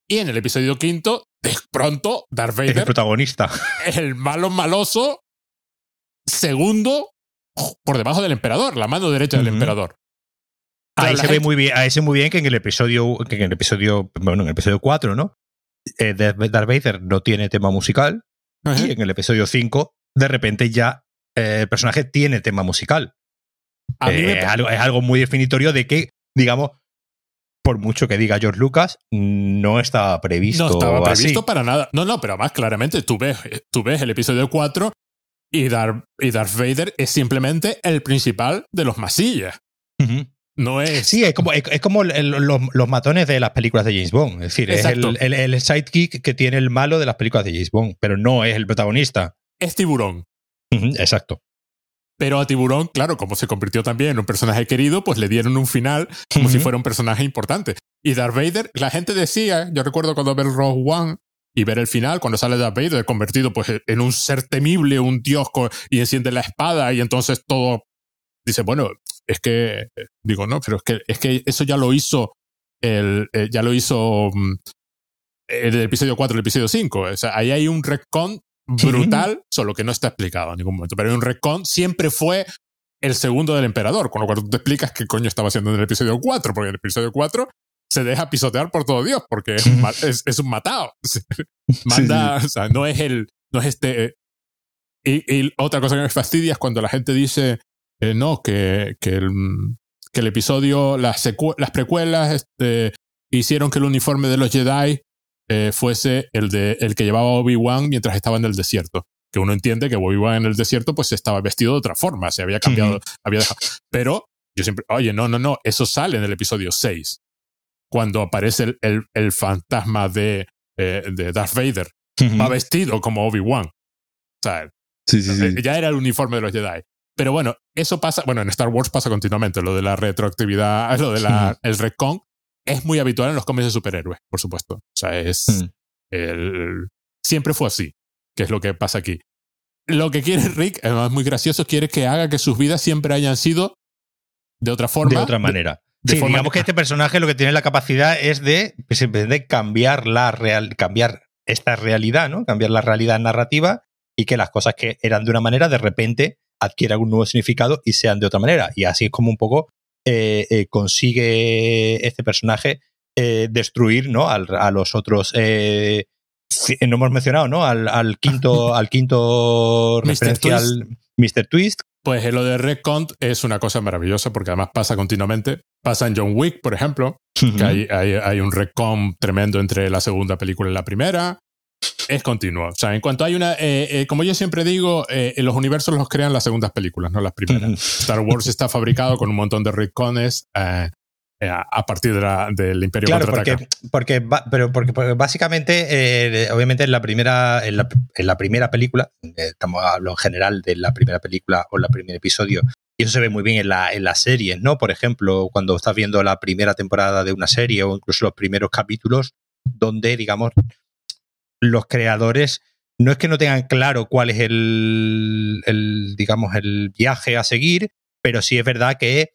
Y en el episodio quinto, de pronto, Darth Es el Vader protagonista. el malo maloso segundo por debajo del emperador, la mano derecha del emperador. Ahí se ve muy bien, ahí se muy bien que en el episodio, que en el episodio, bueno, en el episodio 4, ¿no? Eh, Darth Vader no tiene tema musical y en el episodio 5, de repente ya eh, el personaje tiene tema musical. A mí Eh, me es, algo, es algo muy definitorio de que, digamos, por mucho que diga George Lucas, no estaba previsto. No estaba así. previsto para nada. No, no, pero más claramente tú ves, tú ves el episodio 4 y Darth, y Darth Vader es simplemente el principal de los masillas. Ujú. No es. Sí, es como, es, es como el- los, los matones de las películas de James Bond. Es decir, Exacto. es el, el- el sidekick que tiene el malo de las películas de James Bond, pero no es el protagonista. Es tiburón. Exacto. Pero a Tiburón, claro, como se convirtió también en un personaje querido, pues le dieron un final como si fuera un personaje importante. Y Darth Vader, la gente decía, yo recuerdo cuando ver Rogue One y ver el final, cuando sale Darth Vader convertido pues en un ser temible, un dios, y enciende la espada y entonces todo dice, bueno, es que, digo, no, pero es que, es que eso ya lo hizo, el, eh, ya lo hizo mm, el episodio 4, el episodio 5. O sea, ahí hay un retcon brutal, solo que no está explicado en ningún momento. Pero hay un retcon siempre fue el segundo del emperador, con lo cual tú te explicas qué coño estaba haciendo en el episodio 4, porque en el episodio 4 se deja pisotear por todo Dios, porque es un, ma- es, es un matado. Manda, o sea, no es el, no es este. Y, y otra cosa que me fastidia es cuando la gente dice, eh, no, que, que, el, que el episodio, las, las precuelas este, hicieron que el uniforme de los Jedi eh, fuese el, de, el que llevaba Obi-Wan mientras estaba en el desierto. Que uno entiende que Obi-Wan en el desierto pues estaba vestido de otra forma, se había cambiado, había dejado. Pero yo siempre, oye, no, no, no, eso sale en el episodio 6, cuando aparece el, el, el fantasma de, eh, de Darth Vader, va vestido como Obi-Wan. O sea, Sí, sí, sí. eh, ya era el uniforme de los Jedi. Pero bueno, eso pasa, bueno, en Star Wars pasa continuamente, lo de la retroactividad, lo de la, el retcon, es muy habitual en los cómics de superhéroes, por supuesto. O sea, es, Mm. el, siempre fue así, que es lo que pasa aquí. Lo que quiere Rick, además muy gracioso, quiere que haga que sus vidas siempre hayan sido de otra forma. de otra manera. de sí, forma- digamos que este personaje lo que tiene la capacidad es de, pues, de cambiar la real, cambiar esta realidad, ¿no? Cambiar la realidad narrativa y que las cosas que eran de una manera de repente adquieran un nuevo significado y sean de otra manera. Y así es como un poco eh, eh, consigue este personaje eh, destruir ¿no? a los otros. No hemos mencionado, ¿no? Al, quinto, al quinto referencial Mr. Twist. Pues lo de Redcon es una cosa maravillosa porque además pasa continuamente. Pasa en John Wick, por ejemplo, que hay, hay, un Redcon tremendo entre la segunda película y la primera. Es continuo. O sea, en cuanto hay una. Eh, eh, como yo siempre digo, eh, los universos los crean las segundas películas, no las primeras. Star Wars está fabricado con un montón de retcones eh, a partir de la, del Imperio claro, porque, porque, pero porque, básicamente, obviamente en la primera, en la, en la primera película, estamos hablando en general de la primera película o el primer episodio, y eso se ve muy bien en, la, en las series, ¿no? Por ejemplo, cuando estás viendo la primera temporada de una serie o incluso los primeros capítulos, donde, digamos, los creadores no es que no tengan claro cuál es el, digamos, el viaje a seguir, pero sí es verdad que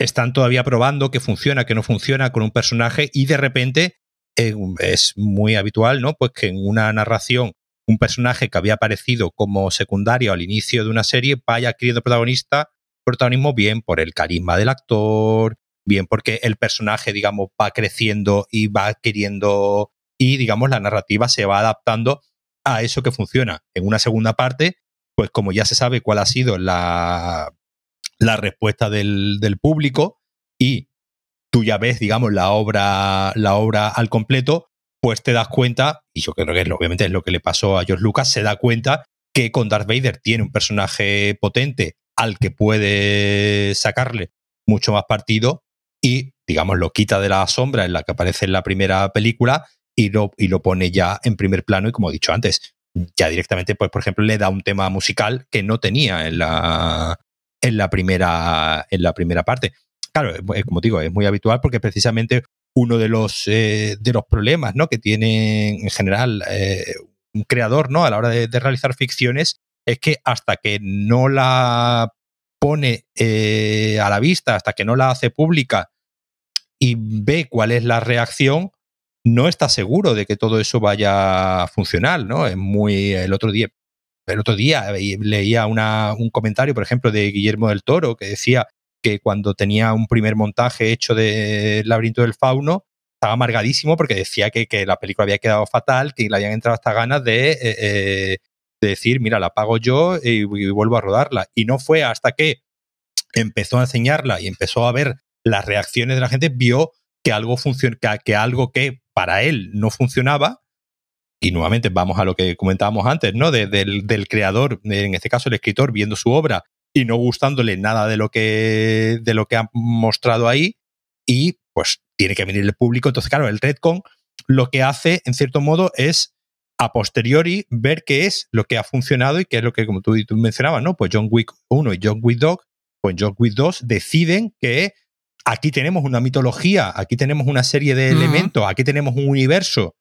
están todavía probando que funciona, que no funciona con un personaje y de repente eh, es muy habitual, ¿no? Pues que en una narración un personaje que había aparecido como secundario al inicio de una serie vaya adquiriendo protagonista, protagonismo bien por el carisma del actor, bien porque el personaje, digamos, va creciendo y va adquiriendo y, digamos, la narrativa se va adaptando a eso que funciona. En una segunda parte, pues como ya se sabe cuál ha sido la la respuesta del, público y tú ya ves, digamos, la obra, la obra al completo, pues te das cuenta, y yo creo que obviamente es lo que le pasó a George Lucas, se da cuenta que con Darth Vader tiene un personaje potente al que puede sacarle mucho más partido y, digamos, lo quita de la sombra en la que aparece en la primera película y lo, y lo pone ya en primer plano y, como he dicho antes, ya directamente, pues, por ejemplo, le da un tema musical que no tenía en la, en la primera, en la primera parte. Claro, como digo, es muy habitual porque precisamente uno de los, eh, de los problemas ¿no? que tiene en general eh, un creador ¿no? a la hora de, realizar ficciones es que hasta que no la pone eh, a la vista, hasta que no la hace pública y ve cuál es la reacción, no está seguro de que todo eso vaya a funcionar, ¿no? Es muy. El otro día, el otro día leía un comentario, por ejemplo, de Guillermo del Toro, que decía que cuando tenía un primer montaje hecho de Laberinto del Fauno, estaba amargadísimo porque decía que, la película había quedado fatal, que le habían entrado hasta ganas de, eh, eh, decir, mira, la pago yo y, vuelvo a rodarla. Y no fue hasta que empezó a enseñarla y empezó a ver las reacciones de la gente, vio que algo, que algo que para él no funcionaba, y nuevamente vamos a lo que comentábamos antes, ¿no? del, creador, en este caso el escritor, viendo su obra y no gustándole nada de lo que, de lo que ha mostrado ahí, y pues tiene que venir el público. Entonces, claro, el Redcon lo que hace, en cierto modo, es a posteriori ver qué es lo que ha funcionado y qué es lo que, como tú, tú mencionabas, ¿no? Pues John Wick 1 y John Wick 2, pues John Wick 2 deciden que aquí tenemos una mitología, aquí tenemos una serie de elementos, aquí tenemos un universo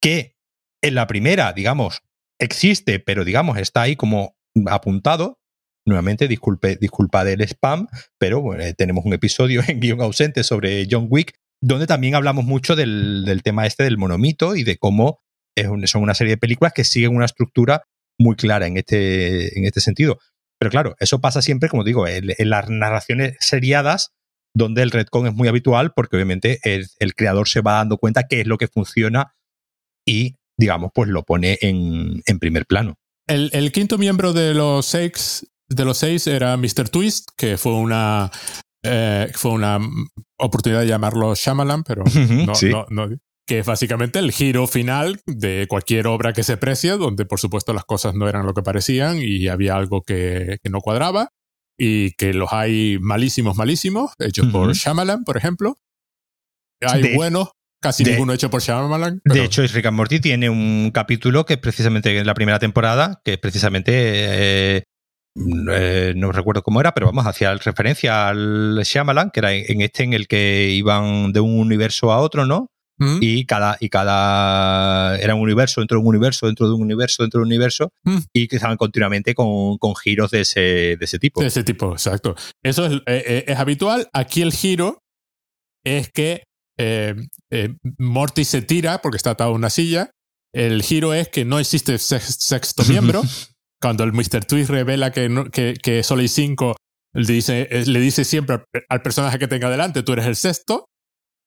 que en la primera, digamos, existe, pero digamos, está ahí como apuntado. Nuevamente, disculpe, disculpa del spam, pero bueno, eh, tenemos un episodio en guion ausente sobre John Wick, donde también hablamos mucho del, tema este del monomito y de cómo es son una serie de películas que siguen una estructura muy clara en este, en este sentido. Pero claro, eso pasa siempre, como digo, en, las narraciones seriadas, donde el retcon es muy habitual, porque obviamente el, el, creador se va dando cuenta qué es lo que funciona y digamos, pues lo pone en, primer plano. El, quinto miembro de los seis, de los seis era Mr. Twist, que fue una, eh, fue una oportunidad de llamarlo Shyamalan, pero no, no, que es básicamente el giro final de cualquier obra que se precie, donde por supuesto las cosas no eran lo que parecían y había algo que, no cuadraba y que los hay malísimos, malísimos, hechos por Shyamalan, por ejemplo. Hay buenos, Casi ninguno hecho por Shyamalan. De hecho, Rick and Morty tiene un capítulo que es precisamente en la primera temporada, que es precisamente. Eh, eh, no recuerdo cómo era, pero vamos, hacía referencia al Shyamalan, que era en este en el que iban de un universo a otro, ¿no? Mm. Y cada, y cada era un universo dentro de un universo, dentro de un universo, dentro de un universo, mm. y que estaban continuamente con, con, giros de ese, de ese tipo. De ese tipo, exacto. Eso es, eh, es habitual. Aquí el giro es que eh, eh, Morty se tira porque está atado a una silla. El giro es que no existe sexto miembro. Cuando el Mr. Twist revela que, que, solo hay cinco, le dice, eh, le dice siempre al personaje que tenga delante, tú eres el sexto.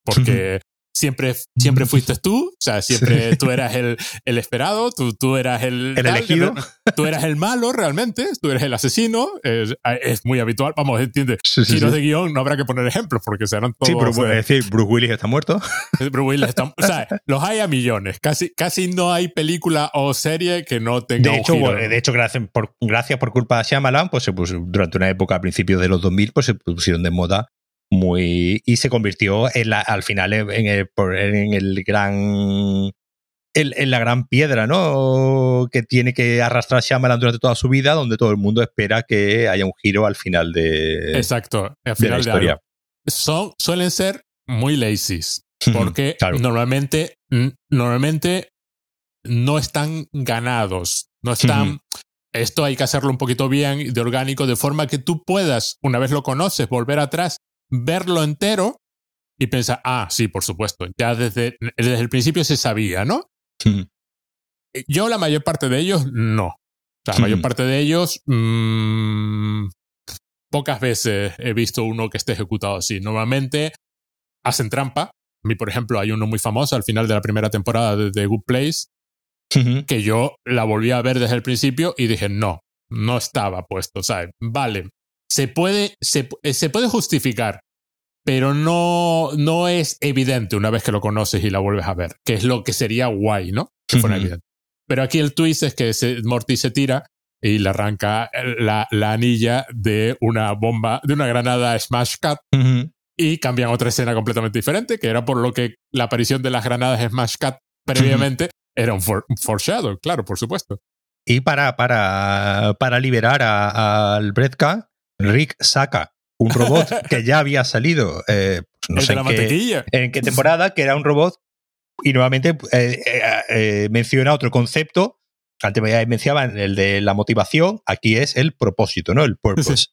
porque siempre, siempre fuiste tú, o sea, siempre tú eras el, el esperado, tú, tú eras el... El elegido. Tú eras el malo realmente, tú eres el asesino, es, es muy habitual, vamos, entiende, Sí, sí, giros de guion no habrá que poner ejemplos porque serán todos... Sí, pero bueno, eh, decir, Bruce Willis está muerto. Bruce Willis está- o sea, los hay a millones, casi, casi no hay película o serie que no tenga De un hecho, giro. de hecho gracias por, gracias por culpa de Shyamalan, pues puso- durante una época a principios de los 2000, pues se pusieron de moda muy y se convirtió en la, al final en el, en el gran en, en la gran piedra, ¿no? Que tiene que arrastrar Shyamalan durante toda su vida, donde todo el mundo espera que haya un giro al final de, Exacto, al de la final de historia. algo. Son, suelen ser muy lazy, porque Claro. normalmente, normalmente no están ganados, no están... Esto hay que hacerlo un poquito bien, de orgánico, de forma que tú puedas, una vez lo conoces, volver atrás, verlo entero y pensar, ah, sí, por supuesto, ya desde, desde el principio se sabía, ¿no? Ujú. Yo la mayor parte de ellos no. La mayor parte de ellos mm, pocas veces he visto uno que esté ejecutado así. Normalmente hacen trampa. A mí, por ejemplo, hay uno muy famoso al final de la primera temporada de The Good Place que yo la volví a ver desde el principio y dije, no, no estaba puesto. O sea, vale, se puede, se, eh, se puede justificar, pero no, no es evidente una vez que lo conoces y la vuelves a ver, que es lo que sería guay, ¿no? Que fuera Ujú. evidente. Pero aquí el twist es que se, Morty se tira y le arranca la, la anilla de una bomba, de una granada Smash Cut Ujú. y cambian otra escena completamente diferente, que era por lo que la aparición de las granadas Smash Cut previamente era un, for- un foreshadow, claro, por supuesto. Y para, para, para liberar a- al Bredka, Rick saca un robot que ya había salido, eh, pues no sé en qué, en qué temporada, que era un robot, y nuevamente eh, eh, eh, menciona otro concepto. Antes me mencionaban el de la motivación, aquí es el propósito, ¿no? El purpose. Sí.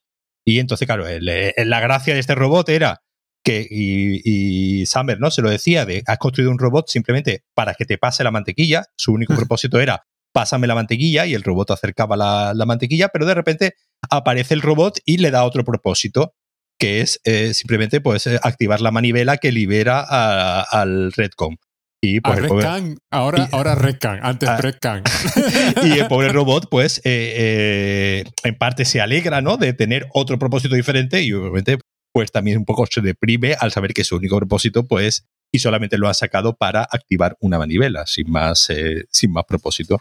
Y entonces, claro, el- la gracia de este robot era que, y, y Summer, ¿no? Se lo decía, de has construido un robot simplemente para que te pase la mantequilla. Su único propósito era pásame la mantequilla y el robot acercaba la, la mantequilla, pero de repente aparece el robot y le da otro propósito, que es eh, simplemente pues eh, activar la manivela que libera a- al Redcom. Y A pues, el Red pobre, Can, ahora, y- ahora Red Can, antes Ah. Red Can. y el pobre robot, pues, eh, eh, en parte se alegra, ¿no? De tener otro propósito diferente y obviamente, pues también un poco se deprime al saber que su único propósito, pues, y solamente lo ha sacado para activar una manivela, sin más, eh, sin más propósito.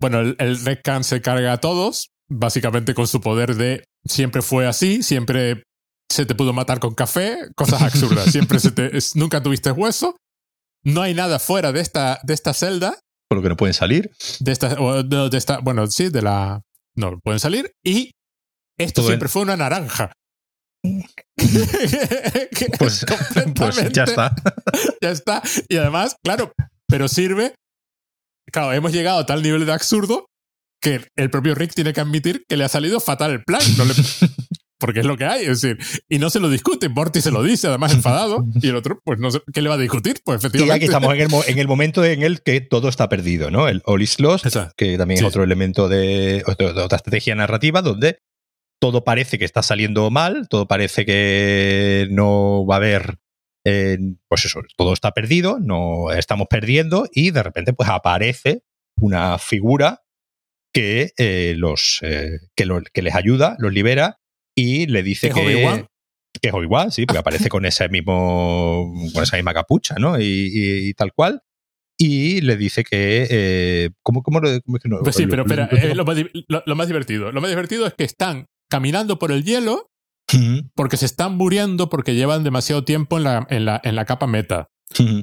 Bueno, el, el Red Can se carga a todos, básicamente con su poder de siempre fue así, siempre se te pudo matar con café, cosas absurdas, siempre se te, es- nunca tuviste hueso, no hay nada fuera de esta, de esta celda, Por lo que no pueden salir. de esta, o de esta, bueno, sí, de la, no, pueden salir, y esto Todo siempre fue una naranja. Pues, pues ya está. ya está. Y además, claro, pero sirve. Claro, hemos llegado a tal nivel de absurdo que el propio Rick tiene que admitir que le ha salido fatal el plan. No le- porque es lo que hay, es decir, y no se lo discute. Morty se lo dice, además enfadado, y el otro, pues no sé, ¿qué le va a discutir? Pues Y efectivamente. aquí estamos en el, mo- en el momento en el que todo está perdido, ¿no? El All is Lost, Exacto. que también Sí. es otro elemento de, de otra estrategia narrativa donde todo parece que está saliendo mal, todo parece que no va a haber, eh, pues eso, todo está perdido, no estamos perdiendo y de repente pues aparece una figura que eh, los eh, que, lo- que les ayuda, los libera y le dice ¿Es que que es Obi-Wan, sí, porque aparece con ese mismo con esa misma capucha, ¿no? Y, y- y tal cual. Y le dice que eh, ¿cómo, cómo lo- cómo es que no- Pues sí, lo- pero espera, eh, lo más divertido. Lo más divertido es que están caminando por el hielo Porque se están muriendo porque llevan demasiado tiempo en la, en la, en la capa meta.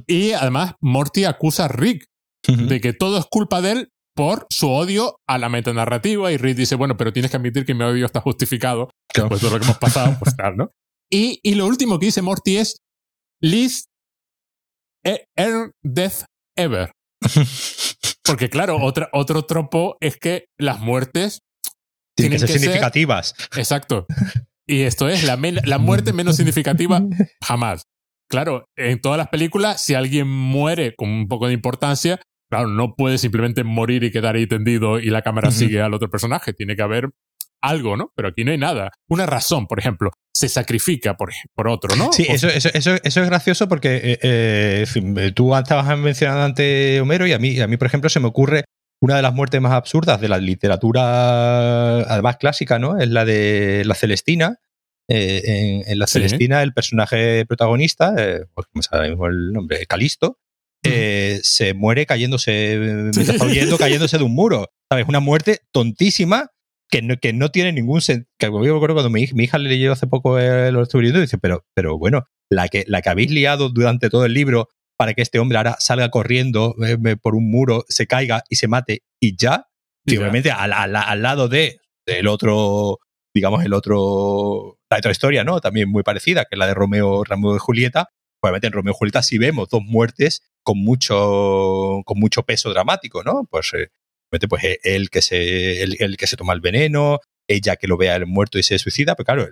Y además, Morty acusa a Rick de que todo es culpa de él por su odio a la metanarrativa y Rick dice, bueno, pero tienes que admitir que mi odio está justificado Claro. pues todo lo que hemos pasado, pues tal, ¿no? Y, y lo último que dice Morty es e- earn death ever. Porque claro, otra, otro tropo es que las muertes, Tienen tienen que ser que ser- significativas. exacto. Y esto es la, la muerte menos significativa jamás. Claro, en todas las películas, si alguien muere con un poco de importancia, claro, no puede simplemente morir y quedar ahí tendido y la cámara sigue al otro personaje. Tiene que haber algo, ¿no? Pero aquí no hay nada. Una razón, por ejemplo, se sacrifica por, por otro, ¿no? Sí, eso, eso, eso, eso es gracioso porque eh, eh, tú estabas mencionando antes Homero y a mí, a mí, por ejemplo, se me ocurre una de las muertes más absurdas de la literatura, además clásica, ¿no? Es la de la Celestina. en, en, la Celestina, el personaje protagonista, pues como sabemos el nombre, Calisto, eh, se muere cayéndose, mientras está huyendo, cayéndose de un muro. ¿Sabes? Una muerte tontísima que no, que no tiene ningún sentido. Yo me acuerdo cuando mi, hija le leyó hace poco el estuve leyendo y dice, pero, pero bueno, la que, la que habéis liado durante todo el libro para que este hombre ahora salga corriendo eh, por un muro, se caiga y se mate y ya. Y obviamente al, al, al, lado de del otro, digamos, el otro, la otra historia, ¿no? También muy parecida, que es la de Romeo, Romeo y Julieta. Obviamente en Romeo y Julieta sí vemos dos muertes con mucho, con mucho peso dramático, ¿no? Pues, eh, pues eh, él que, se, el, que se toma el veneno, ella que lo vea el muerto y se suicida, pero claro,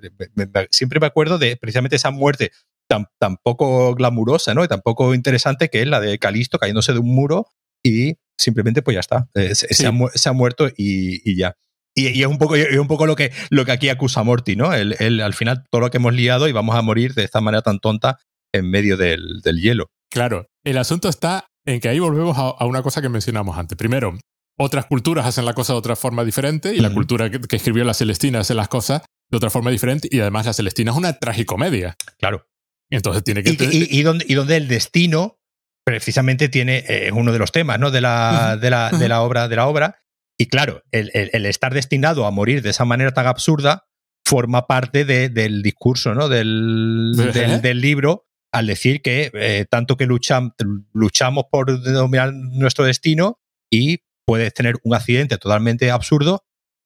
siempre me acuerdo de precisamente esa muerte tan, tan poco glamurosa, ¿no? Y tan poco interesante que es la de Calisto cayéndose de un muro y simplemente pues ya está, eh, se, ha, muerto y, ya. Y, es un poco, es un poco lo que, lo que aquí acusa Morty, ¿no? El, al final todo lo que hemos liado y vamos a morir de esta manera tan tonta en medio del, del hielo. Claro, el asunto está en que ahí volvemos a, una cosa que mencionamos antes. Primero, otras culturas hacen la cosa de otra forma diferente y la cultura que, escribió la Celestina hace las cosas de otra forma diferente y además la Celestina es una tragicomedia. Claro. Entonces tiene que... Y, y, donde, y donde el destino precisamente tiene eh, uno de los temas ¿no? de, la, de, la, de, la obra, de la obra. Y claro, el, el, estar destinado a morir de esa manera tan absurda forma parte de, del discurso ¿no? del, del, del libro al decir que eh, tanto que luchamos por dominar nuestro destino y puedes tener un accidente totalmente absurdo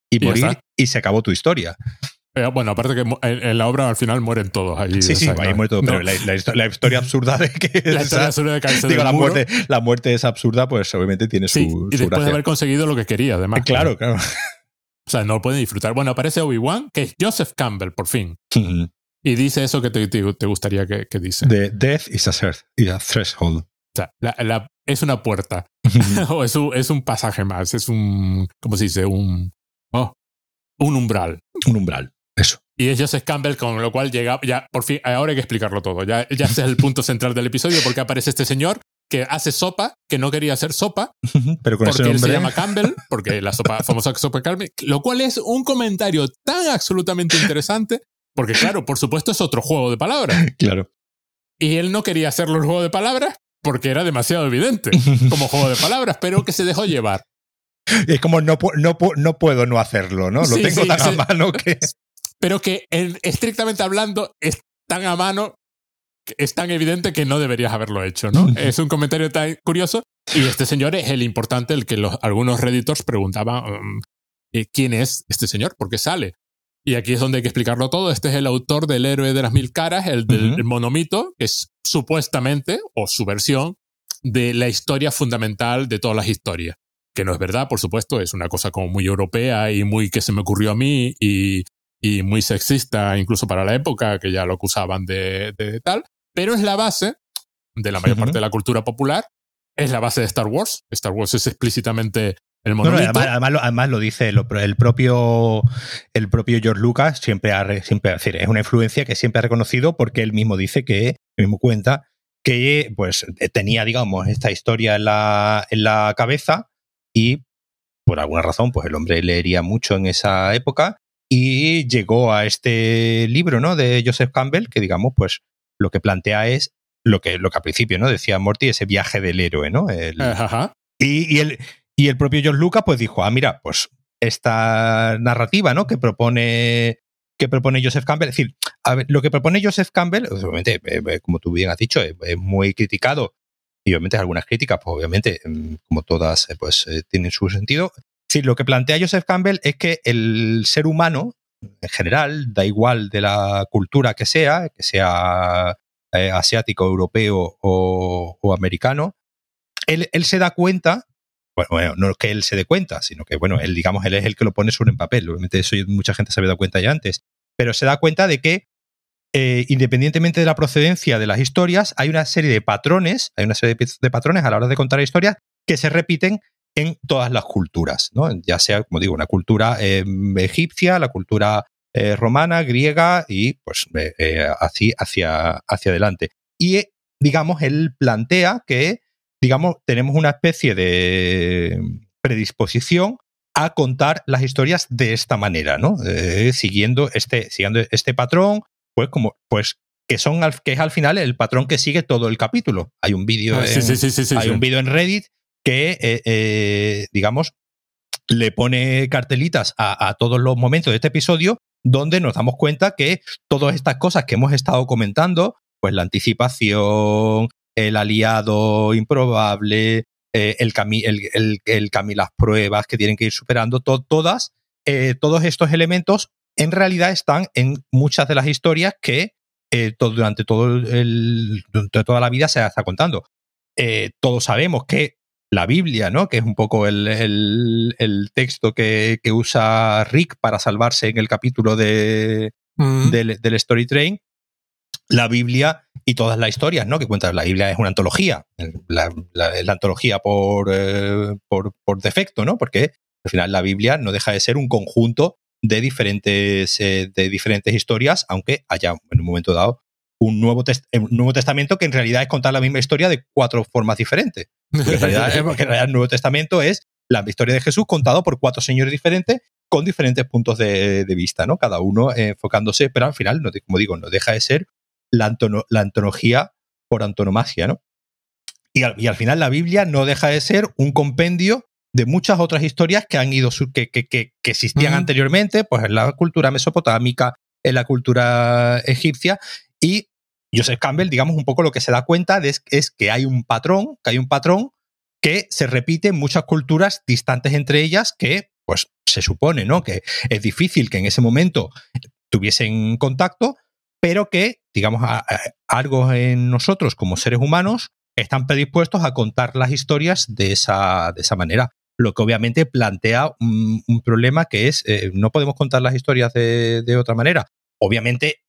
y, morir y se acabó tu historia. Eh, bueno, aparte que en, la obra al final mueren todos. Sí, sí, ahí muere todo, pero la, historia absurda de que... La historia absurda de caerse digo, la, muerte, la muerte es absurda, pues obviamente tiene su, y después de haber conseguido lo que quería, además. Claro, claro. O sea, no lo pueden disfrutar. Bueno, aparece Obi-Wan, que es Joseph Campbell, por fin. Y dice eso que te, te, gustaría que, que, dice. The death is a, threshold. O sea, la, es una puerta. o es un, es un, pasaje más. Es un. ¿Cómo se dice? Un. Oh, un umbral. Un umbral. Eso. Y es Joseph Campbell, con lo cual llega. Ya, por fin, ahora hay que explicarlo todo. Ya, ya ese es el punto central del episodio, porque aparece este señor que hace sopa, que no quería hacer sopa, pero con porque él se llama Campbell, porque la sopa famosa sopa Campbell, lo cual es un comentario tan absolutamente interesante porque claro, por supuesto es otro juego de palabras. claro. Y él no quería hacerlo el juego de palabras porque era demasiado evidente como juego de palabras, pero que se dejó llevar. Es como no, no, no puedo no hacerlo, ¿no? Lo tengo tan a mano que... Pero que estrictamente hablando es tan a mano, es tan evidente que no deberías haberlo hecho, ¿no? es un comentario tan curioso. Y este señor es el importante, el que los, algunos redditors preguntaban um, eh, quién es este señor, por qué sale. Y aquí es donde hay que explicarlo todo. Este es el autor del héroe de las mil caras, el del monomito, que es supuestamente, o su versión, de la historia fundamental de todas las historias. Que no es verdad, por supuesto, es una cosa como muy europea y muy que se me ocurrió a mí y, y muy sexista, incluso para la época, que ya lo acusaban de, de tal. Pero es la base de la mayor parte de la cultura popular. Es la base de Star Wars. Star Wars es explícitamente además, lo, dice el, propio, el propio George Lucas, siempre, ha, siempre decir, es una influencia que siempre ha reconocido porque él mismo dice que, él mismo cuenta, que pues tenía, digamos, esta historia en la, en la cabeza y por alguna razón, pues el hombre leería mucho en esa época y llegó a este libro, ¿no? De Joseph Campbell, que digamos, pues lo que plantea es lo que, lo que al principio, ¿no? Decía Morty, ese viaje del héroe, ¿no? Y, y, el, y el propio George Lucas pues dijo, ah, mira, pues esta narrativa, ¿no? Que propone que propone Joseph Campbell. Es decir, a ver, lo que propone Joseph Campbell, pues, obviamente, eh, eh, como tú bien has dicho, es, muy criticado. Y obviamente algunas críticas, pues obviamente, mm, como todas, eh, pues tienen su sentido. Decir, lo que plantea Joseph Campbell es que el ser humano, en general, da igual de la cultura que sea, que sea asiático, europeo o, americano, él, se da cuenta bueno, no es que él se dé cuenta, sino que, bueno, él, digamos, él es el que lo pone sobre en papel. Obviamente eso mucha gente se había dado cuenta ya antes. Pero se da cuenta de que, eh, independientemente de la procedencia de las historias, hay una serie de patrones, hay una serie de patrones a la hora de contar historias que se repiten en todas las culturas, ¿no? ya sea, como digo, una cultura eh, egipcia, la cultura eh, romana, griega y pues así hacia, hacia adelante. Y digamos, él plantea que, digamos, tenemos una especie de predisposición a contar las historias de esta manera, ¿no? siguiendo, este, siguiendo este patrón, pues como, pues que son que es al final el patrón que sigue todo el capítulo. Hay un vídeo ah, en, hay un vídeo en Reddit que eh, eh, digamos le pone cartelitas a, todos los momentos de este episodio donde nos damos cuenta que todas estas cosas que hemos estado comentando, pues la anticipación, el aliado improbable, eh, el, el, las pruebas que tienen que ir superando, todas, todos estos elementos en realidad están en muchas de las historias que durante, el, toda la vida se está contando. Todos sabemos que la Biblia, ¿no? que es un poco el, el, texto que, que, usa Rick para salvarse en el capítulo de, mm. del, del, Story Train, la Biblia y todas las historias ¿no? que cuentan. La Biblia es una antología, la, la, antología por, eh, por, por, defecto, ¿no? porque al final la Biblia no deja de ser un conjunto de diferentes, eh, de diferentes historias, aunque haya en un momento dado un nuevo, un nuevo Testamento que en realidad es contar la misma historia de cuatro formas diferentes. en realidad, el Nuevo Testamento es la historia de Jesús contado por cuatro señores diferentes con diferentes puntos de, vista, ¿no? Cada uno enfocándose, pero al final, no, como digo, no deja de ser la, la antología por antonomasia, ¿no? Y al, y al, final la Biblia no deja de ser un compendio de muchas otras historias que han ido, que, que, que, existían anteriormente, pues en la cultura mesopotámica, en la cultura egipcia, y Joseph Campbell, digamos, un poco lo que se da cuenta es, es que hay un patrón, que hay un patrón que se repite en muchas culturas distantes entre ellas, que pues se supone, ¿no? Que es difícil que en ese momento tuviesen contacto, pero que, digamos, algo en nosotros como seres humanos están predispuestos a contar las historias de esa, de esa manera lo que obviamente plantea un, problema que es, eh, no podemos contar las historias de, otra manera. Obviamente,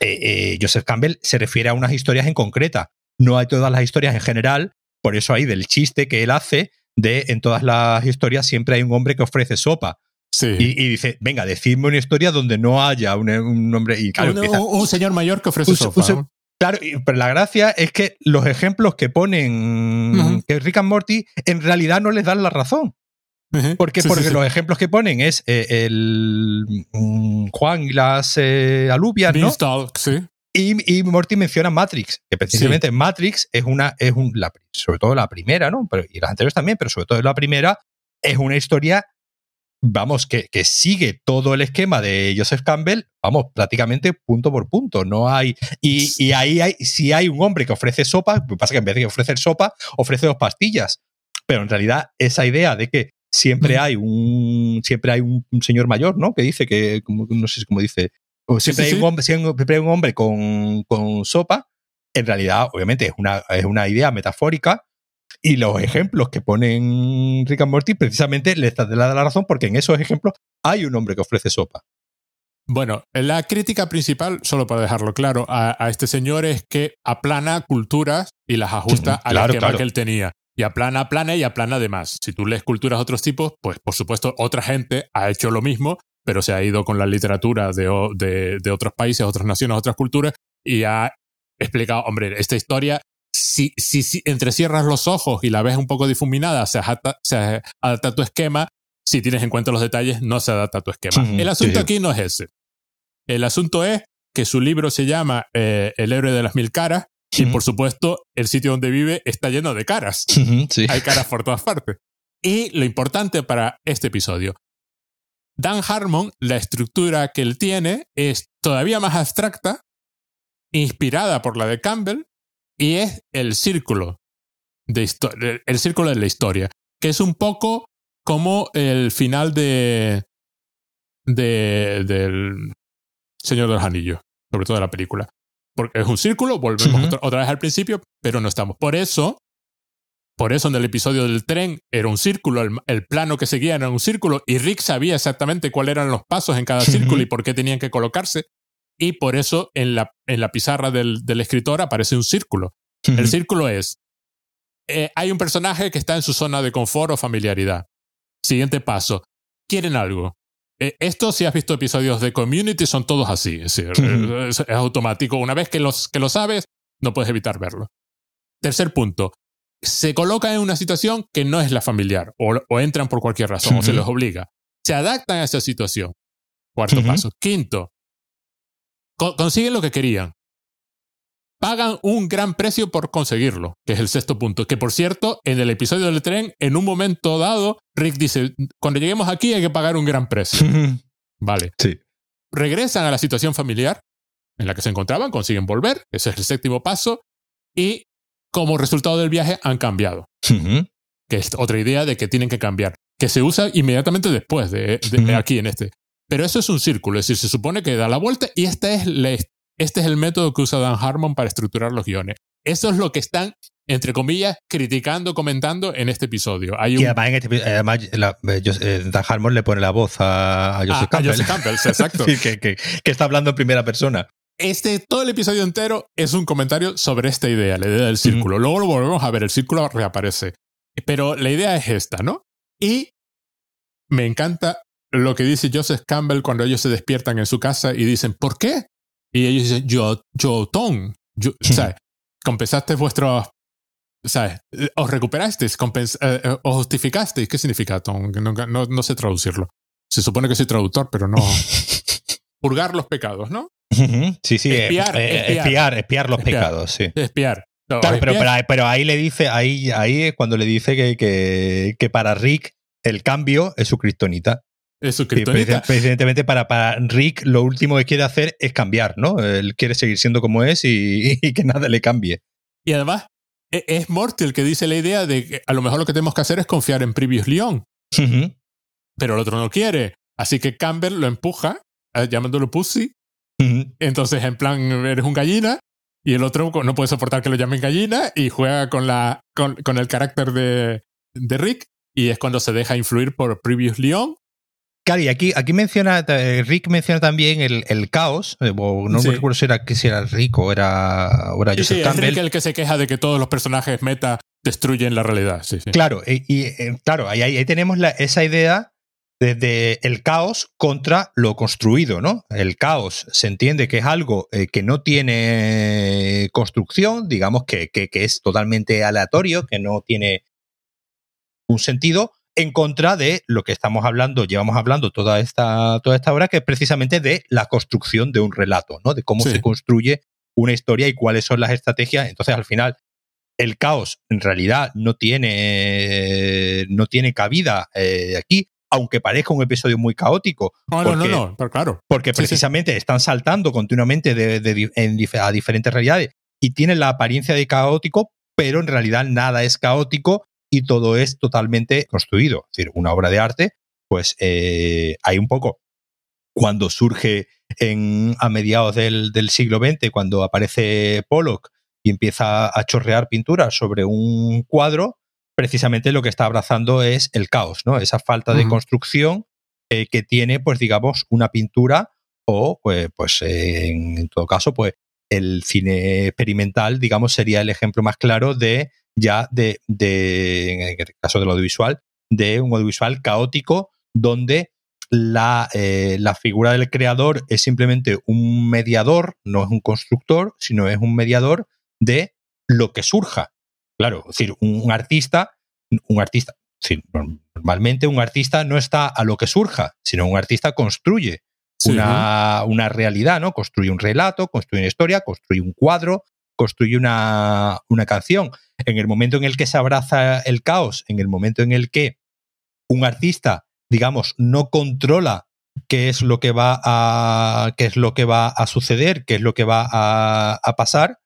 eh, eh, Joseph Campbell se refiere a unas historias en concreta, no hay todas las historias en general, por eso hay del chiste que él hace de en todas las historias siempre hay un hombre que ofrece sopa. Sí. Y, dice, venga, decidme una historia donde no haya un, hombre. Y un, señor mayor que ofrece sopa. Claro, pero la gracia es que los ejemplos que ponen que Rick and Morty en realidad no les dan la razón. Porque, porque los ejemplos que ponen es eh, el mm, Juan y las eh, alubias, ¿no? Y, y, Morty menciona Matrix, que precisamente Matrix es una, es un, sobre todo la primera, ¿no? Pero, y las anteriores también, pero sobre todo la primera, es una historia vamos, que, que, sigue todo el esquema de Joseph Campbell, vamos, prácticamente punto por punto. No hay. Y, y ahí hay, si hay un hombre que ofrece sopa, pasa que en vez de ofrecer sopa, ofrece dos pastillas. Pero en realidad, esa idea de que siempre hay un. Siempre hay un, señor mayor, ¿no? Que dice que. no sé cómo dice. Siempre, hay Un hombre, siempre hay un hombre con, con sopa. En realidad, obviamente, es una, es una idea metafórica y los ejemplos que ponen Rick and Morty precisamente les da la razón porque en esos ejemplos hay un hombre que ofrece sopa. Bueno, la crítica principal, solo para dejarlo claro, a, este señor es que aplana culturas y las ajusta a la que él tenía. Y aplana, aplana y aplana además. Si tú lees culturas de otros tipos, pues por supuesto otra gente ha hecho lo mismo, pero se ha ido con la literatura de, de, de otros países, otras naciones, otras culturas y ha explicado, hombre, esta historia si, si, si entrecierras los ojos y la ves un poco difuminada, se adapta, se adapta tu esquema. Si tienes en cuenta los detalles, no se adapta a tu esquema. el asunto aquí no es ese. El asunto es que su libro se llama eh, El héroe de las mil caras y por supuesto el sitio donde vive está lleno de caras. Hay caras por todas partes. Y lo importante para este episodio, Dan Harmon, la estructura que él tiene es todavía más abstracta, inspirada por la de Campbell, y es el círculo de el círculo de la historia, que es un poco como el final de, de del Señor de los Anillos, sobre todo de la película. Porque es un círculo, volvemos otra, vez al principio, pero no estamos. Por eso, por eso en el episodio del tren era un círculo, el, plano que seguía era un círculo, y Rick sabía exactamente cuáles eran los pasos en cada círculo y por qué tenían que colocarse y por eso en la, en la pizarra del, del escritor aparece un círculo. El círculo es eh, hay un personaje que está en su zona de confort o familiaridad. Siguiente paso. Quieren algo. Eh, esto, si has visto episodios de Community, son todos así. Es, es, es automático. Una vez que, los, que lo sabes, no puedes evitar verlo. Tercer punto. Se colocan en una situación que no es la familiar o, o entran por cualquier razón o se les obliga. Se adaptan a esa situación. Cuarto paso. Quinto. Co consiguen lo que querían pagan un gran precio por conseguirlo, que es el sexto punto. Que por cierto, en el episodio del tren, en un momento dado, Rick dice, cuando lleguemos aquí hay que pagar un gran precio. vale. Sí. Regresan a la situación familiar en la que se encontraban, consiguen volver, ese es el séptimo paso, y como resultado del viaje han cambiado. Que es otra idea de que tienen que cambiar, que se usa inmediatamente después de, de aquí en este. Pero eso es un círculo, es decir, se supone que da la vuelta y esta es la, este es el método que usa Dan Harmon para estructurar los guiones. Eso es lo que están, entre comillas, criticando, comentando en este episodio. Hay un... Y además, en este, además la, eh, Dan Harmon le pone la voz a, a Joseph ah, Campbell. A Joseph Campbell, exacto. sí, que, que, que, está hablando en primera persona. Este, todo el episodio entero es un comentario sobre esta idea, la idea del círculo. Luego lo volvemos a ver, el círculo reaparece. Pero la idea es esta, ¿no? Y me encanta lo que dice Joseph Campbell cuando ellos se despiertan en su casa y dicen, ¿por qué? Y ellos dicen, yo, yo, Tom, yo, ¿sabes? Compensaste vuestro, ¿sabes? Os recuperasteis, compens eh, eh, os justificasteis. ¿Qué significa Tom? No, no, no, sé traducirlo. Se supone que soy traductor, pero no. Purgar los pecados, ¿no? Sí, sí, espiar, eh, espiar, espiar, espiar, los pecados, sí. Espiar. No, claro, pero, pero, pero, ahí le dice, ahí, ahí es cuando le dice que, que, que para Rick el cambio es su kriptonita. Es kriptonita. Evidentemente, para, para Rick, lo último que quiere hacer es cambiar, ¿no? Él quiere seguir siendo como es y, y que nada le cambie. Y además, e, es Morty el que dice la idea de que a lo mejor lo que tenemos que hacer es confiar en Previous Leon. Uh -huh. Pero el otro no quiere. Así que Campbell lo empuja, eh, llamándolo Pussy. Uh -huh. Entonces, en plan, eres un gallina. Y el otro no puede soportar que lo llamen gallina y juega con, la, con, con el carácter de, de Rick. Y es cuando se deja influir por Previous Leon Claro, y aquí, aquí menciona, Rick menciona también el, el caos. Eh, no sí. recuerdo si era, si era Rick o era, o era sí, Joseph sí, Campbell. Es Rick el que se queja de que todos los personajes meta destruyen la realidad. Sí. Claro, y, y eh, claro, ahí, ahí tenemos la, esa idea desde el caos contra lo construido, ¿no? El caos se entiende que es algo eh, que no tiene construcción, digamos que, que, que es totalmente aleatorio, que no tiene un sentido, en contra de lo que estamos hablando, llevamos hablando toda esta, toda esta hora, que es precisamente de la construcción de un relato, ¿no? De cómo sí. se construye una historia y cuáles son las estrategias. Entonces, al final, el caos en realidad no tiene, no tiene cabida eh, aquí, aunque parezca un episodio muy caótico. No, porque, no, no, no, pero claro. Porque sí, precisamente sí. están saltando continuamente de, de, de, en, a diferentes realidades y tienen la apariencia de caótico, pero en realidad nada es caótico y todo es totalmente construido. Es decir, una obra de arte, pues eh, hay un poco cuando surge en, a mediados del, del, siglo XX, cuando aparece Pollock y empieza a chorrear pinturas sobre un cuadro, precisamente lo que está abrazando es el caos, ¿no? Esa falta de uh -huh. construcción eh, que tiene, pues digamos, una pintura o, pues, pues eh, en, en todo caso, pues el cine experimental, digamos, sería el ejemplo más claro de ya de, de, en el caso del audiovisual, de un audiovisual caótico donde la, eh, la, figura del creador es simplemente un mediador, no es un constructor, sino es un mediador de lo que surja. Claro, es decir, un, un artista, un artista, sí, normalmente un artista no está a lo que surja, sino un artista construye sí. una, una realidad, ¿no? Construye un relato, construye una historia, construye un cuadro, construye una, una canción. En el momento en el que se abraza el caos, en el momento en el que un artista, digamos, no controla qué es lo que va a, qué es lo que va a suceder, qué es lo que va a, a pasar,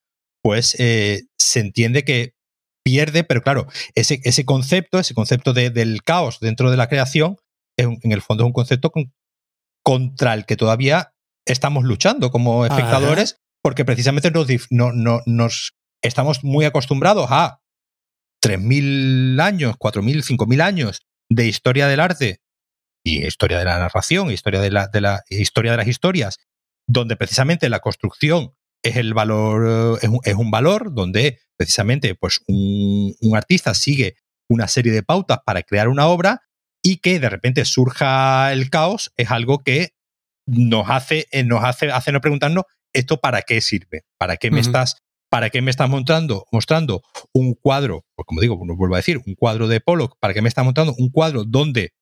pues eh, se entiende que pierde, pero claro, ese, ese concepto, ese concepto de, del caos dentro de la creación, en, en, el fondo es un concepto con, contra el que todavía estamos luchando como espectadores, porque precisamente nos, no, no, nos estamos muy acostumbrados a 3.000 años, 4.000, 5.000 años de historia del arte y historia de la narración, historia de la, historia de las historias, donde precisamente la construcción es el valor, es un, es un valor donde precisamente pues un, artista sigue una serie de pautas para crear una obra y que de repente surja el caos es algo que nos hace, eh, nos hace hacernos preguntarnos esto para qué sirve, para qué me uh -huh. estás, para qué me estás mostrando, mostrando un cuadro, pues como digo, no vuelvo a decir, un cuadro de Pollock, para qué me estás mostrando un cuadro donde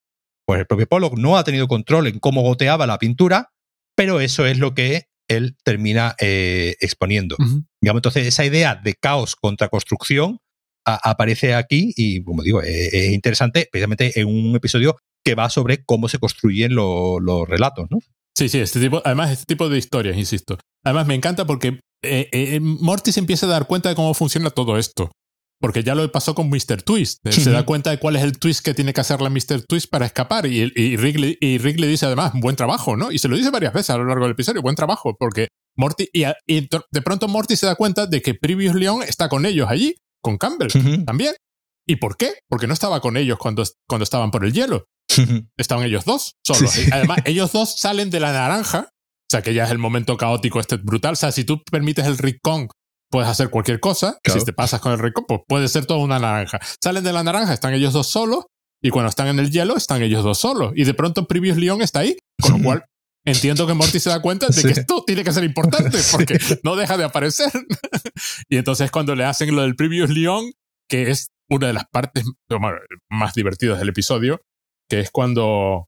pues el propio Pollock no ha tenido control en cómo goteaba la pintura, pero eso es lo que él termina eh, exponiendo. Uh -huh. Digamos, entonces, esa idea de caos contra construcción a, aparece aquí y, como digo, es, es, interesante, precisamente en un episodio que va sobre cómo se construyen lo, los relatos, ¿no? Sí, sí, este tipo, además, este tipo de historias, insisto. Además, me encanta porque eh, eh, Morty se empieza a dar cuenta de cómo funciona todo esto. Porque ya lo pasó con Mr. Twist. Él se da cuenta de cuál es el twist que tiene que hacer la Mr. Twist para escapar. Y, y, Rick, le, y Rick le dice además, buen trabajo, ¿no? Y se lo dice varias veces a lo largo del episodio, buen trabajo, porque Morty. Y, y de pronto Morty se da cuenta de que Previous Leon está con ellos allí, con Campbell uh -huh. también. ¿Y por qué? Porque no estaba con ellos cuando, cuando estaban por el hielo. Estaban ellos dos solos. Sí, sí. Además, ellos dos salen de la naranja. O sea, que ya es el momento caótico este brutal. O sea, si tú permites el Rick Kong puedes hacer cualquier cosa. Claro. Si te pasas con el rico, pues puede ser toda una naranja. Salen de la naranja, están ellos dos solos, y cuando están en el hielo, están ellos dos solos. Y de pronto Previous Leon está ahí, con lo cual entiendo que Morty se da cuenta de sí. que esto tiene que ser importante, porque no deja de aparecer. y entonces cuando le hacen lo del Previous Leon, que es una de las partes más divertidas del episodio, que es cuando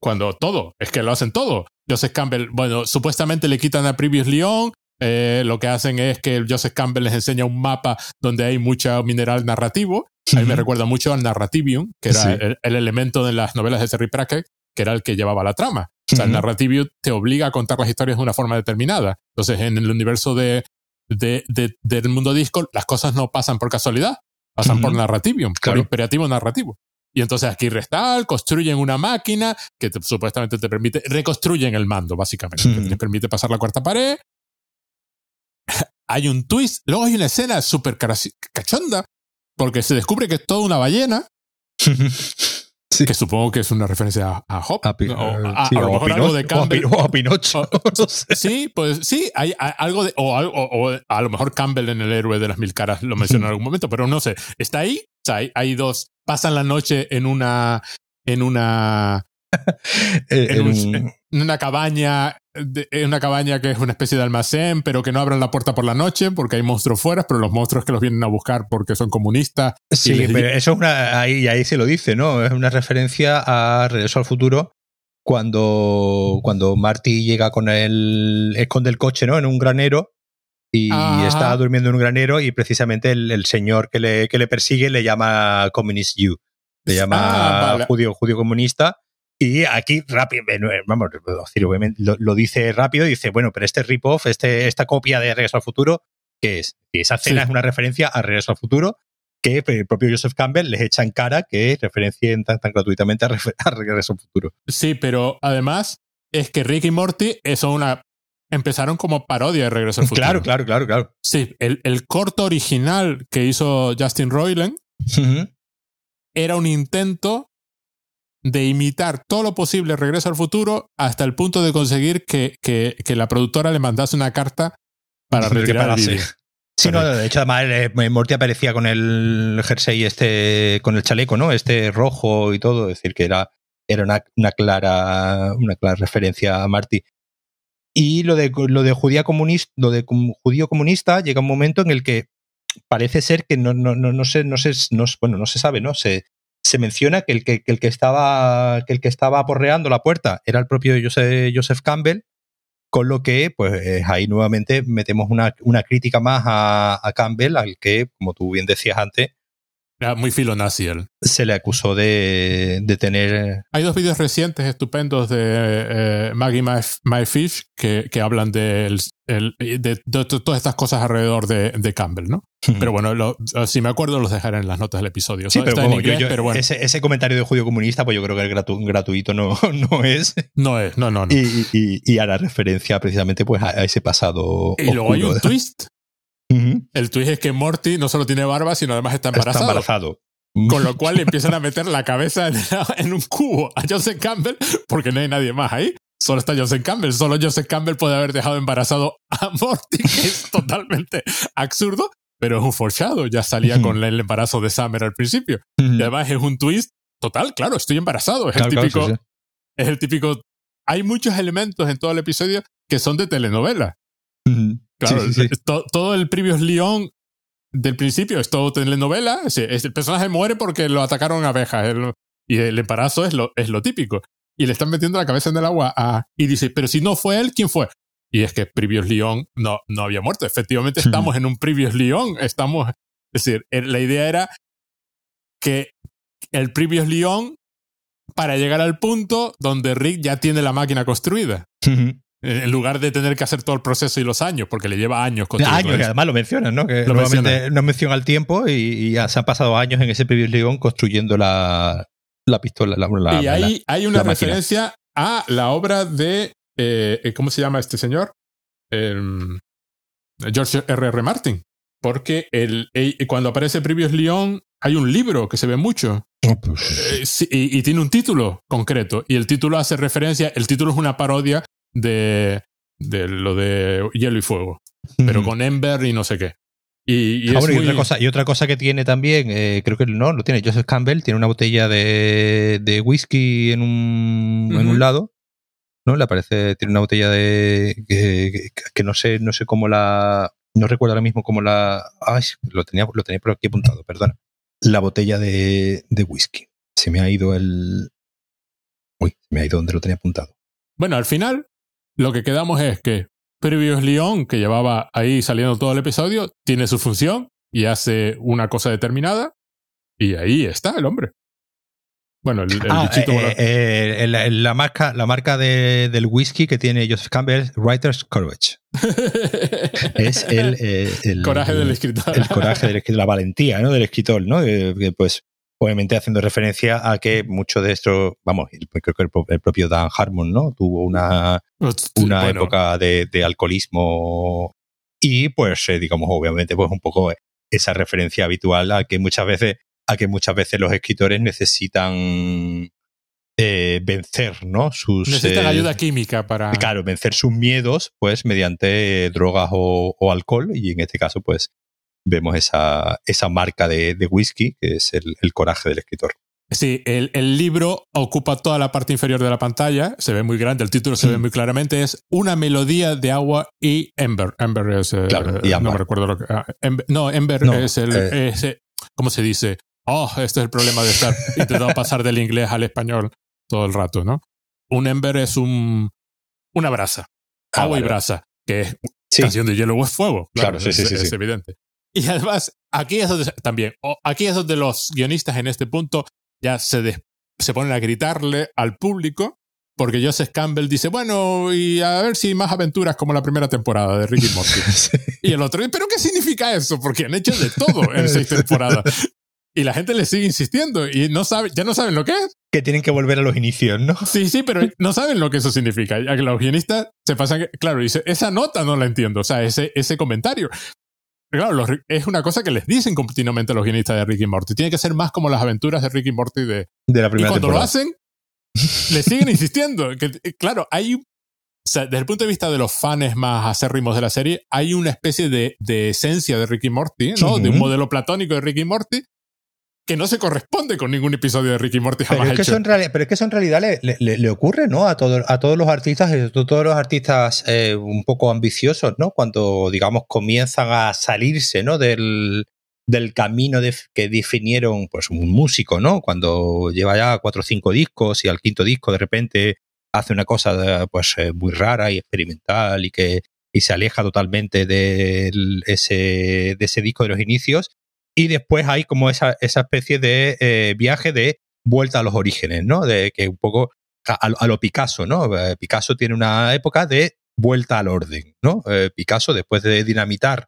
cuando todo, es que lo hacen todo. Joseph Campbell, bueno, supuestamente le quitan a Previous Leon, eh, lo que hacen es que Joseph Campbell les enseña un mapa donde hay mucho mineral narrativo. A mí me recuerda mucho al Narrativium, que era sí. el, el, elemento de las novelas de Terry Pratchett, que era el que llevaba la trama. O sea, el Narrativium te obliga a contar las historias de una forma determinada. Entonces, en el universo de, de, de, del mundo disco, las cosas no pasan por casualidad, pasan por Narrativium, claro. por imperativo narrativo. Y entonces aquí Restal construyen una máquina que te, supuestamente te permite, reconstruyen el mando, básicamente, que te permite pasar la cuarta pared, hay un twist, luego hay una escena súper cachonda, porque se descubre que es toda una ballena. Sí. Que supongo que es una referencia a, Hop. A, no, a, sí, a, lo mejor algo de Campbell. O a, Pinocho. no sé. Sí, pues sí, hay, hay algo de. O, o, a lo mejor Campbell en El héroe de las mil caras lo mencionó en algún momento, pero no sé. Está ahí. O sea, hay, hay dos. Pasan la noche en una. En una. en, un, en, una cabaña en una cabaña que es una especie de almacén, pero que no abran la puerta por la noche porque hay monstruos fuera, pero los monstruos que los vienen a buscar porque son comunistas. Sí, les... pero eso es una. Ahí, ahí se lo dice, ¿no? Es una referencia a Regreso al Futuro cuando, cuando Marty llega con el. esconde el coche, ¿no? En un granero y está durmiendo en un granero y precisamente el, el señor que le, que le, persigue le llama Communist You. Le llama ah, vale. judío, judío comunista y aquí rápido, vamos, lo, lo, dice rápido y dice, bueno, pero este rip-off, este, esta copia de Regreso al Futuro, ¿qué es? Y esa escena sí. es una referencia a Regreso al Futuro que el propio Joseph Campbell les echa en cara que referencien tan, tan gratuitamente a, a Regreso al Futuro. Sí, pero además es que Rick y Morty son una empezaron como parodia de Regreso al Futuro. Claro, claro, claro, claro. Sí, el, el corto original que hizo Justin Roiland uh -huh. era un intento de imitar todo lo posible Regreso al Futuro hasta el punto de conseguir que, que, que la productora le mandase una carta para retirar el vídeo. Sí, no, de hecho, además eh, Morty aparecía con el jersey este, con el chaleco, ¿no? Este rojo y todo, es decir, que era, era una, una, clara, una clara referencia a Marty. Y lo de, lo de judía comunista, lo de judío comunista llega un momento en el que parece ser que no, no, no, no se, no se, no, bueno, no se sabe, ¿no? Se, se menciona que el que, el que estaba que el que estaba aporreando la puerta era el propio Joseph, Joseph Campbell, con lo que pues ahí nuevamente metemos una, una crítica más a, a, Campbell, al que, como tú bien decías antes, era muy filonazi él. Se le acusó de, de tener... Hay dos vídeos recientes estupendos de eh, Maggie My, My, Fish que, que hablan de, el, el, de, todas estas cosas alrededor de, de Campbell, ¿no? pero bueno, lo, si me acuerdo los dejaré en las notas del episodio. Sí, pero, como inglés, yo, yo, pero bueno. ese, ese, comentario de judío comunista, pues yo creo que el gratu gratuito no, no es. No es, no, no. no. Y, y, referencia precisamente pues a ese pasado. Y luego hay un twist Uh -huh. El twist es que Morty no solo tiene barba, sino además está embarazado. Está embarazado. Con lo cual le empiezan a meter la cabeza en, en, un cubo a Joseph Campbell porque no hay nadie más ahí. Solo está Joseph Campbell. Solo Joseph Campbell puede haber dejado embarazado a Morty, que es totalmente absurdo, pero es un foreshadow. Ya salía con el embarazo de Summer al principio. Y además es un twist total, claro, estoy embarazado. Es el típico. Es el típico. Hay muchos elementos en todo el episodio que son de telenovela. Claro, todo el previous Leon del principio es todo telenovela. el personaje muere porque lo atacaron abejas. y el embarazo es lo, es lo típico. Y le están metiendo la cabeza en el agua a, y dice, pero si no fue él, ¿quién fue? Y es que Previous Leon no, no había muerto. Efectivamente, estamos en un Previous Leon. Estamos. Es decir, la idea era que el Previous Leon para llegar al punto donde Rick ya tiene la máquina construida. En lugar de tener que hacer todo el proceso y los años, porque le lleva años. Años, que además lo mencionan, ¿no? Que normalmente no menciona el tiempo y, ya se han pasado años en ese Previous Leon construyendo la, la pistola. La, y ahí hay una referencia a la obra de. Eh, ¿Cómo se llama este señor? Em, George R. R. Martin. Porque el, cuando aparece Previous Leon hay un libro que se ve mucho. Pues. Eh, y, tiene un título concreto. Y el título hace referencia. El título es una parodia de, de lo de Hielo y Fuego. Pero con Ember y no sé qué. Y, ah, otra cosa, y otra cosa que tiene también, eh, creo que no, lo tiene Joseph Campbell, tiene una botella de, de whisky en un, en un lado. ¿no? Le aparece, tiene una botella de. Que, que, no sé, no sé cómo la. No recuerdo ahora mismo cómo la. Ay, lo tenía, lo tenía por aquí apuntado, perdona la botella de, de whisky. Se me ha ido el... Uy, se me ha ido donde lo tenía apuntado. Bueno, al final lo que quedamos es que Previous Leon, que llevaba ahí saliendo todo el episodio, tiene su función y hace una cosa determinada y ahí está el hombre. Bueno, el, ah, eh, eh, la, marca, la marca de, del whisky que tiene Joseph Campbell, Writer's Courage. es el, eh, el, coraje del escritor. El coraje del escritor, la valentía ¿no? del escritor, ¿no? pues obviamente haciendo referencia a que mucho de esto, vamos, creo que el, propio Dan Harmon, ¿no? Tuvo una, una época de, de, alcoholismo y pues, digamos, obviamente, pues un poco esa referencia habitual a que muchas veces a que muchas veces los escritores necesitan eh, vencer, ¿no? Sus, necesitan eh, ayuda química para. Claro, vencer sus miedos, pues, mediante drogas o, alcohol. Y en este caso, pues, vemos esa, esa marca de, whisky, que es el, coraje del escritor. Sí, el, libro ocupa toda la parte inferior de la pantalla, se ve muy grande, el título se ve mm. muy claramente, es Una melodía de agua y Ember. Ember es... Eh, no me recuerdo lo que... Ah, no, Ember es el... ¿Cómo se dice? oh, este es el problema de estar intentando pasar del inglés al español todo el rato, ¿no? Un ember es un, una brasa, ah, agua y brasa, que es canción de hielo o es fuego. Claro, sí, sí, es, evidente. Y además, aquí es donde también, aquí es donde los guionistas en este punto ya se, se ponen a gritarle al público porque Joseph Campbell dice, bueno, y a ver si más aventuras como la primera temporada de Ricky Morty. Y el otro, ¿pero qué significa eso? Porque han hecho de todo en seis temporadas. Y la gente le sigue insistiendo y no sabe, ya no saben lo que es. Que tienen que volver a los inicios, ¿no? Sí, sí, pero no saben lo que eso significa. Ya que los guionistas se pasan, claro, dice, esa nota no la entiendo, o sea, ese, ese comentario. Claro, es una cosa que les dicen continuamente los guionistas de Ricky Morty. Tiene que ser más como las aventuras de Ricky Morty de, de la primera Y cuando lo hacen, le siguen insistiendo. Que, claro, hay o sea, desde el punto de vista de los fans más acérrimos de la serie, hay una especie de, de esencia de Ricky Morty, ¿no? De un modelo platónico de Ricky Morty que no se corresponde con ningún episodio de Ricky Morty jamás pero es que hecho. pero es que eso en realidad le, le, ocurre, ¿no? A, todo, a todos los artistas, a todos los artistas eh, un poco ambiciosos, ¿no? Cuando, digamos, comienzan a salirse, ¿no? Del, del camino de, que definieron, pues, un músico, ¿no? Cuando lleva ya cuatro o cinco discos y al quinto disco de repente hace una cosa, pues, eh, muy rara y experimental y que y se aleja totalmente de ese, de ese disco de los inicios y después hay como esa, esa especie de eh, viaje de vuelta a los orígenes, ¿no? De que un poco a, lo Picasso, ¿no? Eh, Picasso tiene una época de vuelta al orden, ¿no? Eh, Picasso, después de dinamitar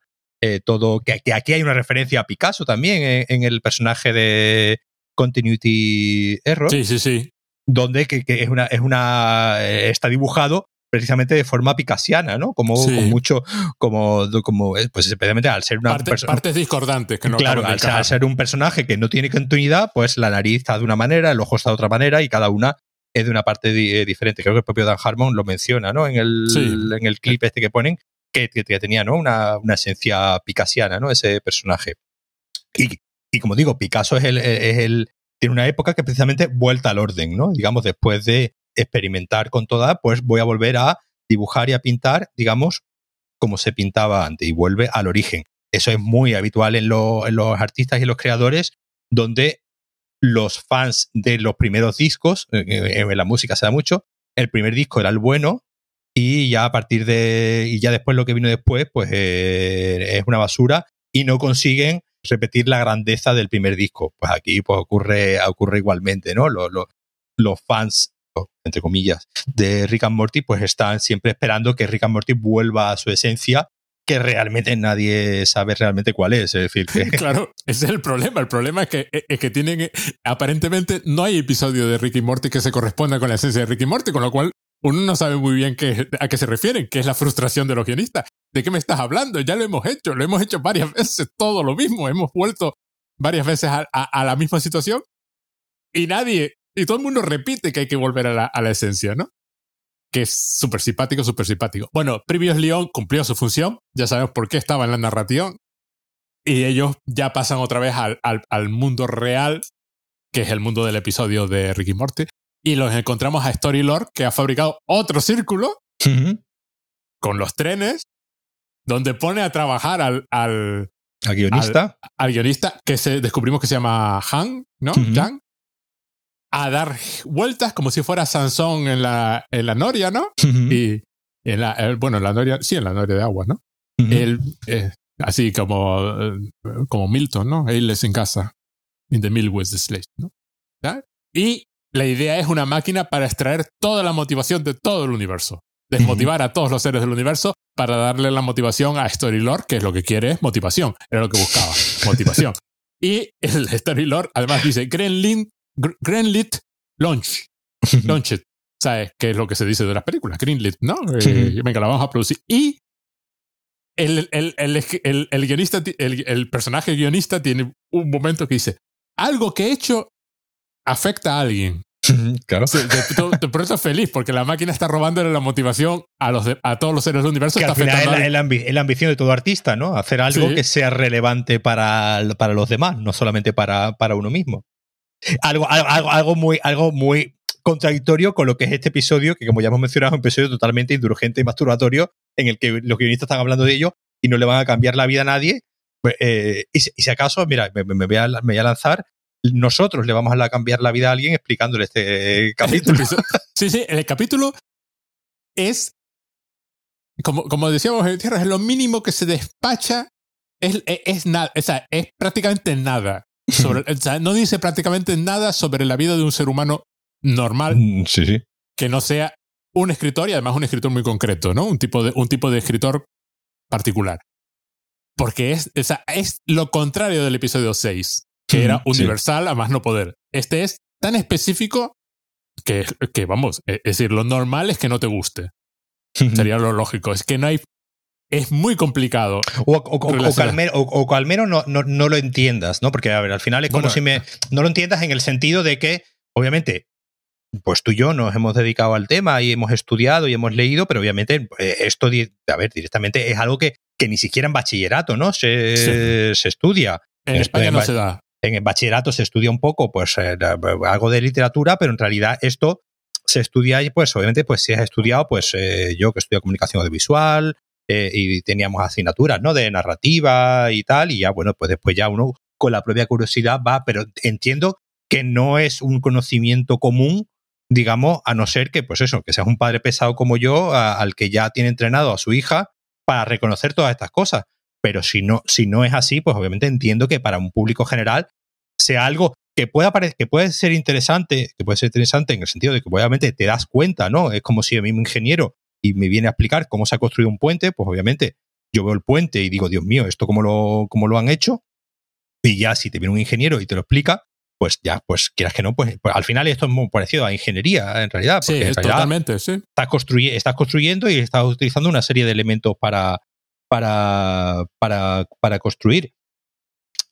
todo, que, aquí hay una referencia a Picasso también en, el personaje de Continuity Error. Sí, sí, sí. Donde que, que es una, es una, está dibujado precisamente de forma picasiana, ¿no? Como mucho, como, como, eh, pues especialmente al ser una persona. Partes discordantes que no Claro, al ser, un personaje que no tiene continuidad, pues la nariz está de una manera, el ojo está de otra manera y cada una es de una parte diferente. Creo que el propio Dan Harmon lo menciona, ¿no? En el, en el clip este que ponen, que, tenía, ¿no? Una, una, esencia picasiana, ¿no? Ese personaje. Y, y como digo, Picasso es el, es el, tiene una época que precisamente vuelta al orden, ¿no? Digamos, después de experimentar con toda, pues voy a volver a dibujar y a pintar, digamos, como se pintaba antes y vuelve al origen. Eso es muy habitual en, en los artistas y los creadores, donde los fans de los primeros discos, eh, eh, en la música se da mucho, el primer disco era el bueno y ya a partir de, y ya después lo que vino después, pues eh, es una basura y no consiguen repetir la grandeza del primer disco. Pues aquí pues, ocurre, ocurre igualmente, ¿no? Los fans entre comillas, de Rick and Morty, pues están siempre esperando que Rick and Morty vuelva a su esencia que realmente nadie sabe realmente cuál es. Es decir, que... claro, ese es el problema. El problema es que, es que tienen, aparentemente no hay episodio de Rick y Morty que se corresponda con la esencia de Rick y Morty, con lo cual uno no sabe muy bien a qué se refieren, qué es la frustración de los guionistas. ¿De qué me estás hablando? Ya lo hemos hecho, lo hemos hecho varias veces, todo lo mismo, hemos vuelto varias veces a, la misma situación y nadie, y todo el mundo repite que hay que volver a la, a la esencia, ¿no? que es súper simpático, súper simpático. Bueno, Previous Leon cumplió su función, ya sabemos por qué estaba en la narración, y ellos ya pasan otra vez al, al, mundo real, que es el mundo del episodio de Ricky Morty, y los encontramos a Story Lord, que ha fabricado otro círculo con los trenes, donde pone a trabajar al, al, guionista. Al, guionista que se, descubrimos que se llama Han, ¿no? A dar vueltas como si fuera Sansón en la, en la noria, ¿no? Y en la, bueno, en la noria, sí, en la noria de agua, ¿no? Él, eh, así como, eh, como Milton, ¿no? Él es en casa. In the mill with the slate, ¿no? Y la idea es una máquina para extraer toda la motivación de todo el universo. Desmotivar a todos los seres del universo para darle la motivación a Storylord, que es lo que quiere es motivación. Era lo que buscaba, motivación. Y el Storylord además dice, Greenland Greenlit Launch. Launched. ¿Sabes qué es lo que se dice de las películas? Greenlit, ¿no? Eh, venga, la vamos a producir. Y el, el, el, el guionista, el, personaje guionista tiene un momento que dice, algo que he hecho afecta a alguien. Claro. te, por eso feliz, porque la máquina está robándole la motivación a, los a todos los seres del universo. Que al final es la, la, ambición de todo artista, ¿no? Hacer algo que sea relevante para, para los demás, no solamente para, para uno mismo algo, algo, algo, muy, algo muy contradictorio con lo que es este episodio, que como ya hemos mencionado, es un episodio totalmente indulgente y masturbatorio, en el que los guionistas están hablando de ello y no le van a cambiar la vida a nadie. Pues, eh, y, si, acaso, mira, me, voy a, me, voy a, lanzar, nosotros le vamos a cambiar la vida a alguien explicándole este capítulo. sí, sí, el capítulo es, como, como decíamos en Tierra, es lo mínimo que se despacha, es, es, nada, o sea, es prácticamente nada no dice prácticamente nada sobre la vida de un ser humano normal mm, que no sea un escritor y además un escritor muy concreto, ¿no? Un tipo de, un tipo de escritor particular. Porque es, es lo contrario del episodio 6, que era universal a más no poder. Este es tan específico que, que, vamos, e, es decir, lo normal es que no te guste. Sería lo lógico. Es que no hay es muy complicado. O, o, al menos, no, no, lo entiendas, ¿no? Porque, a ver, al final es como si me. No lo entiendas en el sentido de que, obviamente, pues tú y yo nos hemos dedicado al tema y hemos estudiado y hemos leído, pero obviamente eh, esto, a ver, directamente es algo que, que ni siquiera en bachillerato, ¿no? Se, se estudia. En, España no se da. En el bachillerato se estudia un poco, pues, eh, algo de literatura, pero en realidad esto se estudia y, pues, obviamente, pues si has estudiado, pues eh, yo que estudio comunicación audiovisual, eh, y teníamos asignaturas, ¿no? De narrativa y tal, y ya, bueno, pues después ya uno con la propia curiosidad va, pero entiendo que no es un conocimiento común, digamos, a no ser que, pues eso, que seas un padre pesado como yo, al que ya tiene entrenado a su hija para reconocer todas estas cosas. Pero si no, si no es así, pues obviamente entiendo que para un público general sea algo que pueda que puede ser interesante, que puede ser interesante en el sentido de que obviamente te das cuenta, ¿no? Es como si el mismo ingeniero y me viene a explicar cómo se ha construido un puente, pues obviamente yo veo el puente y digo, Dios mío, ¿esto cómo lo, cómo lo han hecho? Y ya si te viene un ingeniero y te lo explica, pues ya, pues quieras que no, pues, pues al final esto es muy parecido a ingeniería en realidad. sí, totalmente, sí. Estás, estás construyendo y estás utilizando una serie de elementos para, para, para, para construir.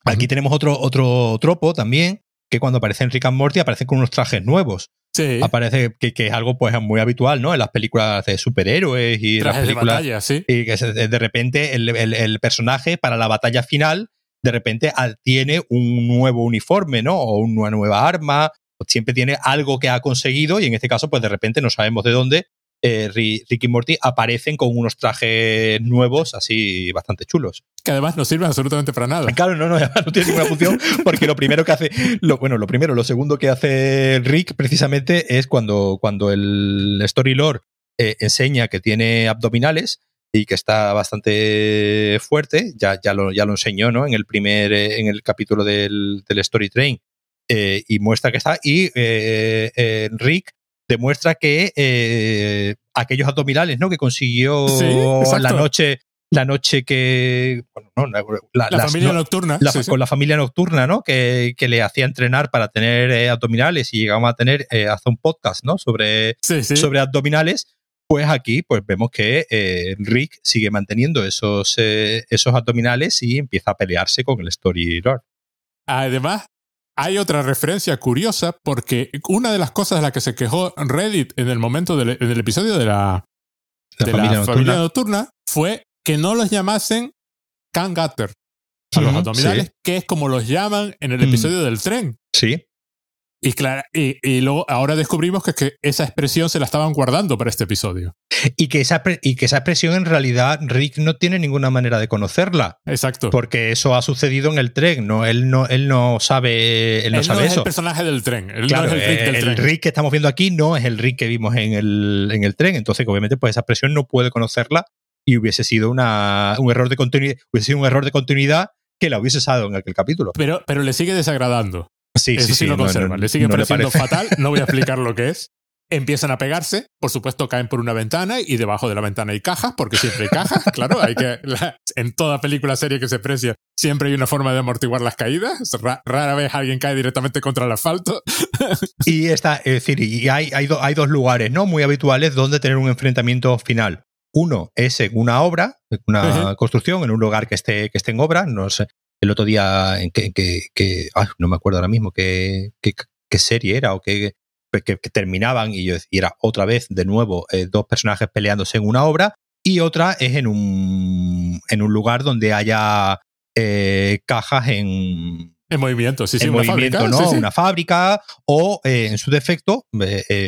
Aquí tenemos otro, otro tropo también, que cuando aparecen Rick and Morty aparecen con unos trajes nuevos. Sí. Aparece que, que es algo pues muy habitual, ¿no? En las películas de superhéroes y las Trajes de películas. batalla, sí. y que de repente el, el- el personaje para la batalla final de repente ah, tiene un nuevo uniforme, ¿no? O una nueva arma, siempre tiene algo que ha conseguido y en este caso pues de repente no sabemos de dónde eh, Ri- Rick y Morty aparecen con unos trajes nuevos así bastante chulos. Que además no sirven absolutamente para nada. Claro, no, no, no tiene ninguna función porque lo primero que hace, lo, bueno, lo primero, lo segundo que hace Rick precisamente es cuando, cuando el Storylord eh, enseña que tiene abdominales y que está bastante fuerte, ya, ya, lo, ya lo enseñó, ¿no? En el primer, eh, en el capítulo del, del Story Train eh, y muestra que está y eh, Rick demuestra que eh, aquellos abdominales, ¿no? Que consiguió Sí, la noche la noche que bueno, no, la, la- La las- familia no, nocturna. la- sí, sí. con la familia nocturna, ¿no? Que, que le hacía entrenar para tener eh, abdominales y llegamos a tener eh, hasta un podcast, ¿no? Sobre, Sí, sobre abdominales. Pues aquí, pues vemos que eh, Rick sigue manteniendo esos, eh, esos abdominales y empieza a pelearse con el Story Lord. Además, hay otra referencia curiosa porque una de las cosas de las que se quejó Reddit en el momento del, en el episodio de la, La de familia la nocturna. familia nocturna fue que no los llamasen Can Gutter a los abdominales, sí. que es como los llaman en el Mm. episodio del tren. Sí. Y, claro, y, y luego ahora descubrimos que, que esa expresión se la estaban guardando para este episodio. Y que, esa, y que esa expresión en realidad Rick no tiene ninguna manera de conocerla. Exacto. Porque eso ha sucedido en el tren, ¿no? Él no, él no sabe, él no Él sabe no es eso. el personaje del tren. Él Claro, no es el Rick eh, del el tren. Rick que estamos viendo aquí no es el Rick que vimos en el, en el tren. Entonces, obviamente, pues esa expresión no puede conocerla y hubiese sido una, un error de continuidad, hubiese sido un error de continuidad que la hubiese usado en aquel capítulo. Pero, pero le sigue desagradando. Sí, Eso sí, sí, lo no, le sigue no pareciendo fatal. No voy a explicar lo que es. Empiezan a pegarse, por supuesto caen por una ventana y debajo de la ventana hay cajas, porque siempre hay cajas, claro, hay que la- en toda película serie que se precia siempre hay una forma de amortiguar las caídas, Ra- rara vez alguien cae directamente contra el asfalto. Y está, es decir, y hay, hay, do- hay dos lugares ¿no? muy habituales donde tener un enfrentamiento final. Uno es en una obra, una construcción, en un lugar que esté, que esté en obra. No sé, el otro día, en que, que, que- ay, no me acuerdo ahora mismo qué, serie era o qué, que, terminaban y, yo, y era otra vez de nuevo eh, dos personajes peleándose en una obra. Y otra es en un, en un lugar donde haya eh, cajas en, En movimiento, sí, sí, en una movimiento, fábrica, ¿no? sí, sí. Una fábrica o, eh, en su defecto,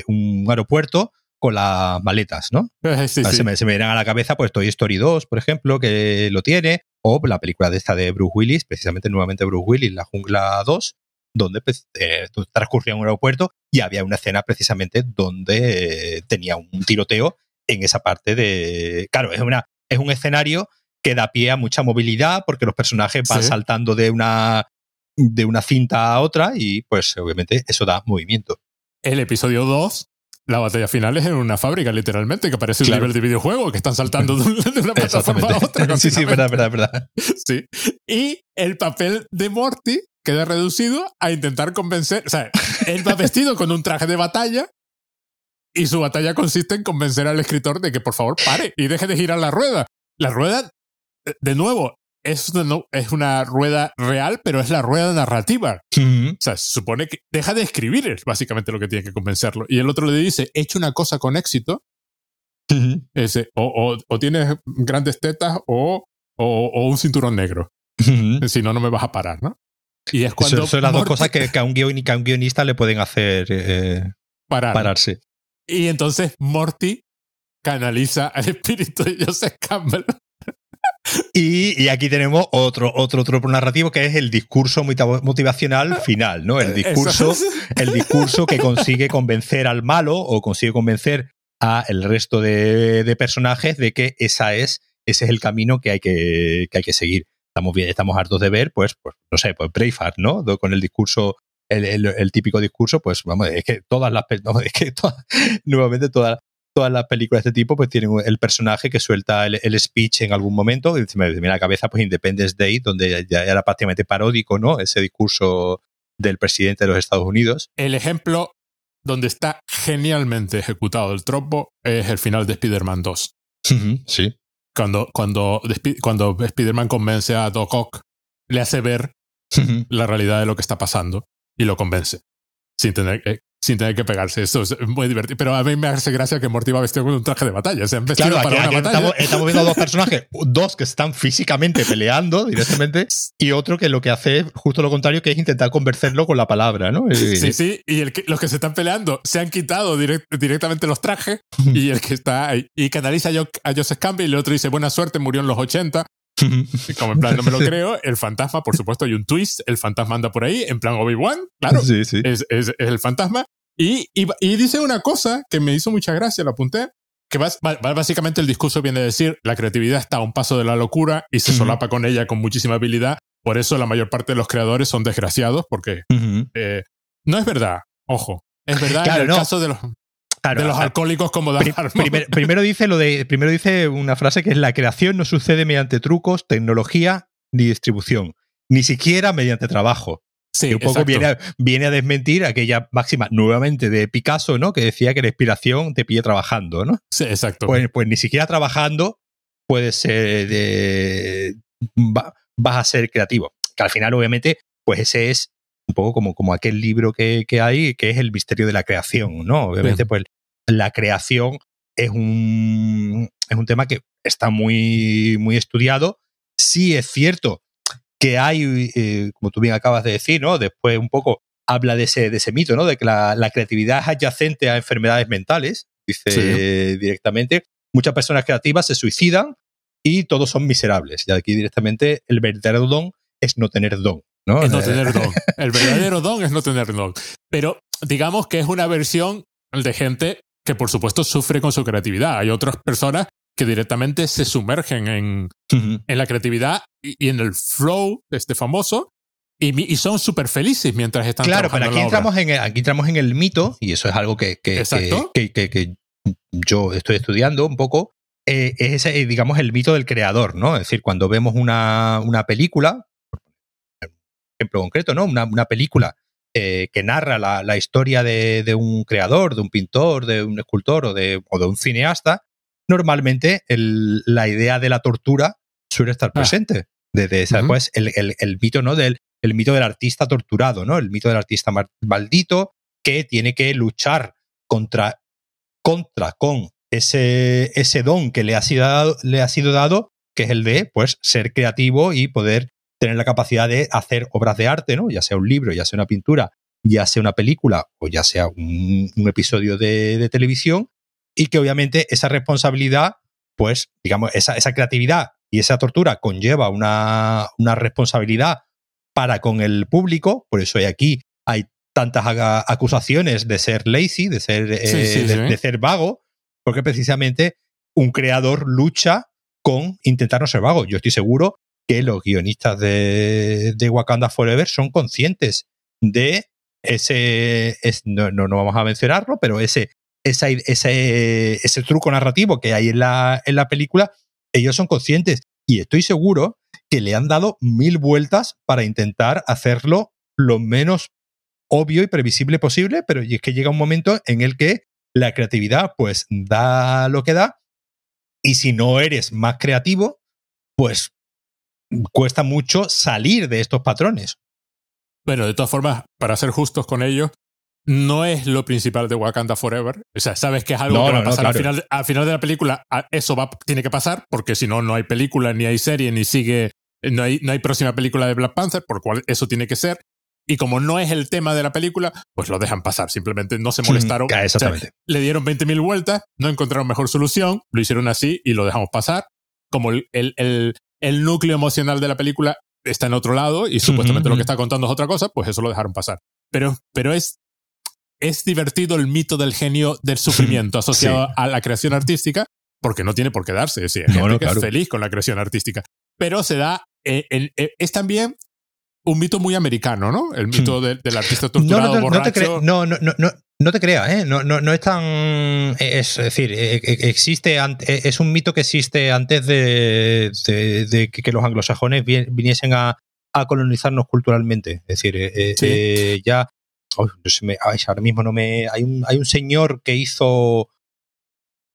un aeropuerto con las maletas, ¿no? Sí, sí. Se, me, se me vienen a la cabeza, pues Toy Story 2, por ejemplo, que lo tiene, o la película de esta de Bruce Willis, precisamente nuevamente Bruce Willis, La Jungla 2, donde pues, eh, transcurría en un aeropuerto y había una escena precisamente donde eh, tenía un tiroteo en esa parte de... Claro, es, una, es un escenario que da pie a mucha movilidad porque los personajes van Sí. saltando de una, de una cinta a otra y pues obviamente eso da movimiento. El episodio 2, la batalla final es en una fábrica, literalmente, que parece Claro. un nivel de videojuego, que están saltando de una, plataforma a otra. sí, sí, verdad, verdad, verdad. Sí. Y el papel de Morty queda reducido a intentar convencer. O sea, él va vestido con un traje de batalla y su batalla consiste en convencer al escritor de que por favor pare y deje de girar la rueda. La rueda, eh, de nuevo, es una, no- es una rueda real, pero es la rueda narrativa. O sea, se supone que deja de escribir, es básicamente lo que tiene que convencerlo. Y el otro le dice, he hecho una cosa con éxito, ese, o, o- o tienes grandes tetas o, o- un cinturón negro. Si no, no me vas a parar, ¿no? Y es cuando Eso- son las dos cosas que, que a un guion- que a un guionista le pueden hacer eh, parar. pararse. Y entonces Morty canaliza al espíritu de Joseph Campbell. Y, y aquí tenemos otro, otro tropo narrativo que es el discurso motivacional final, ¿no? El discurso, Eso- el discurso que consigue convencer al malo o consigue convencer a el resto de, de personajes de que esa es, ese es el camino que hay que, que hay que seguir. Estamos bien, estamos hartos de ver, pues, pues no sé, pues Braveheart, ¿no? Con el discurso, el, el- el típico discurso, pues vamos, es que todas las, no, es que todas- nuevamente todas, todas las películas de este tipo, pues tienen el personaje que suelta el, el speech en algún momento, y se me viene a la cabeza, pues Independence Day, donde ya era prácticamente paródico, ¿no? Ese discurso del presidente de los Estados Unidos. El ejemplo donde está genialmente ejecutado el tropo es el final de Spider-Man 2. Sí. Cuando, cuando, cuando Spider-Man convence a Doc Ock, le hace ver la realidad de lo que está pasando. y lo convence. Sin tener, eh, sin tener que pegarse. Esto es muy divertido. Pero a mí me hace gracia que Morty va vestido con un traje de batalla. Se han vestido Claro, para aquí- una aquí batalla. estamos, estamos viendo dos personajes, dos que están físicamente peleando directamente y otro que lo que hace es justo lo contrario, que es intentar convencerlo con la palabra, ¿no? Y- Sí, sí, y el que- los que se están peleando se han quitado direct- directamente los trajes y el que está ahí, y canaliza a, Jo- a Joseph Campbell y el otro dice buena suerte, murió en los 80, y como en plan no me lo creo, el fantasma, por supuesto, hay un twist, el fantasma anda por ahí, en plan Obi-Wan, claro, Sí, sí. es, es- es el fantasma, y, y, y dice una cosa que me hizo mucha gracia, lo apunté, que bas- básicamente el discurso viene a decir, la creatividad está a un paso de la locura y se solapa con ella con muchísima habilidad, por eso la mayor parte de los creadores son desgraciados, porque eh, no es verdad, ojo. Es verdad Claro, en el no. caso de los, Claro, de los alcohólicos como Dan pri- Harmon. primer- primero dice lo de primero dice una frase que es la creación no sucede mediante trucos, tecnología ni distribución, ni siquiera mediante trabajo. Sí, que un poco viene a, viene a desmentir aquella máxima nuevamente de Picasso, ¿no? Que decía que la inspiración te pille trabajando, ¿no? Sí, exacto. Pues, pues ni siquiera trabajando puedes ser de, va- vas a ser creativo. Que al final, obviamente, pues ese es un poco como, como aquel libro que, que hay, que es el misterio de la creación, ¿no? Obviamente, Bien. pues la creación es un, es un tema que está muy, muy estudiado. Sí es cierto que hay, eh, como tú bien acabas de decir, ¿no? Después un poco habla de ese, de ese mito, ¿no? De que la, la creatividad es adyacente a enfermedades mentales, dice Sí. directamente. Muchas personas creativas se suicidan y todos son miserables. Y aquí directamente el verdadero don es no tener don, ¿no? es no Eh, tener don. El verdadero don es no tener don. Pero digamos que es una versión de gente que por supuesto sufre con su creatividad. Hay otras personas que directamente se sumergen en, en la creatividad y, y en el flow de este famoso y, son súper felices mientras están Claro, pero trabajando aquí obra. entramos, en el, aquí entramos en el mito, y eso es algo que, que, que, que- yo estoy estudiando un poco, eh, es ese, eh, digamos, el mito del creador, ¿no? Es decir, cuando vemos una, una película, por ejemplo concreto, ¿no? Una, una película eh, que narra la, la historia de, de un creador, de un pintor, de un escultor o de, o de un cineasta, normalmente el- la idea de la tortura suele estar Ah. presente. Desde esa, pues, el, el- el mito, ¿no? Del, el mito del artista torturado, ¿no? El mito del artista maldito que tiene que luchar contra, contra con ese, ese don que le ha, sido dado, le ha sido dado, que es el de pues, ser creativo y poder tener la capacidad de hacer obras de arte, ¿no? Ya sea un libro, ya sea una pintura, ya sea una película o ya sea un, un episodio de, de televisión, y que obviamente esa responsabilidad, pues, digamos, esa, esa creatividad y esa tortura conlleva una, una responsabilidad para con el público, por eso hay aquí hay tantas acusaciones de ser lazy, de ser, eh, Sí, sí, de, sí. de ser vago, porque precisamente un creador lucha con intentar no ser vago. Yo estoy seguro que los guionistas de, de Wakanda Forever son conscientes de ese, es- no, no, no vamos a mencionarlo, pero ese, ese, ese truco narrativo que hay en la, en la película, ellos son conscientes y estoy seguro que le han dado mil vueltas para intentar hacerlo lo menos obvio y previsible posible, pero es que llega un momento en el que la creatividad pues da lo que da y si no eres más creativo, pues cuesta mucho salir de estos patrones. Bueno, de todas formas, para ser justos con ellos, no es lo principal de Wakanda Forever. O sea, sabes que es algo No, que va no, a no, pasar al, claro. final, al final de la película. Eso va, tiene que pasar, porque si no, no hay película, ni hay serie, ni sigue. No hay, no hay próxima película de Black Panther, por cual eso tiene que ser. Y como no es el tema de la película, pues lo dejan pasar. Simplemente no se molestaron. O sea, Exactamente. le dieron 20.000 vueltas, no encontraron mejor solución, lo hicieron así y lo dejamos pasar. Como el, el, el- el núcleo emocional de la película está en otro lado y supuestamente lo que está contando es otra cosa, pues eso lo dejaron pasar. Pero, pero es, es divertido el mito del genio del sufrimiento asociado Sí. a la creación artística, porque no tiene por qué darse. Es decir, hay No, gente no, que claro. es feliz con la creación artística. Pero se da, eh, en- eh, es también un mito muy americano, ¿no? El mito del- del artista Hmm. No, torturado, no, no te borracho. no, no, no, no, no te creas, ¿eh? No, no, no es tan. Es, decir, eh, eh, existe. Es un mito que existe antes de, de- de que los anglosajones vi- viniesen a, a colonizarnos culturalmente. Es decir, Sí. eh, ya. Uy, no se me- ay, ahora mismo no me. Hay un, hay un señor que hizo.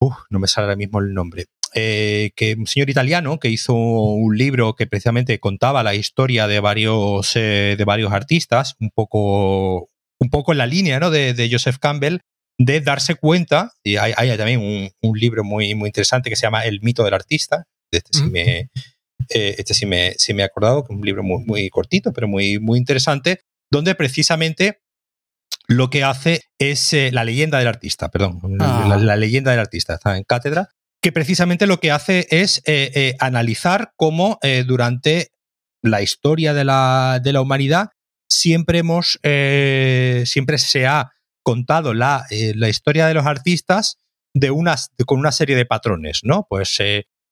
Uf, no me sale ahora mismo el nombre. eh, que un señor italiano que hizo un libro que precisamente contaba la historia de varios, eh, de varios artistas, un poco, un poco en la línea ¿no? de, Joseph Campbell, de darse cuenta, y hay, también un, libro muy, muy interesante que se llama El mito del artista, este sí me, eh, este sí me, sí me he acordado, que es un libro muy, muy cortito, pero muy, muy interesante, donde precisamente lo que hace es la leyenda del artista, perdón, ah. la, leyenda del artista, está en cátedra, que precisamente lo que hace es eh, eh, analizar cómo eh, durante la historia de la, de la humanidad siempre hemos, siempre se ha contado la, la, historia de los artistas de unas, con una serie de patrones, ¿no? Pues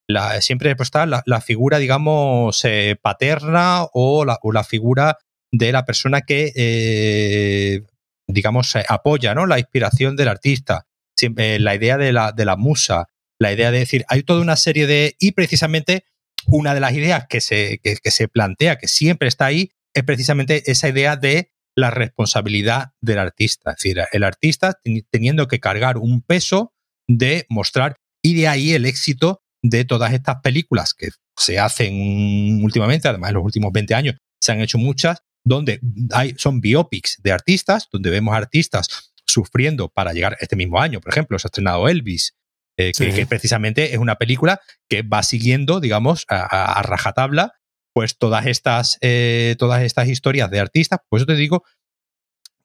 la, siempre está la, la, figura, digamos, paterna o la, o la, figura de la persona que, digamos, apoya, ¿no? La inspiración del artista. Siempre, la idea de la, de la musa, la idea de decir, hay toda una serie de... Y precisamente una de las ideas que se, que, se plantea, que siempre está ahí, es precisamente esa idea de la responsabilidad del artista. Es decir, el artista teniendo que cargar un peso de mostrar, y de ahí el éxito de todas estas películas que se hacen últimamente, además en los últimos 20 años se han hecho muchas, donde hay, son biopics de artistas, donde vemos artistas sufriendo para llegar este mismo año, por ejemplo, se ha estrenado Elvis, eh, que, precisamente es una película que va siguiendo, digamos, a, rajatabla, pues todas estas, eh, todas estas historias de artistas. Pues yo te digo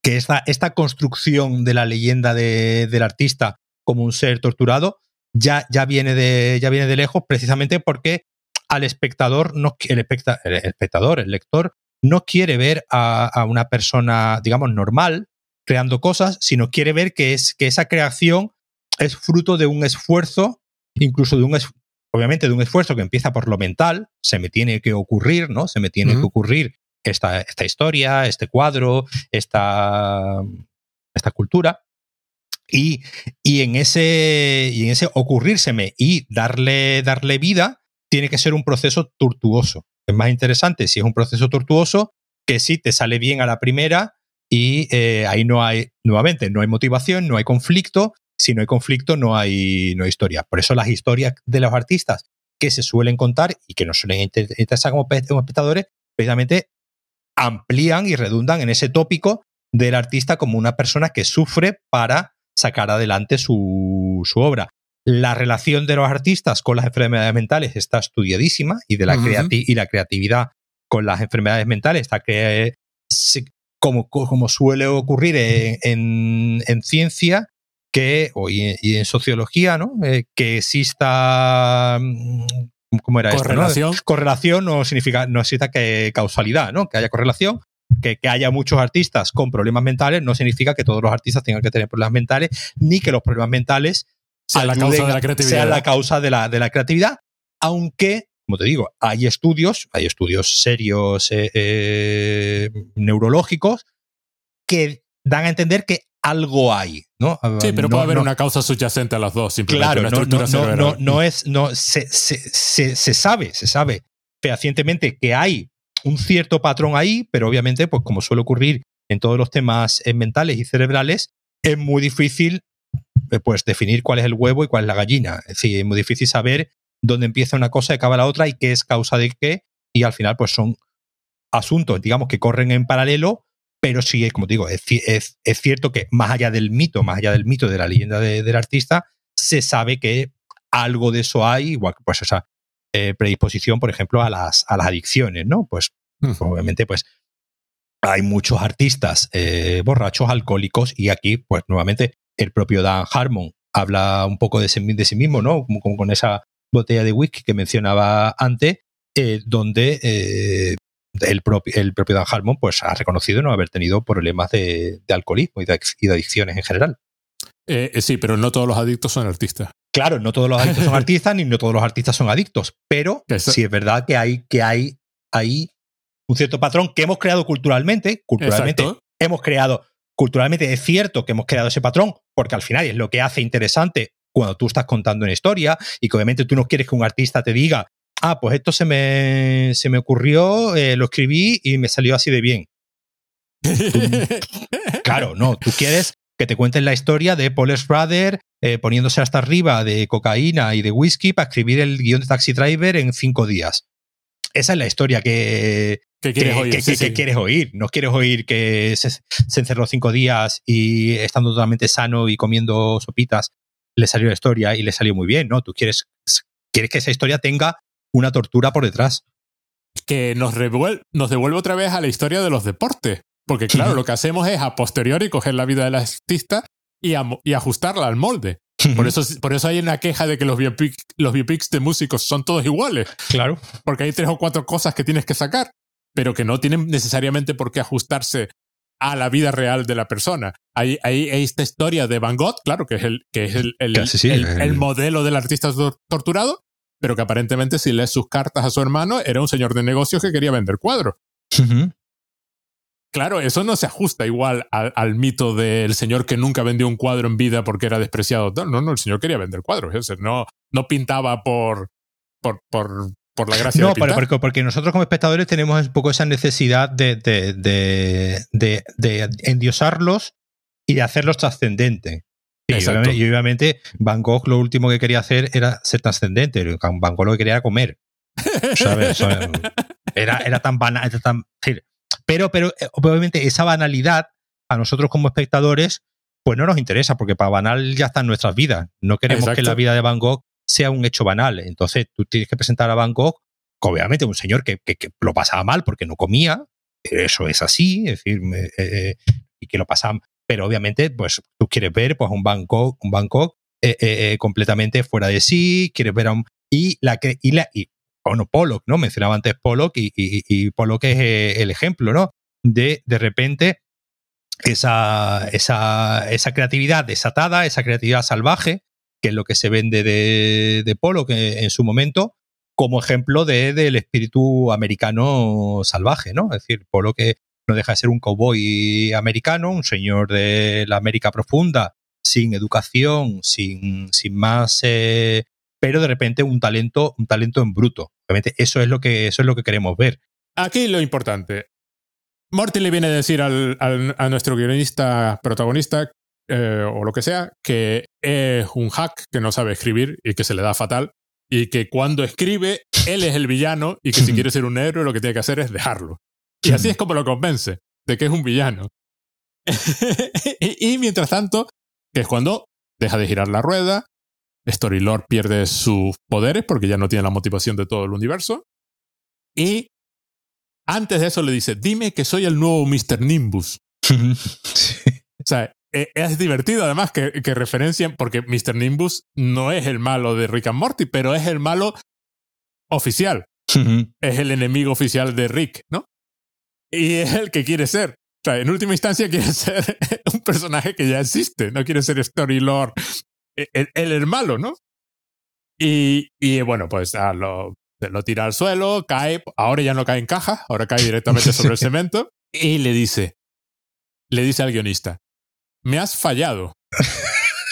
que esta, esta construcción de la leyenda del artista como un ser torturado ya, ya, viene de, ya viene de lejos precisamente porque al espectador, no, el, espectador, el lector, no quiere ver a, a, una persona, digamos, normal creando cosas, sino quiere ver que, es, que esa creación es fruto de un esfuerzo, incluso de un obviamente de un esfuerzo que empieza por lo mental, se me tiene que ocurrir, ¿no? Se me tiene que ocurrir esta, esta, historia, este cuadro, esta, esta cultura. Y, y, en ese, y en ese ocurrírseme y darle, darle vida, tiene que ser un proceso tortuoso. Es más interesante si es un proceso tortuoso que si te sale bien a la primera y eh, ahí no hay, nuevamente, no hay motivación, no hay conflicto si no hay conflicto, no hay, no hay historia. Por eso las historias de los artistas que se suelen contar y que nos suelen interesar como, espectadores, precisamente amplían y redundan en ese tópico del artista como una persona que sufre para sacar adelante su, su obra. La relación de los artistas con las enfermedades mentales está estudiadísima y, de la, y la creatividad con las enfermedades mentales está que, como, como suele ocurrir en, en ciencia, que, y, en sociología, ¿no? Eh, que exista mm, ¿cómo era correlación. Esto, Correlación no significa, no necesita que causalidad, ¿no? Que haya correlación, que, que, haya muchos artistas con problemas mentales no significa que todos los artistas tengan que tener problemas mentales, ni que los problemas mentales sean la causa de la creatividad. la causa de la, de la creatividad, aunque, como te digo, hay estudios, hay estudios serios eh, eh, neurológicos que dan a entender que algo hay, ¿no? Sí, pero puede haber una causa subyacente a las dos, simplemente claro, una estructura no, no, no, es, no, se, se, se, sabe, se sabe fehacientemente que hay un cierto patrón ahí, pero obviamente, pues como suele ocurrir en todos los temas eh, mentales y cerebrales, es muy difícil pues definir cuál es el huevo y cuál es la gallina. Es decir, es muy difícil saber dónde empieza una cosa y acaba la otra y qué es causa de qué, y al final, pues son asuntos, digamos, que corren en paralelo, pero sí, como te digo, es, es, cierto que más allá del mito, más allá del mito de la leyenda del artista, se sabe que algo de eso hay, igual que pues esa eh, predisposición, por ejemplo, a las, a las adicciones, ¿no? Pues, obviamente, pues hay muchos artistas eh, borrachos, alcohólicos, y aquí, pues nuevamente, el propio Dan Harmon habla un poco de sí, de sí mismo, ¿no? Como, con esa botella de whisky que mencionaba antes, eh, donde el propio, el propio Dan Harmon pues, ha reconocido no haber tenido problemas de, alcoholismo y de, adicciones en general. Eh, eh, sí, pero no todos los adictos son artistas. Claro, no todos los adictos son artistas, ni no todos los artistas son adictos, pero sí es verdad que hay, que hay, hay un cierto patrón que hemos creado culturalmente. Culturalmente hemos creado, culturalmente es cierto que hemos creado ese patrón, porque al final es lo que hace interesante cuando tú estás contando una historia y que obviamente tú no quieres que un artista te diga ah, pues esto se me, se me ocurrió, eh, lo escribí y me salió así de bien. claro, no, tú quieres, que te cuenten la historia de Paul Schrader eh, poniéndose hasta arriba de cocaína y de whisky para escribir el guion de Taxi Driver en cinco días. Esa es la historia que, ¿Qué quieres que- oír? que- Sí, que- sí. que quieres oír. No quieres oír que se, se encerró cinco días y estando totalmente sano y comiendo sopitas le salió la historia y le salió muy bien, ¿no? Tú quieres, quieres que esa historia tenga una tortura por detrás. que nos, revuel- nos devuelve otra vez a la historia de los deportes. Porque claro, lo que hacemos es a posteriori coger la vida del artista y, y ajustarla al molde. Por eso, por eso hay una queja de que los biopic- los biopics de músicos son todos iguales. Claro. Porque hay tres o cuatro cosas que tienes que sacar, pero que no tienen necesariamente por qué ajustarse a la vida real de la persona. Hay, hay esta historia de Van Gogh, claro, que es el, que es el, el, sí, modelo del artista tor- torturado, pero que aparentemente si lees sus cartas a su hermano era un señor de negocios que quería vender cuadros. Claro, eso no se ajusta igual al, al mito del señor que nunca vendió un cuadro en vida porque era despreciado. No, no, no, el señor quería vender cuadros. no, no pintaba por, por, por, por la gracia No, de porque, porque nosotros como espectadores tenemos un poco esa necesidad de, de, de, de- de endiosarlos y de hacerlos trascendentes. Y obviamente, y obviamente Van Gogh lo último que quería hacer era ser trascendente. Van Gogh lo que quería era comer. ¿sabes? Era, era tan banal. era tan- sí. pero, pero eh, obviamente esa banalidad a nosotros como espectadores pues no nos interesa porque para banal ya está en nuestras vidas. No queremos que la vida de Van Gogh sea un hecho banal. Entonces tú tienes que presentar a Van Gogh, obviamente un señor que, que- lo pasaba mal porque no comía, eso es así, es decir, eh, eh, y que lo pasaba, pero obviamente pues tú quieres ver pues un Van Gogh, un Van eh, completamente fuera de sí, quieres ver a un y la y la y bueno Pollock, ¿no? Mencionaba antes Pollock y, y, y Pollock es el ejemplo, ¿no? De de repente esa, esa, esa creatividad desatada, esa creatividad salvaje, que es lo que se vende de, de Pollock en, su momento, como ejemplo de, del espíritu americano salvaje, ¿no? Es decir, Pollock que no deja de ser un cowboy americano, un señor de la América profunda, sin educación, sin, sin más, eh, pero de repente un talento, un talento en bruto. Obviamente eso es lo que, eso es lo que queremos ver. Aquí lo importante. Morty le viene a decir al, al- a nuestro guionista protagonista, eh, o lo que sea, que es un hack que no sabe escribir y que se le da fatal. Y que cuando escribe, él es el villano y que si quiere ser un héroe, lo que tiene que hacer es dejarlo. Y así es como lo convence de que es un villano. y, y mientras tanto, que es cuando deja de girar la rueda, Storylord pierde sus poderes porque ya no tiene la motivación de todo el universo. Y antes de eso le dice, dime que soy el nuevo Mr. Nimbus. O sea, es divertido además que, que referencien, porque Mr. Nimbus no es el malo de Rick and Morty, pero es el malo oficial. Es el enemigo oficial de Rick, ¿no? Y es el que quiere ser. O sea, en última instancia quiere ser un personaje que ya existe, no quiere ser Storylord, el, el, el malo, ¿no? Y, y bueno, pues ah, lo, lo tira al suelo, cae, ahora ya no cae en caja, ahora cae directamente sobre el cemento y le dice, le dice al guionista, me has fallado.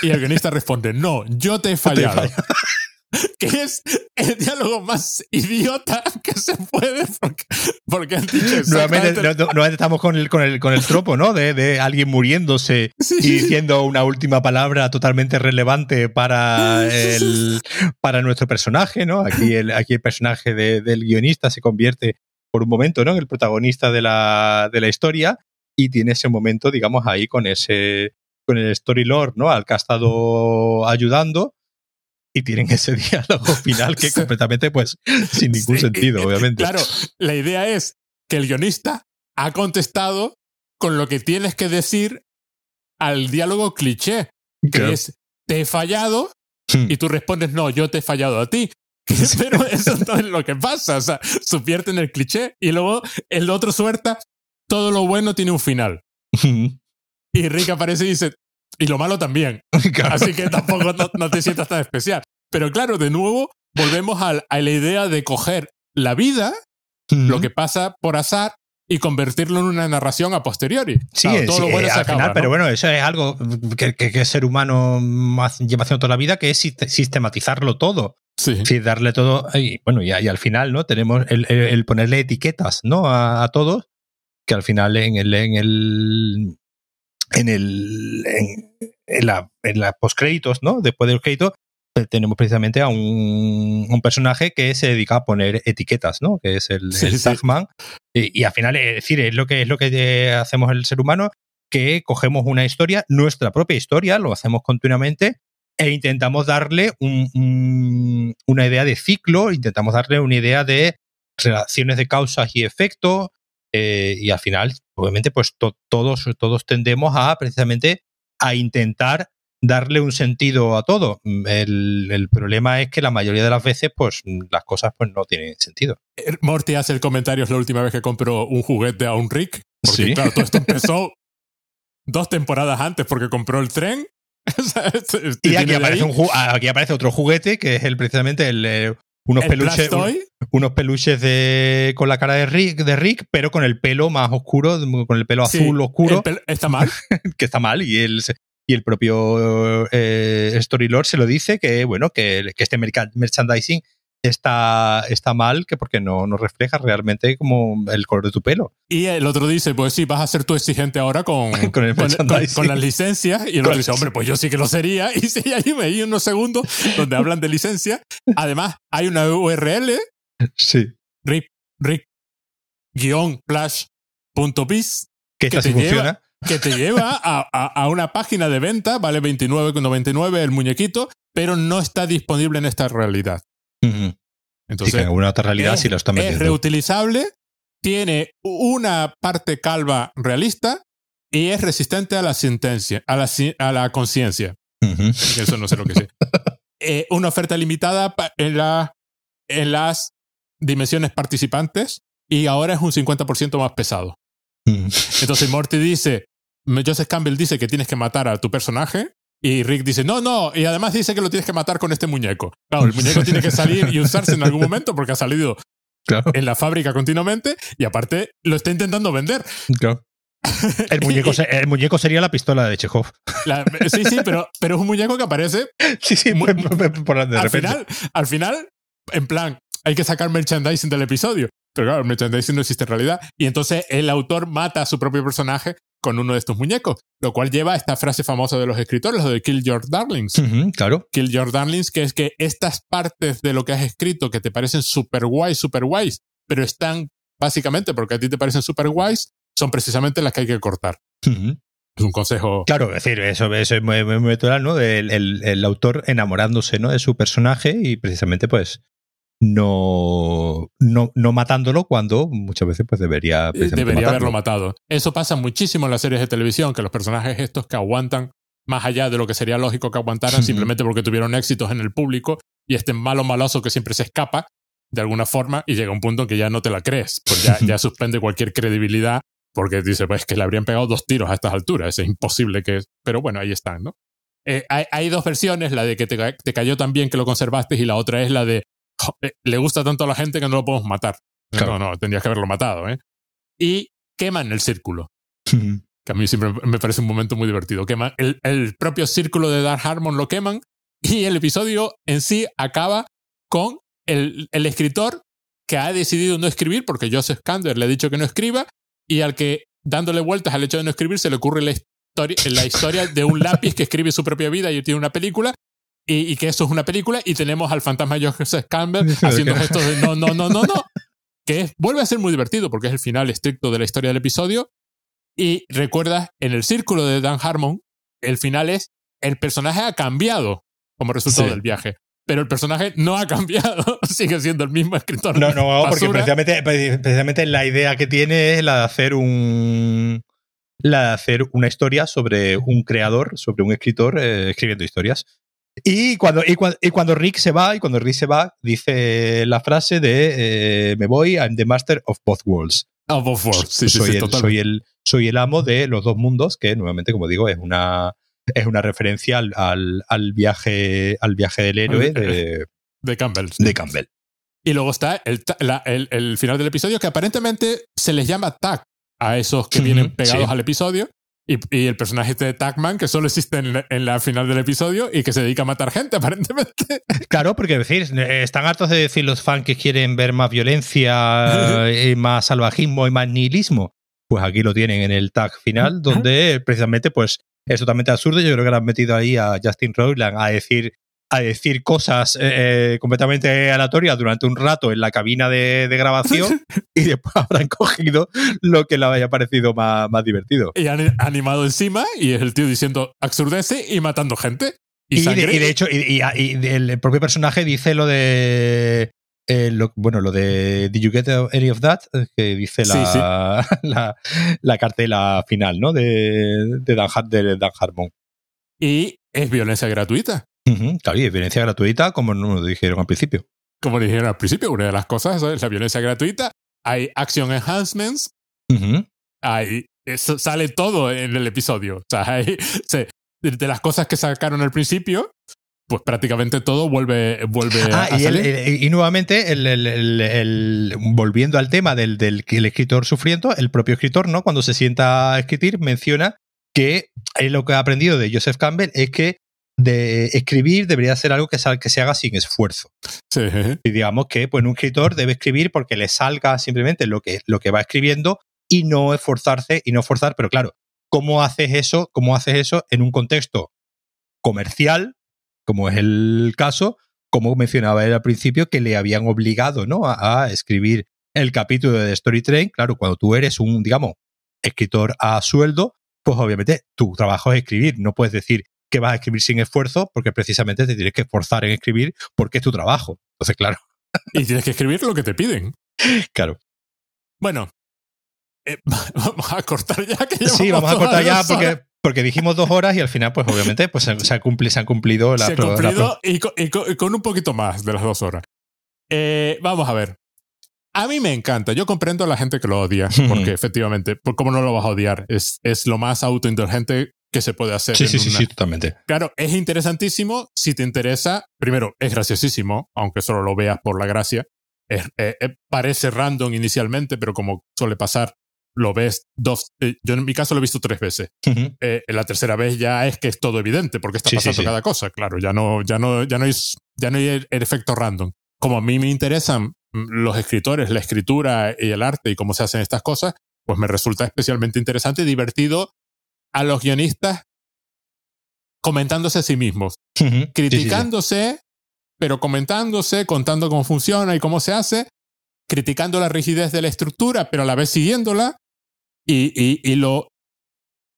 Y el guionista responde, no, yo te he fallado. que es el diálogo más idiota que se puede porque, porque han dicho Nuevamente, no- no- estamos con el, con el, con el tropo, ¿no? De, de alguien muriéndose Sí. y diciendo una última palabra totalmente relevante para el para nuestro personaje, ¿no? Aquí el, aquí el personaje de- del guionista se convierte por un momento, ¿no? En el protagonista de la, de la historia y tiene ese momento, digamos, ahí con ese con el story lord, ¿no? Al que ha estado ayudando y tienen ese diálogo final que es completamente, pues, sin ningún Sí, sentido, obviamente. Claro, la idea es que el guionista ha contestado con lo que tienes que decir al diálogo cliché, que Claro. es te he fallado Hmm. y tú respondes no, yo te he fallado a ti. Pero eso no es lo que pasa, o sea, subvierte en el cliché y luego el otro suelta todo lo bueno tiene un final. Y Rick aparece y dice, y lo malo también. Claro. Así que tampoco no, no te sientas tan especial. Pero claro, de nuevo, volvemos a, la idea de coger la vida, lo que pasa por azar, y convertirlo en una narración a posteriori. Sí, Claro, todo sí, lo bueno eh, se al acaba, final, ¿no? pero bueno, eso es algo que, que, que el ser humano más lleva haciendo toda la vida, que es sist- sistematizarlo todo. Sí. Darle todo. Y bueno, y, y al final, ¿no? Tenemos el, el- el ponerle etiquetas, ¿no? A, a todos, que al final en el, en el en el en, la, en la postcréditos, ¿no? Después de los créditos, pues, tenemos precisamente a un, un, personaje que se dedica a poner etiquetas, ¿no? Que es el, sí, el Tagman. Y, y, al final, es decir, es lo que es lo que hacemos el ser humano, que cogemos una historia, nuestra propia historia, lo hacemos continuamente, e intentamos darle un, un, una idea de ciclo, intentamos darle una idea de relaciones de causas y efectos, eh, y al final, obviamente, pues to todos, todos tendemos a precisamente a intentar darle un sentido a todo. El, el, problema es que la mayoría de las veces, pues, las cosas pues no tienen sentido. Morty hace el comentario, es la última vez que compró un juguete a un Rick. Porque, ¿Sí? claro, todo esto empezó dos temporadas antes porque compró el tren. y aquí aparece, un aquí aparece, otro juguete que es el precisamente el, eh, unos ¿El peluches un, unos peluches de con la cara de Rick, de Rick pero con el pelo más oscuro con el pelo sí, azul oscuro. está mal. Que está mal y él y el propio eh, Storylord se lo dice que bueno que, que este merchandising está, está mal que porque no, no refleja realmente como el color de tu pelo. Y el otro dice, pues sí, vas a ser tú exigente ahora con, con, el con, con, con las licencias. Y el otro dice, hombre, pues yo sí que lo sería. Y sí, ahí me di unos segundos donde hablan de licencia. Además, hay una URL. Sí. Rick, Rick, guion, flash, punto biz. Que esta sí funciona. Lleva, que te lleva a, a, a, una página de venta, vale 29,99 el muñequito, pero no está disponible en esta realidad. Uh -huh. Entonces, sí, en alguna otra realidad es, sí lo están metiendo. Es reutilizable, tiene una parte calva realista y es resistente a la sentencia, a la, a la conciencia. Uh -huh. Eso no sé lo que sé. eh, una oferta limitada en, la, en las dimensiones participantes y ahora es un 50% más pesado. Uh -huh. Entonces Morty dice, Joseph Campbell dice que tienes que matar a tu personaje y Rick dice, no, no, y además dice que lo tienes que matar con este muñeco. Claro, el muñeco tiene que salir y usarse en algún momento porque ha salido claro. en la fábrica continuamente y aparte lo está intentando vender. Claro. El muñeco, el muñeco sería la pistola de Chekhov. La, sí, sí, pero, pero es un muñeco que aparece. Sí, sí, muy, por, de al, repente. final, al final, en plan, hay que sacar merchandising del episodio. Pero claro, el merchandising no existe en realidad. Y entonces el autor mata a su propio personaje con uno de estos muñecos, lo cual lleva a esta frase famosa de los escritores, lo de Kill Your Darlings. Uh -huh, claro. Kill Your Darlings, que es que estas partes de lo que has escrito que te parecen super guays, super guays, pero están básicamente porque a ti te parecen super guays, son precisamente las que hay que cortar. Uh -huh. Es un consejo. Claro, es decir, eso, eso es muy, muy, muy natural, ¿no? El, el, el, autor enamorándose, ¿no? De su personaje y precisamente, pues, no, no, no matándolo cuando muchas veces pues debería debería matarlo. haberlo matado. Eso pasa muchísimo en las series de televisión que los personajes estos que aguantan más allá de lo que sería lógico que aguantaran simplemente porque tuvieron éxitos en el público y este malo maloso que siempre se escapa de alguna forma y llega un punto en que ya no te la crees pues ya, ya suspende cualquier credibilidad porque dice pues que le habrían pegado dos tiros a estas alturas es imposible que pero bueno ahí están no eh, hay, hay, dos versiones la de que te, te cayó tan bien que lo conservaste y la otra es la de le gusta tanto a la gente que no lo podemos matar. Claro. No, no, tendrías que haberlo matado, ¿eh? Y queman el círculo. que a mí siempre me parece un momento muy divertido. Queman el, el, propio círculo de Dark Harmon lo queman y el episodio en sí acaba con el, el escritor que ha decidido no escribir porque Joseph Kander le ha dicho que no escriba y al que dándole vueltas al hecho de no escribir se le ocurre la historia, la historia de un lápiz que escribe su propia vida y tiene una película y, y, que eso es una película y tenemos al fantasma Joseph Campbell haciendo gestos de no, no, no, no, no, que es, vuelve a ser muy divertido porque es el final estricto de la historia del episodio y recuerdas en el círculo de Dan Harmon el final es el personaje ha cambiado como resultado sí. del viaje pero el personaje no ha cambiado, sigue siendo el mismo escritor. No, no, basura. porque precisamente, precisamente la idea que tiene es la de hacer un la de hacer una historia sobre un creador, sobre un escritor eh, escribiendo historias. Y cuando, y, cuando, y cuando Rick se va, y cuando Rick se va, dice la frase de eh, me voy, I'm the master of both worlds. Of both worlds, sí, soy, sí, sí, el, soy, el, soy el amo de los dos mundos, que nuevamente, como digo, es una, es una referencia al, al, al viaje, al viaje del héroe de, de Campbell. De Campbell. Y luego está el, la, el, el, final del episodio, que aparentemente se les llama tag a esos que vienen pegados sí. al episodio. Y, y, el personaje este de Tagman, que solo existe en la, en la, final del episodio y que se dedica a matar gente, aparentemente. Claro, porque decir, están hartos de decir los fans que quieren ver más violencia, y más salvajismo y más nihilismo. pues aquí lo tienen en el tag final, donde precisamente pues es totalmente absurdo. Yo creo que le han metido ahí a Justin Roiland a decir a decir cosas eh, completamente aleatorias durante un rato en la cabina de, grabación y después habrán cogido lo que le haya parecido más, más divertido. Y han animado encima y es el tío diciendo absurdece y matando gente. Y, de, hecho, y, el propio personaje dice lo de eh, bueno, lo de Did you get any of that? Que dice la, la, cartela final, ¿no? De, de, Dan, de Dan Harmon. Y es violencia gratuita. Claro, y es violencia gratuita, como nos dijeron al principio. Como dijeron al principio, una de las cosas es la violencia gratuita. Hay action enhancements. hay, eso sale todo en el episodio. O sea, hay, de las cosas que sacaron al principio, pues prácticamente todo vuelve, vuelve ah, a y, salir. y nuevamente, el, volviendo al tema del, del escritor sufriendo, el propio escritor, ¿no? Cuando se sienta a escribir, menciona que lo que ha aprendido de Joseph Campbell es que de escribir debería ser algo que, que se haga sin esfuerzo. Sí. Y digamos que pues, un escritor debe escribir porque le salga simplemente lo que, lo que va escribiendo y no esforzarse y no forzar. Pero claro, ¿cómo haces eso? ¿Cómo haces eso en un contexto comercial como es el caso, como mencionaba él al principio, que le habían obligado ¿no? a, escribir el capítulo de Story Train. Claro, cuando tú eres un, digamos, escritor a sueldo, pues obviamente tu trabajo es escribir. No puedes decir que vas a escribir sin esfuerzo, porque precisamente te tienes que esforzar en escribir porque es tu trabajo. Entonces, claro. Y tienes que escribir lo que te piden. Claro. Bueno, eh, vamos a cortar ya. Que sí, vamos a cortar ya porque, porque dijimos dos horas y al final, pues obviamente, pues se, se, cumplido, se han cumplido las Se cumplido y, con, un poquito más de las dos horas. Eh, vamos a ver. A mí me encanta. Yo comprendo a la gente que lo odia, porque efectivamente, ¿cómo no lo vas a odiar? Es, es lo más autoindulgente que se puede hacer. Sí, sí, sí, sí, totalmente. Claro, es interesantísimo. Si te interesa, primero, es graciosísimo, aunque solo lo veas por la gracia. Eh, eh, parece random inicialmente, pero como suele pasar, lo ves dos. Eh, yo en mi caso lo he visto tres veces. Eh, en la tercera vez ya es que es todo evidente porque está pasando cada cosa. Claro, ya no, ya no, ya no hay, ya no hay el, efecto random. Como a mí me interesan mm, los escritores, la escritura y el arte y cómo se hacen estas cosas, pues me resulta especialmente interesante y divertido a los guionistas comentándose a sí mismos, criticándose, pero comentándose, contando cómo funciona y cómo se hace, criticando la rigidez de la estructura, pero a la vez siguiéndola, y, y, y lo.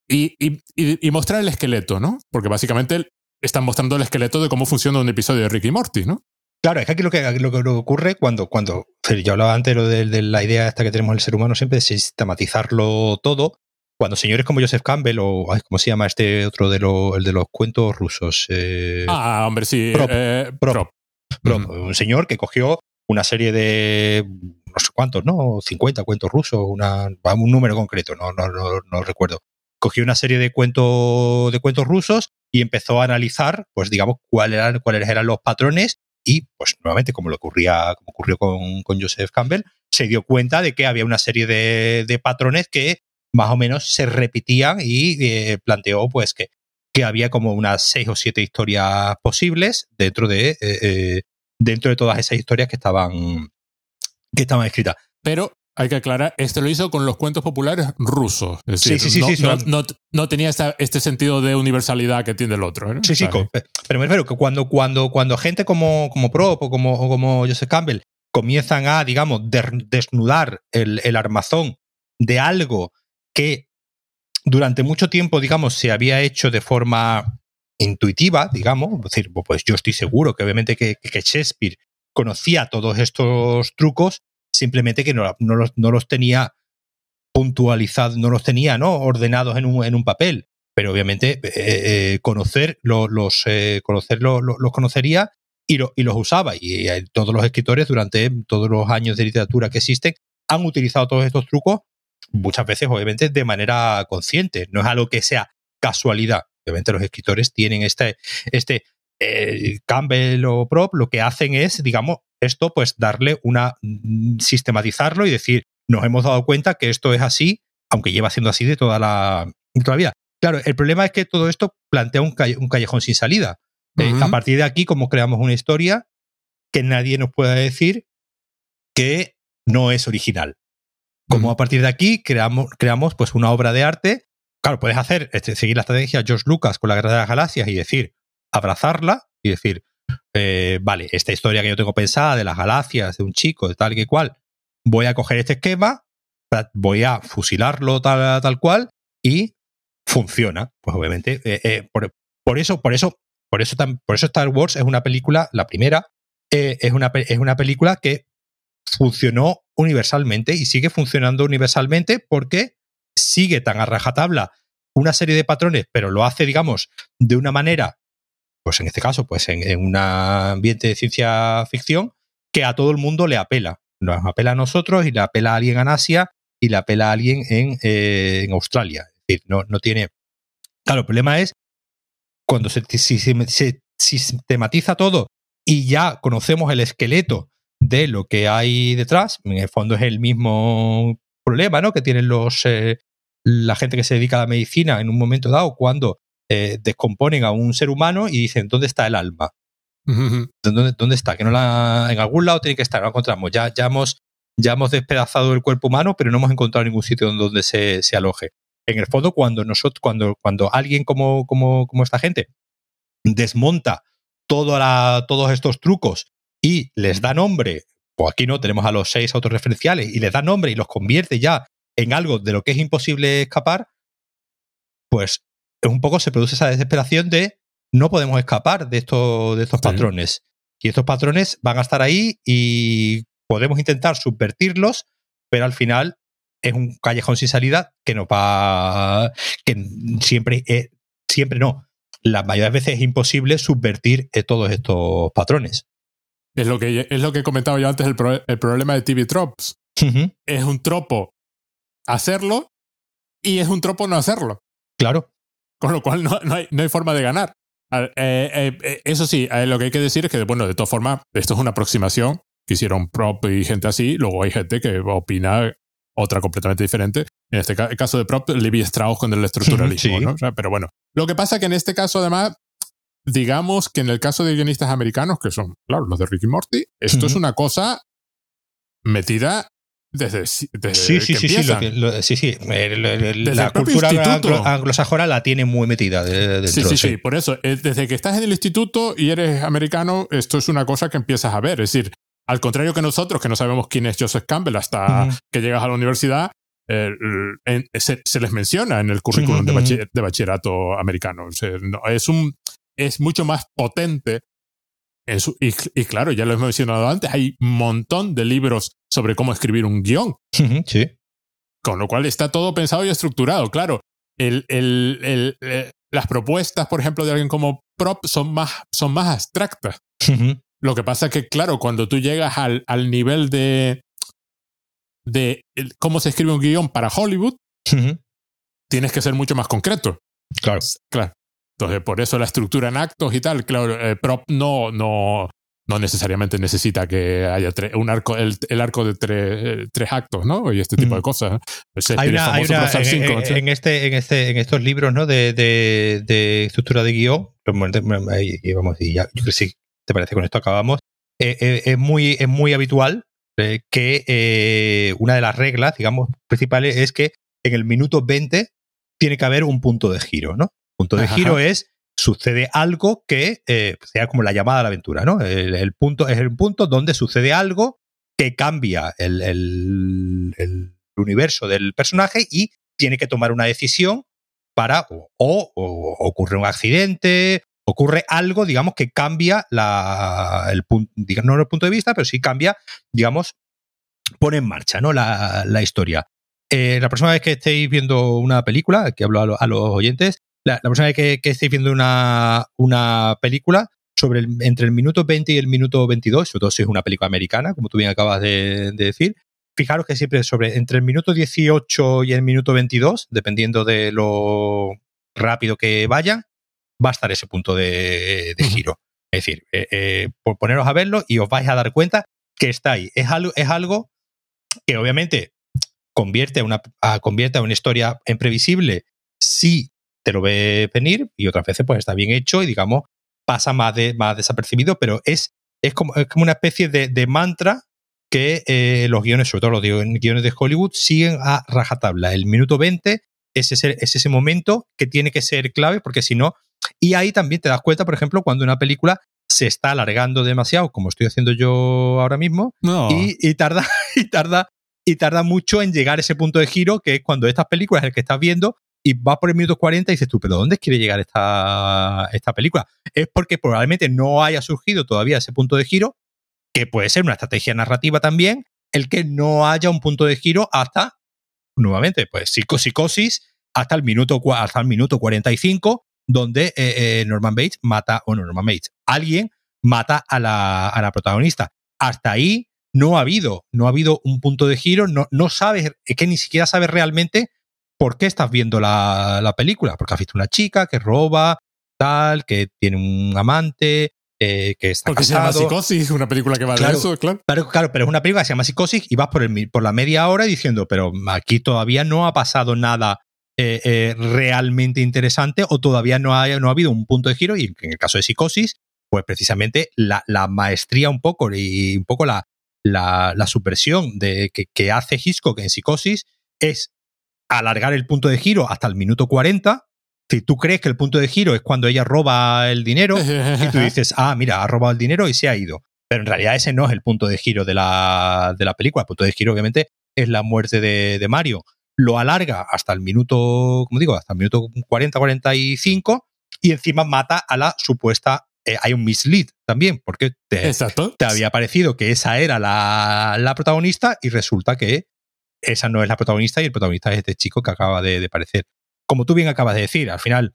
Y, y, mostrar el esqueleto, ¿no? Porque básicamente están mostrando el esqueleto de cómo funciona un episodio de Ricky Morty, ¿no? Claro, es que aquí lo que, lo que ocurre cuando, cuando yo hablaba antes de, de, la idea esta que tenemos el ser humano siempre de sistematizarlo todo, cuando señores como Joseph Campbell o ¿cómo se llama este otro de, lo, el de los cuentos rusos? Eh, ah, hombre, sí. Prop, eh, prop, Un señor que cogió una serie de no sé cuántos, ¿no? 50 cuentos rusos, una, un número concreto, no, no, no, no recuerdo. Cogió una serie de cuentos, de cuentos rusos y empezó a analizar, pues digamos, cuáles eran, cuáles eran los patrones y, pues nuevamente, como lo ocurría, como ocurrió con, con Joseph Campbell, se dio cuenta de que había una serie de, de patrones que más o menos se repetían y eh, planteó, pues, que, que había como unas seis o siete historias posibles dentro de, eh, eh, dentro de todas esas historias que estaban, que estaban escritas. Pero hay que aclarar, este lo hizo con los cuentos populares rusos. sí, sí, sí, no, sí, no, no, tenía este sentido de universalidad que tiene el otro. Sí, sí, pero me refiero que cuando, cuando, cuando gente como, como Prop o como, como Joseph Campbell comienzan a, digamos, desnudar el, el armazón de algo que durante mucho tiempo, digamos, se había hecho de forma intuitiva, digamos, es decir, pues yo estoy seguro que obviamente que, Shakespeare conocía todos estos trucos, simplemente que no, los, no los, tenía puntualizados, no los tenía ¿no? ordenados en un, en un papel. Pero obviamente eh, eh, los, eh, conocer los, conocería y, y, los usaba. Y todos los escritores durante todos los años de literatura que existen han utilizado todos estos trucos, muchas veces obviamente de manera consciente. No es algo que sea casualidad. Obviamente los escritores tienen este, este eh, Campbell o Prop lo que hacen es, digamos, esto, pues darle una, mm, sistematizarlo y decir, nos hemos dado cuenta que esto es así, aunque lleva siendo así de toda la, vida. Claro, el problema es que todo esto plantea un, callejón sin salida. Eh, a partir de aquí, como creamos una historia que nadie nos pueda decir que no es original. Como a partir de aquí creamos, creamos pues una obra de arte. Claro, puedes hacer, este, seguir la estrategia de George Lucas con la Guerra de las Galaxias y decir, abrazarla y decir, eh, vale, esta historia que yo tengo pensada de las galaxias, de un chico, de tal y que cual, voy a coger este esquema, voy a fusilarlo tal, tal cual y funciona. Pues obviamente, eh, eh, por, eso, por eso, por eso, por eso Star Wars es una película, la primera, es, una, es una película que funcionó universalmente y sigue funcionando universalmente porque sigue tan a rajatabla una serie de patrones, pero lo hace, digamos, de una manera, pues en este caso, pues en, un ambiente de ciencia ficción, que a todo el mundo le apela. Nos apela a nosotros y le apela a alguien en Asia y le apela a alguien en, eh, Australia. Es decir, no, no tiene. Claro, el problema es cuando se sistematiza todo y ya conocemos el esqueleto de lo que hay detrás. En el fondo es el mismo problema ¿no? que tienen los, eh, la gente que se dedica a la medicina en un momento dado cuando eh, descomponen a un ser humano y dicen, ¿dónde está el alma? ¿Dónde, ¿Dónde, está? Que no la, en algún lado tiene que estar, no encontramos. Ya, ya, hemos, ya hemos despedazado el cuerpo humano, pero no hemos encontrado ningún sitio donde se, se aloje. En el fondo, cuando nosotros, cuando, cuando alguien como, como, como esta gente desmonta todo la, todos estos trucos y les da nombre, pues aquí no, tenemos a los seis autorreferenciales y les da nombre y los convierte ya en algo de lo que es imposible escapar, pues un poco se produce esa desesperación de no podemos escapar de, estos, de estos patrones. Y estos patrones van a estar ahí y podemos intentar subvertirlos, pero al final es un callejón sin salida que no va. que siempre, siempre no. La mayoría de veces es imposible subvertir eh, todos estos patrones. Es lo que, es lo que he comentado yo antes, el, el problema de TV Tropes. Es un tropo hacerlo y es un tropo no hacerlo. Claro. Con lo cual no, no, hay, no hay, forma de ganar. Eh, eh, eh, eso sí, lo que hay que decir es que, bueno, de todas formas, esto es una aproximación que hicieron prop y gente así. Luego hay gente que opina otra completamente diferente. En este caso de prop, Levi Strauss con el estructuralismo. ¿no? pero bueno, lo que pasa es que en este caso, además, digamos que en el caso de guionistas americanos, que son, claro, los de Ricky Morty, esto es una cosa metida desde, desde sí, sí, sí, sí, sí, sí, la cultura anglosajona la tiene muy metida dentro, sí, sí, sí, por eso, eh, desde que estás en el instituto y eres americano, esto es una cosa que empiezas a ver, es decir, al contrario que nosotros, que no sabemos quién es Joseph Campbell hasta que llegas a la universidad, eh, se, les menciona en el currículum de, bachillerato americano. es un es mucho más potente. y, claro, ya lo hemos mencionado antes, hay un montón de libros sobre cómo escribir un guion. Sí. Con lo cual está todo pensado y estructurado. Claro, el, el, eh, las propuestas, por ejemplo, de alguien como Prop son más, son más abstractas. Lo que pasa es que, claro, cuando tú llegas al, al nivel de, de cómo se escribe un guion para Hollywood, tienes que ser mucho más concreto. Claro. Claro. Entonces, por eso la estructura en actos y tal, claro, eh, prop no, no, no necesariamente necesita que haya un arco, el, arco de tres actos, ¿no? Y este tipo de cosas. Hay una, en, este, en, este, en estos libros, ¿no? De, de, estructura de guion, vamos, y ya, yo creo que sí, te parece con esto acabamos. Eh, eh, es, muy, es muy habitual que una de las reglas, digamos, principales es que en el minuto 20 tiene que haber un punto de giro, ¿no? Punto de giro es sucede algo que eh, sea como la llamada a la aventura, ¿no? El, punto es el punto donde sucede algo que cambia el, el, universo del personaje y tiene que tomar una decisión para o, ocurre un accidente, ocurre algo, digamos, que cambia la, el punto, no el punto de vista, pero sí cambia, digamos, pone en marcha, ¿no? La, la historia. Eh, la próxima vez que estéis viendo una película, que hablo a, a los oyentes, la, próxima vez que, que, estéis viendo una, una película, sobre el, entre el minuto 20 y el minuto 22, sobre todo si es una película americana, como tú bien acabas de, decir, fijaros que siempre sobre entre el minuto 18 y el minuto 22, dependiendo de lo rápido que vayan, va a estar ese punto de, giro. Es decir, eh, eh, por poneros a verlo y os vais a dar cuenta que está ahí. Es algo, es algo que obviamente convierte a, una, convierte a una historia en previsible si te lo ve venir y otras veces pues está bien hecho y digamos pasa más, de, más desapercibido, pero es, es, como, es como una especie de, mantra que eh, los guiones, sobre todo los guiones de Hollywood, siguen a rajatabla. El minuto 20 es ese, es ese momento que tiene que ser clave, porque si no. Y ahí también te das cuenta, por ejemplo, cuando una película se está alargando demasiado, como estoy haciendo yo ahora mismo, y, tarda, y tarda, y tarda mucho en llegar a ese punto de giro, que es cuando estas películas el que estás viendo y vas por el minuto 40 y dices tú, pero ¿dónde quiere llegar esta, esta película? Es porque probablemente no haya surgido todavía ese punto de giro, que puede ser una estrategia narrativa también, el que no haya un punto de giro hasta, nuevamente, pues psicosis hasta el minuto, hasta el minuto 45, donde eh, eh, Norman Bates mata, o no, Norman Bates, alguien mata a la, a la, protagonista. Hasta ahí no ha habido, no ha habido un punto de giro, no, no sabes, es que ni siquiera sabes realmente por qué estás viendo la, la película, porque has visto una chica que roba, tal, que tiene un amante, eh, que está Porque se llama Psicosis, una película que va de eso, claro. claro. Claro, pero es una película que se llama Psicosis y vas por, el, por la media hora diciendo, pero aquí todavía no ha pasado nada eh, eh, realmente interesante o todavía no ha, no ha habido un punto de giro y en el caso de Psicosis, pues precisamente la, la maestría un poco y un poco la, la, la supresión de, que, que hace Hitchcock en Psicosis es alargar el punto de giro hasta el minuto 40 si tú crees que el punto de giro es cuando ella roba el dinero y tú dices, ah, mira, ha robado el dinero y se ha ido. Pero en realidad ese no es el punto de giro de la, de la película. El punto de giro, obviamente, es la muerte de, de Mario. Lo alarga hasta el minuto, como digo, hasta el minuto 40-45 y encima mata a la supuesta. Eh, hay un mislead también, porque te, te había parecido que esa era la, la, protagonista y resulta que esa no es la protagonista y el protagonista es este chico que acaba de, de aparecer como tú bien acabas de decir, al final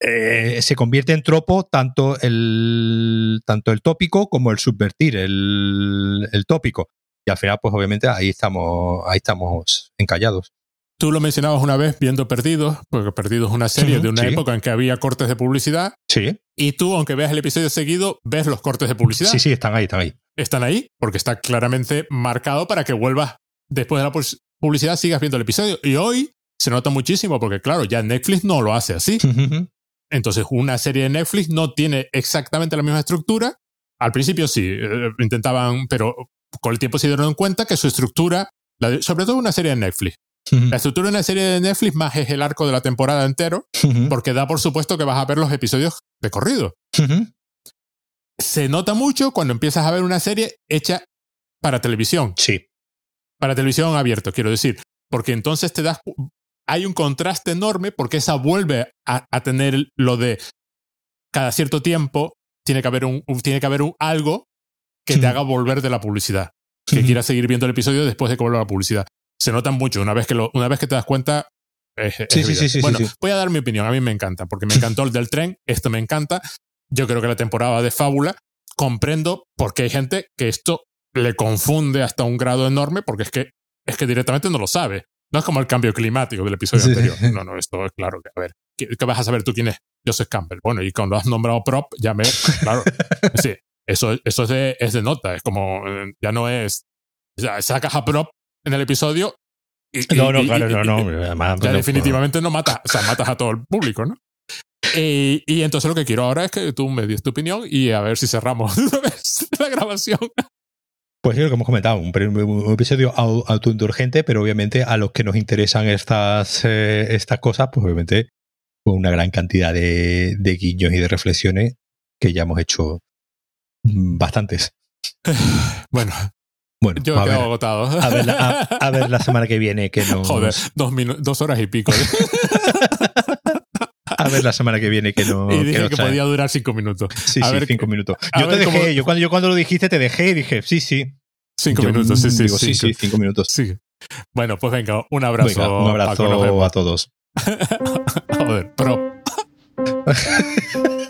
eh, se convierte en tropo tanto el, tanto el tópico como el subvertir el, el, tópico. Y al final, pues obviamente ahí estamos, ahí estamos encallados. Tú lo mencionabas una vez viendo Perdidos, porque Perdidos es una serie de una época en que había cortes de publicidad. Sí. Y tú, aunque veas el episodio seguido, ves los cortes de publicidad. Sí, sí, están ahí, están ahí. Están ahí, porque está claramente marcado para que vuelvas después de la publicidad, sigas viendo el episodio. Y hoy se nota muchísimo porque, claro, ya Netflix no lo hace así. Entonces, una serie de Netflix no tiene exactamente la misma estructura. Al principio sí, eh, intentaban, pero con el tiempo se dieron cuenta que su estructura, sobre todo una serie de Netflix, la estructura de una serie de Netflix más es el arco de la temporada entero, porque da por supuesto que vas a ver los episodios de corrido. Se nota mucho cuando empiezas a ver una serie hecha para televisión. Sí. Para televisión abierto, quiero decir. Porque entonces te das, hay un contraste enorme porque esa vuelve a, tener lo de cada cierto tiempo tiene que haber un, tiene que haber un algo que te haga volver de la publicidad, que quieras seguir viendo el episodio después de que vuelva la publicidad. Se notan mucho, una vez que, lo, una vez que te das cuenta. sí, sí, sí, bueno, voy a dar mi opinión. A mí me encanta, porque me encantó el del tren, esto me encanta. Yo creo que la temporada de Fábula, comprendo porque hay gente que esto le confunde hasta un grado enorme, porque es que, es que directamente no lo sabe. No es como el cambio climático del episodio anterior. No, no, esto es claro que, a ver, ¿qué, vas a saber tú quién es Joseph Campbell? Bueno, y cuando has nombrado prop, ya me, claro, sí, eso, eso es, de, es de nota, es como, eh, ya no es, ya sacas a prop en el episodio y, no, no, claro, no, no. ya definitivamente no matas, o sea, matas a todo el público, ¿no? Y, y, entonces lo que quiero ahora es que tú me des tu opinión y a ver si cerramos la grabación. Pues sí, lo que hemos comentado, un, episodio autoindulgente, pero obviamente a los que nos interesan estas, eh, estas cosas, pues obviamente con una gran cantidad de, de guiños y de reflexiones que ya hemos hecho bastantes. Bueno, bueno, yo he agotado. A ver, a, ver, la semana que viene que nos... Joder, dos, dos horas y pico. a ver la semana que viene que no. Y dije que, podía durar cinco minutos. Sí, sí, cinco minutos. Yo te dejé, yo, cuando, yo cuando lo dijiste te dejé y dije, sí, sí. Cinco minutos, sí, sí, digo, sí, sí, cinco minutos. Sí. Bueno, pues venga, un abrazo. un abrazo a todos. Joder, pro.